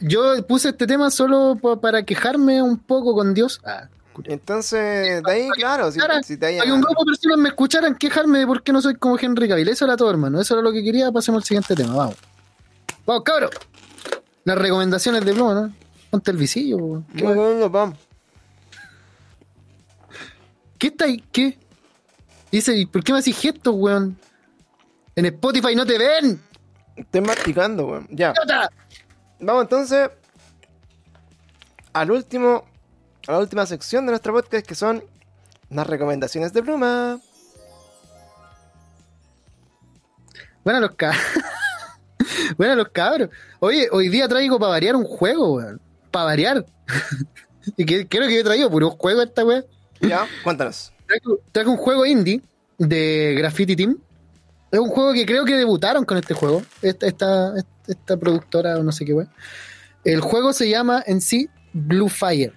[SPEAKER 2] Yo puse este tema solo pa- para quejarme un poco con Dios. Ah,
[SPEAKER 1] Entonces, de ahí, claro, si, si te
[SPEAKER 2] Hay un grupo de personas me escucharan quejarme de por qué no soy como Henry Cavill. Eso era todo, hermano. Eso era lo que quería. Pasemos al siguiente tema. Vamos. Vamos, cabrón. Las recomendaciones de Pluma, ¿no? Ponte el visillo. po. ¿Qué,
[SPEAKER 1] Muy bueno, pam.
[SPEAKER 2] ¿Qué está ahí? ¿Qué? Dice, ¿y por qué me haces gestos, weón? En Spotify no te ven.
[SPEAKER 1] Estoy masticando, weón. Ya. Vamos entonces al último, a la última sección de nuestro podcast que son las recomendaciones de pluma.
[SPEAKER 2] Bueno, los cabros. bueno, los cabros. Oye, hoy día traigo para variar un juego, weón. Para variar. y que, creo que he traído puro juego esta weón.
[SPEAKER 1] Ya, cuéntanos.
[SPEAKER 2] Traigo, traigo un juego indie de Graffiti Team. Es un juego que creo que debutaron con este juego. Esta, esta, esta productora o no sé qué weón. El juego se llama en sí Blue Fire.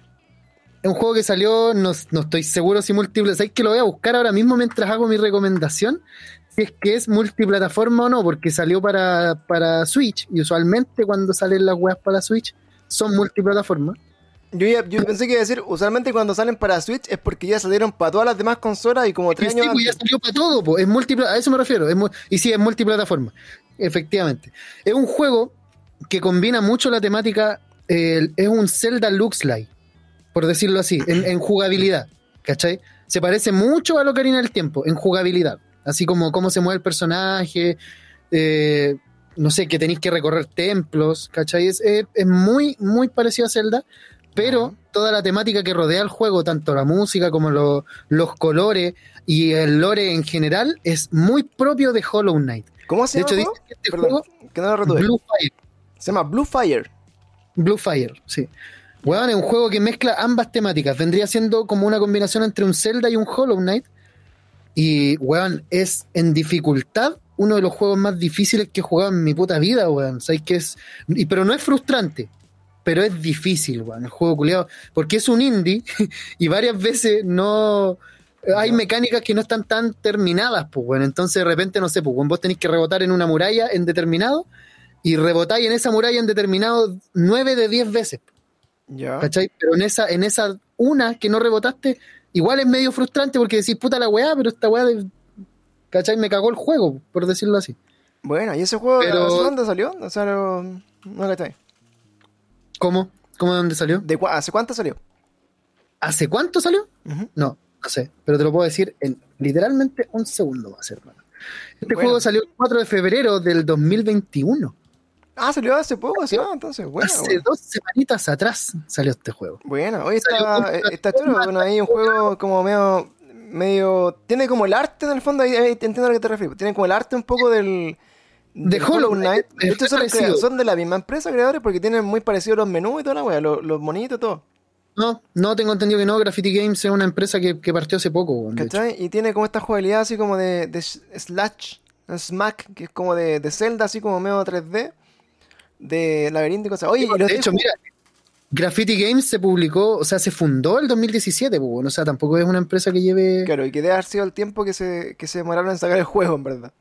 [SPEAKER 2] Es un juego que salió, no, no estoy seguro si múltiple. ¿Sabes que lo voy a buscar ahora mismo mientras hago mi recomendación? Si es que es multiplataforma o no, porque salió para, para Switch. Y usualmente cuando salen las weas para Switch son multiplataformas.
[SPEAKER 1] Yo, ya- yo pensé que iba a decir, usualmente cuando salen para Switch es porque ya salieron para todas las demás consolas y como tres
[SPEAKER 2] sí,
[SPEAKER 1] años
[SPEAKER 2] pues ya salió para todo, pues, es múltiple, a eso me refiero. es y sí, es multiplataforma, efectivamente. Es un juego que combina mucho la temática, eh, es un Zelda Looks Like, por decirlo así, en, en jugabilidad, ¿cachai? Se parece mucho a lo que del tiempo, en jugabilidad, así como cómo se mueve el personaje, eh, no sé, que tenéis que recorrer templos, ¿cachai? Es, es- es muy, muy parecido a Zelda, pero toda la temática que rodea el juego, tanto la música como lo- los colores y el lore en general, es muy propio de Hollow Knight.
[SPEAKER 1] ¿Cómo se
[SPEAKER 2] De
[SPEAKER 1] llama?
[SPEAKER 2] hecho, dice este
[SPEAKER 1] Perdón,
[SPEAKER 2] juego,
[SPEAKER 1] que no lo retuve.
[SPEAKER 2] Blue Fire,
[SPEAKER 1] Se llama Blue Fire.
[SPEAKER 2] Blue Fire, sí. Weón, es un juego que mezcla ambas temáticas. Vendría siendo como una combinación entre un Zelda y un Hollow Knight. Y, weón, es en dificultad uno de los juegos más difíciles que he jugado en mi puta vida, weón. ¿Sabes que es? Y, pero no es frustrante, pero es difícil, weón, el juego culiado. Porque es un indie y varias veces no. Hay mecánicas que no están tan terminadas, pues, weón. Entonces, de repente, no sé, pues, weón, vos tenéis que rebotar en una muralla en determinado y rebotáis en esa muralla en determinado 9 de 10 veces.
[SPEAKER 1] Ya.
[SPEAKER 2] ¿Cachai? Pero en esa, en esa una que no rebotaste, igual es medio frustrante porque decís, puta la weá, pero esta weá de. ¿Cachai? Me cagó el juego, por decirlo así.
[SPEAKER 1] Bueno, ¿y ese juego
[SPEAKER 2] Pero-
[SPEAKER 1] ¿hace cuándo salió? O sea, no, no cachai.
[SPEAKER 2] ¿Cómo? ¿Cómo de dónde salió?
[SPEAKER 1] ¿De cua- ¿Hace cuánto salió?
[SPEAKER 2] ¿Hace cuánto salió? No, no sé, pero te lo puedo decir en literalmente un segundo va a ser, hermano. Este
[SPEAKER 1] Bueno.
[SPEAKER 2] juego salió el 4 de febrero del 2021.
[SPEAKER 1] Ah, salió hace poco, sí, ah, entonces, bueno.
[SPEAKER 2] Hace
[SPEAKER 1] bueno.
[SPEAKER 2] dos semanitas atrás salió este juego.
[SPEAKER 1] Bueno, hoy está, está chulo, bueno, ahí un juego como medio, medio, tiene como el arte en el fondo, ahí, ahí entiendo a lo que te refieres, tiene como el arte un poco del,
[SPEAKER 2] De
[SPEAKER 1] del
[SPEAKER 2] Hollow Knight,
[SPEAKER 1] De
[SPEAKER 2] es
[SPEAKER 1] hecho, son, son de la misma empresa creadores porque tienen muy parecidos los menús y toda la wea, los, los monitos y todo,
[SPEAKER 2] No, no tengo entendido que no. Graffiti Games es una empresa que, que partió hace poco. weón, de.
[SPEAKER 1] ¿cachai? Y tiene como esta jugabilidad así como de, de sh- slash, smack, que es como de, de Zelda, así como medio 3D, de laberinto y cosas. Oye, y
[SPEAKER 2] de hecho, mira, Graffiti Games se publicó, o sea, se fundó el 2017, pues, bueno, o sea, tampoco es una empresa que lleve.
[SPEAKER 1] Claro, y que debe haber sido el tiempo que se, que se demoraron en sacar el juego, en verdad.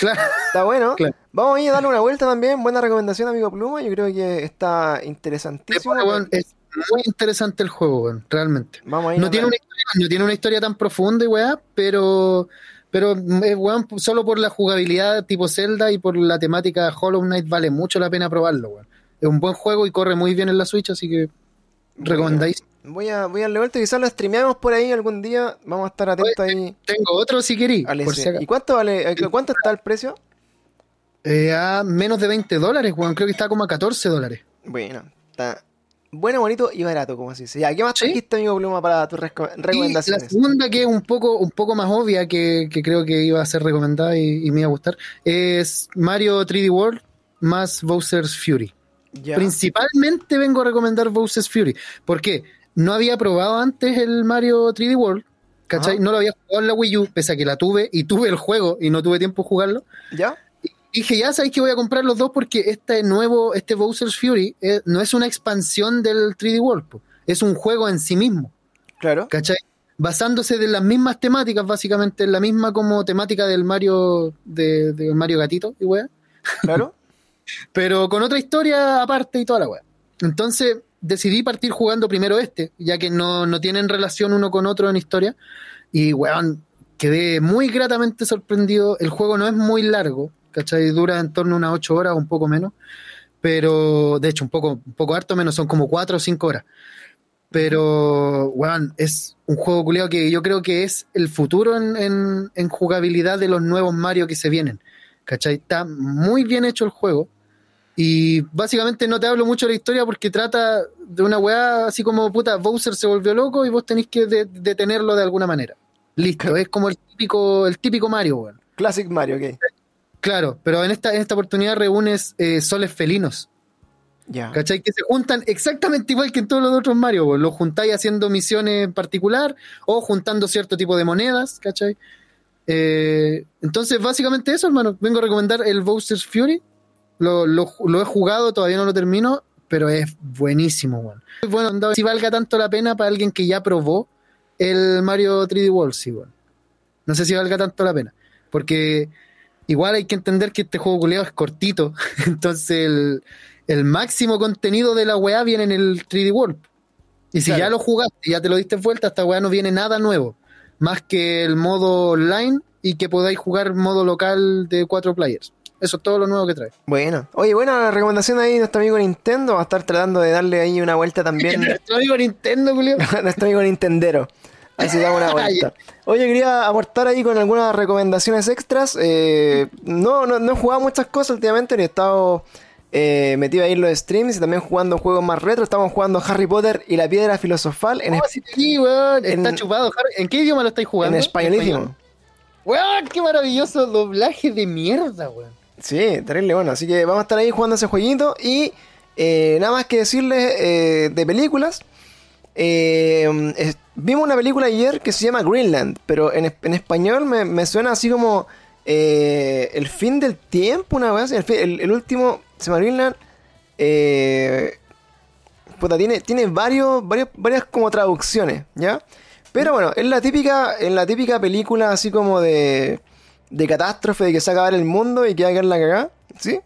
[SPEAKER 2] Claro.
[SPEAKER 1] Está bueno.
[SPEAKER 2] Claro.
[SPEAKER 1] Vamos a ir a darle una vuelta también. Buena recomendación, amigo Pluma. Yo creo que está interesantísimo.
[SPEAKER 2] Es muy interesante el juego, realmente.
[SPEAKER 1] Vamos a ir
[SPEAKER 2] No
[SPEAKER 1] a
[SPEAKER 2] tiene, una historia, no tiene una historia tan profunda y weá, pero, pero es weón, solo por la jugabilidad tipo Zelda y por la temática Hollow Knight vale mucho la pena probarlo, weón. Es un buen juego y corre muy bien en la Switch, así que recomendáis.
[SPEAKER 1] Voy a, voy a darle vuelta. Quizás lo streameamos por ahí algún día. Vamos a estar atentos ahí
[SPEAKER 2] Tengo otro si querí, si.
[SPEAKER 1] ¿Y cuánto vale? eh, ¿Cuánto está el precio?
[SPEAKER 2] Eh, a menos de 20 dólares, weón. Creo que está como a 14 dólares.
[SPEAKER 1] Bueno, está bueno, bonito y barato, como así. Ya, ¿qué más
[SPEAKER 2] Sí.
[SPEAKER 1] trajiste, amigo Pluma, para tus reco-
[SPEAKER 2] Y la
[SPEAKER 1] recomendaciones?
[SPEAKER 2] segunda, que es un poco, un poco más obvia, que, que creo que iba a ser recomendada y, y me iba a gustar, es Mario 3D World más Bowser's Fury.
[SPEAKER 1] Ya.
[SPEAKER 2] Principalmente vengo a recomendar Bowser's Fury. ¿Por qué? No había probado antes el Mario 3D World, ¿cachai?
[SPEAKER 1] Ajá.
[SPEAKER 2] No lo había jugado en la Wii U, pese a que la tuve y tuve el juego y no tuve tiempo de jugarlo.
[SPEAKER 1] ¿Ya?
[SPEAKER 2] dije, ya sabéis que voy a comprar los dos porque este nuevo, este Bowser's Fury, eh, no es una expansión del 3D World, po. es un juego en sí mismo,
[SPEAKER 1] Claro.
[SPEAKER 2] ¿cachai? basándose de las mismas temáticas, básicamente, la misma como temática del Mario, de, de Mario Gatito y weá.
[SPEAKER 1] Claro.
[SPEAKER 2] pero con otra historia aparte y toda la weá. Entonces decidí partir jugando primero este, ya que no, no tienen relación uno con otro en historia. Y weón, quedé muy gratamente sorprendido. El juego no es muy largo, ¿cachai? Dura en torno a unas 8 horas, un poco menos. Pero, de hecho, un poco, un poco harto menos, son como 4 o 5 horas. Pero, weón, es un juego culiado que yo creo que es el futuro en, en, en, jugabilidad de los nuevos Mario que se vienen. ¿Cachai? Está muy bien hecho el juego. Y básicamente no te hablo mucho de la historia porque trata de una weá así como puta, Bowser se volvió loco y vos tenés que de, detenerlo de alguna manera. Listo, es como el típico, el típico Mario, weón.
[SPEAKER 1] Classic Mario, ok.
[SPEAKER 2] Claro, pero en esta, en esta oportunidad reúnes eh, soles felinos.
[SPEAKER 1] Ya.
[SPEAKER 2] ¿Cachai? Que se juntan exactamente igual que en todos los otros Mario. Weón. Los juntáis haciendo misiones en particular o juntando cierto tipo de monedas, ¿cachai? Eh, entonces, básicamente eso, hermano. Vengo a recomendar el Bowser's Fury. Lo, lo, lo, he jugado, todavía no lo termino, pero es buenísimo, weón. Bueno, si valga tanto la pena para alguien que ya probó el Mario 3D World, sí, weón. No sé si valga tanto la pena. Porque igual hay que entender que este juego culeado es cortito. Entonces el, el, máximo contenido de la weá viene en el 3D World. Y si claro. ya lo jugaste, ya te lo diste vuelta, esta weá no viene nada nuevo. Más que el modo online y que podáis jugar modo local de cuatro players. Eso es todo lo nuevo que trae.
[SPEAKER 1] Bueno. Oye, buena recomendación ahí nuestro amigo Nintendo. Va a estar tratando de darle ahí una vuelta también.
[SPEAKER 2] nuestro amigo Nintendo, Julio.
[SPEAKER 1] nuestro amigo Nintendero. Así damos una vuelta. Oye, quería aportar ahí con algunas recomendaciones extras. Eh, no, no, no he jugado muchas cosas últimamente, ni he estado eh, metido ahí en los streams y también jugando juegos más retro. Estamos jugando Harry Potter y la piedra filosofal.
[SPEAKER 2] En oh, sí, sí, weón. Está chupado. ¿En qué idioma lo estáis jugando?
[SPEAKER 1] En españolísimo.
[SPEAKER 2] Weón, qué maravilloso doblaje de mierda, weón.
[SPEAKER 1] Sí, terrible bueno. Así que vamos a estar ahí jugando ese jueguito. Y eh, nada más que decirles eh, de películas. Eh, vimos una película ayer que se llama Greenland. Pero en, en español me, me, suena así como El fin del tiempo, una vez. El, el, el, último se llama Greenland. Puta, tiene, tiene varios, varios, varias como traducciones, ¿ya? Pero bueno, es la típica, en la típica película así como de de catástrofe, de que se va a acabar el mundo y que va a la cagada, ¿sí?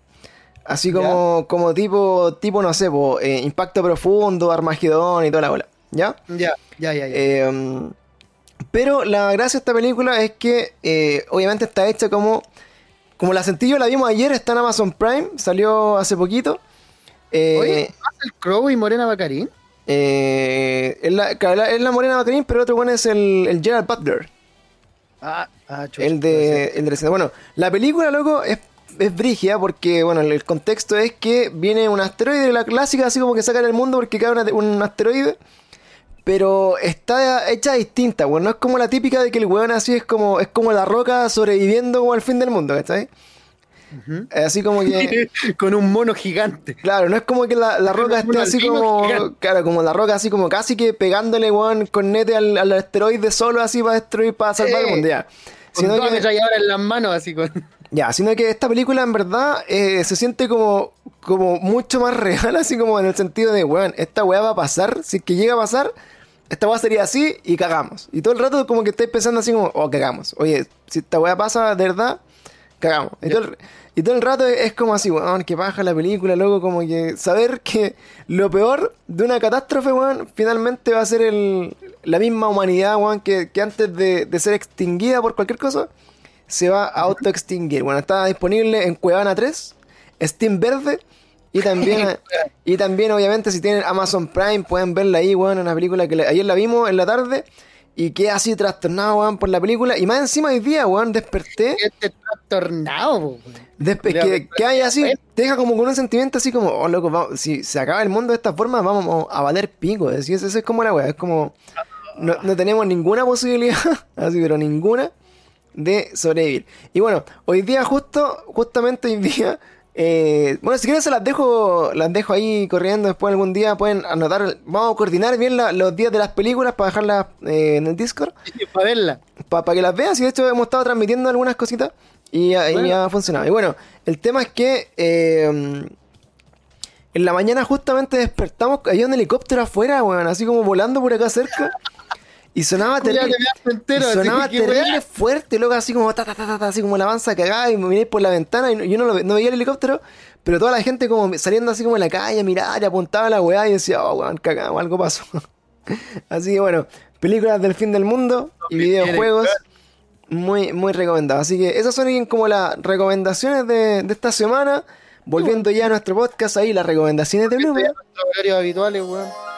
[SPEAKER 1] Así como, como tipo, tipo, no sé, po, eh, Impacto Profundo, Armagedón y toda la bola, ¿ya?
[SPEAKER 2] Ya, ya, ya. ya.
[SPEAKER 1] Eh, pero la gracia de esta película es que eh, obviamente está hecha como... Como la sentí yo, la vimos ayer, está en Amazon Prime, salió hace poquito.
[SPEAKER 2] Eh, Oye, ¿es el Crow y Morena Bacarín?
[SPEAKER 1] Eh, es, la, es la Morena Bacarín, pero el otro bueno es el, el Gerald Butler.
[SPEAKER 2] Ah, ah chucha,
[SPEAKER 1] el de, el de Bueno, la película, loco, es, es brigia porque, bueno, el, contexto es que viene un asteroide, la clásica, así como que sacan el mundo porque cae una, un asteroide. Pero está hecha distinta, bueno, no es como la típica de que el weón así es como, es como la roca sobreviviendo como al fin del mundo, ¿cachai? Uh -huh. Así como que.
[SPEAKER 2] Con un mono gigante.
[SPEAKER 1] Claro, no es como que la, la roca esté así como. Gigante. Claro, como la roca así como casi que pegándole, weón, con nete al, al asteroide solo así para destruir, para salvar eh, el mundo. Ya.
[SPEAKER 2] Con sino que, en las manos así con.
[SPEAKER 1] Ya, sino que esta película en verdad eh, se siente como, como mucho más real, así como en el sentido de, weón, esta weá va a pasar, si es que llega a pasar, esta weá sería así y cagamos. Y todo el rato como que estáis pensando así como, oh, cagamos. Oye, si esta weá pasa de verdad, cagamos. Y todo, el, y todo el rato es como así, weón, que baja la película, luego como que saber que lo peor de una catástrofe, weón, finalmente va a ser el, la misma humanidad, weón, que, que antes de, de, ser extinguida por cualquier cosa, se va a autoextinguir. Bueno, está disponible en Cuevana 3, Steam Verde, y también, y también obviamente si tienen Amazon Prime pueden verla ahí, weón, una película que le, ayer la vimos en la tarde. Y quedé así trastornado, weón, por la película. Y más encima hoy día, weón, desperté.
[SPEAKER 2] Este trastornado, weón.
[SPEAKER 1] Despe que, que hay así, te deja como con un sentimiento así como, oh, loco, vamos, si se acaba el mundo de esta forma, vamos a valer pico. Es eso es como la weá, es como. No, no, tenemos ninguna posibilidad, así, pero ninguna, de sobrevivir. Y bueno, hoy día, justo, justamente hoy día. Eh, bueno, si quieren se las dejo, las dejo ahí corriendo. Después algún día pueden anotar. Vamos a coordinar bien la, los días de las películas para dejarlas eh, en el Discord.
[SPEAKER 2] para verlas.
[SPEAKER 1] Para pa que las vean. Si de hecho hemos estado transmitiendo algunas cositas y, bueno. y ha funcionado. Y bueno, el tema es que eh, en la mañana justamente despertamos. Hay un helicóptero afuera, bueno, así como volando por acá cerca. Y sonaba terrible.
[SPEAKER 2] Entero,
[SPEAKER 1] y sonaba terrible fuerte, loco, así como ta, ta, ta, ta, así como la avanza cagada y me miré por la ventana y yo no, lo, no veía el helicóptero, pero toda la gente como saliendo así como en la calle a mirar y apuntaba a la weá y decía, oh weón, cagamos, algo pasó. así que bueno, películas del fin del mundo y videojuegos muy, muy recomendados. Así que esas son como las recomendaciones de, de esta semana. Volviendo ya a nuestro podcast ahí, las recomendaciones de Bloomberg.
[SPEAKER 2] horarios habituales, weón.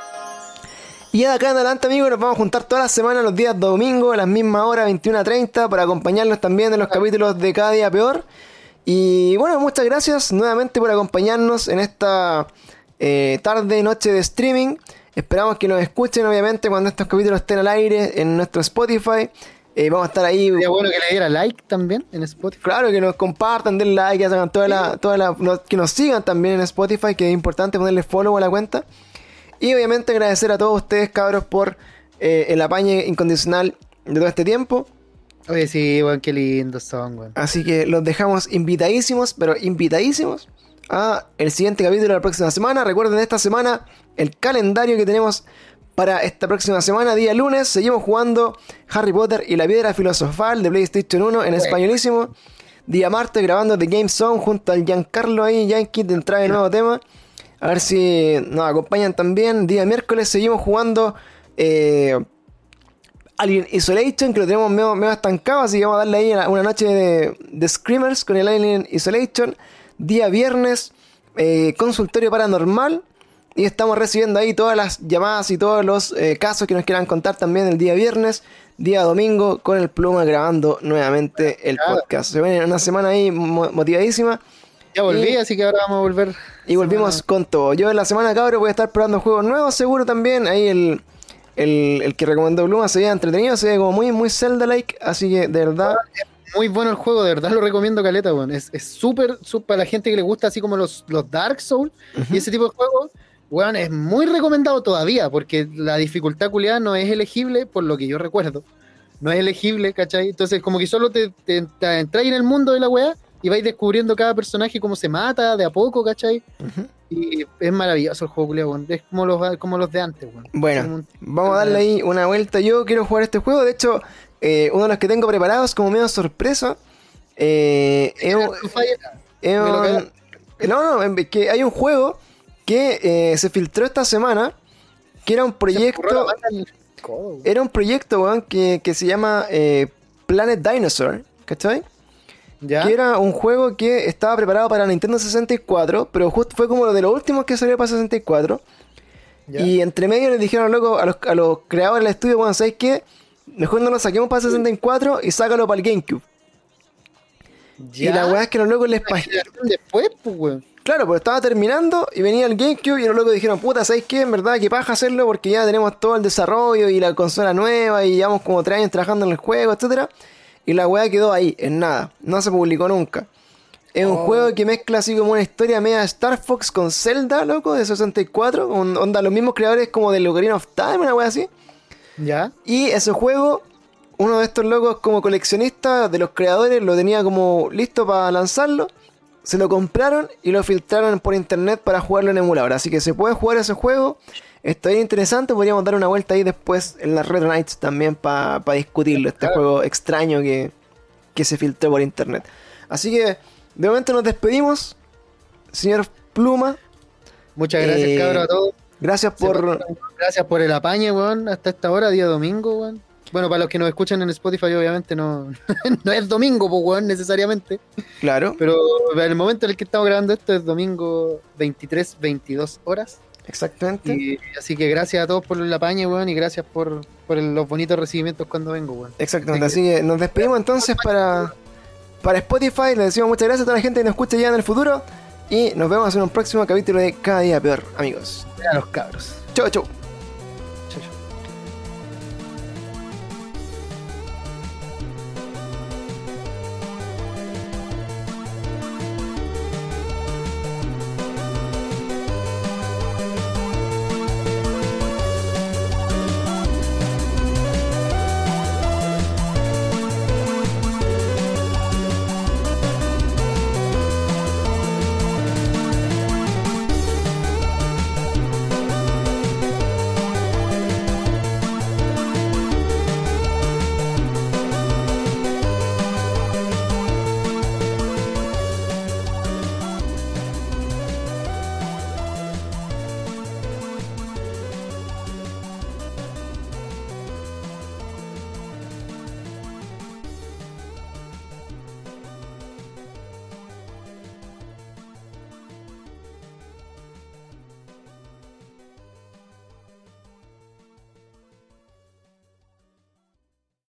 [SPEAKER 1] Y de acá en adelante, amigos, nos vamos a juntar toda la semana, los días domingo, a las mismas horas, 21.30, para acompañarnos también en los capítulos de Cada Día Peor. Y bueno, muchas gracias nuevamente por acompañarnos en esta eh, tarde, noche de streaming. Esperamos que nos escuchen, obviamente, cuando estos capítulos estén al aire en nuestro Spotify. Eh, vamos a estar ahí.
[SPEAKER 2] Sería bueno que le diera like también en Spotify.
[SPEAKER 1] Claro, que nos compartan, den like, que hagan toda la, toda la, que nos sigan también en Spotify, que es importante ponerle follow a la cuenta. Y obviamente agradecer a todos ustedes, cabros, por eh, el apañe incondicional de todo este tiempo.
[SPEAKER 2] Oye, sí, weón, qué lindos son, weón.
[SPEAKER 1] Así que los dejamos invitadísimos, pero invitadísimos a el siguiente capítulo de la próxima semana. Recuerden esta semana el calendario que tenemos para esta próxima semana, día lunes. Seguimos jugando Harry Potter y la piedra filosofal de PlayStation 1 en españolísimo. Día martes grabando The Game Zone junto al Giancarlo ahí, Yankee, de entrar el nuevo tema. A ver si nos acompañan también. Día miércoles seguimos jugando eh, Alien Isolation, que lo tenemos medio, medio, estancado, así que vamos a darle ahí una noche de, Screamers con el Alien Isolation. Día viernes, eh, consultorio paranormal. Y estamos recibiendo ahí todas las llamadas y todos los eh, casos que nos quieran contar también el día viernes. Día domingo con el Pluma grabando nuevamente el podcast. Se viene una semana ahí motivadísima.
[SPEAKER 2] Ya volví, así que ahora vamos a volver.
[SPEAKER 1] Y volvimos con todo. Yo en la semana, cabrón, voy a estar probando juegos nuevos, seguro también. Ahí el, el, que recomendó Bluma se veía entretenido, se ve como muy, muy Zelda-like. Así que, de verdad.
[SPEAKER 2] muy bueno el juego, de verdad lo recomiendo, Caleta, weón. Es súper, súper para la gente que le gusta, así como los, los Dark Souls y ese tipo de juegos. Weón, es muy recomendado todavía, porque la dificultad culiada no es elegible, por lo que yo recuerdo. No es elegible, ¿cachai? Entonces, como que solo te, te, entras en el mundo de la weá y vais descubriendo cada personaje cómo se mata de a poco, ¿cachai? Y es maravilloso el juego, es como los, como los de antes, weón.
[SPEAKER 1] Bueno, vamos a darle ahí una vuelta. Yo quiero jugar este juego, de hecho, eh, uno de los que tengo preparados como medio sorpresa. Eh, es, no, no, que hay un juego que eh, se filtró esta semana, que era un proyecto... Era un proyecto, weón, que, que se llama Planet Dinosaur, ¿cachai? Que era un juego que estaba preparado para Nintendo 64, pero justo fue como de los últimos que salió para 64. Y entre medio les dijeron loco, a los, a los creadores del estudio, bueno, ¿sabes qué? Mejor no lo saquemos para 64 y sácalo para el GameCube. Y la weá es que los locos les
[SPEAKER 2] Después, pues, weón.
[SPEAKER 1] Claro, pues estaba terminando y venía el GameCube y los locos dijeron, puta, ¿sabes qué? En verdad, que paja hacerlo porque ya tenemos todo el desarrollo y la consola nueva y llevamos como tres años trabajando en el juego, etcétera. Y la weá quedó ahí, en nada. No se publicó nunca. Es un oh. juego que mezcla así como una historia media Star Fox con Zelda, loco, de 64. onda los mismos creadores como de Ocarina of Time, una weá así.
[SPEAKER 2] Ya.
[SPEAKER 1] Y ese juego, uno de estos locos como coleccionista de los creadores lo tenía como listo para lanzarlo. Se lo compraron y lo filtraron por internet para jugarlo en emulador. Así que se puede jugar ese juego Está bien interesante, podríamos dar una vuelta ahí después en las Retro Nights también para discutirlo, este juego extraño que, se filtró por internet. Así que de momento nos despedimos, señor Pluma.
[SPEAKER 2] Muchas gracias, eh, cabrón, a todos.
[SPEAKER 1] Gracias por...
[SPEAKER 2] Gracias por el apañe, weón, hasta esta hora, día domingo, weón. Bueno, para los que nos escuchan en Spotify, obviamente no, no es domingo, pues, weón, necesariamente.
[SPEAKER 1] Claro.
[SPEAKER 2] Pero en el momento en el que estamos grabando esto es domingo 23, 22 horas.
[SPEAKER 1] Exactamente.
[SPEAKER 2] así que gracias a todos por la paña, weón, y gracias por, los bonitos recibimientos cuando vengo, weón.
[SPEAKER 1] Exactamente, así que, nos despedimos entonces para, para Spotify. Les decimos muchas gracias a toda la gente que nos escucha ya en el futuro. Y nos vemos en un próximo capítulo de Cada Día Peor, amigos.
[SPEAKER 2] A los cabros.
[SPEAKER 1] Chau, chau.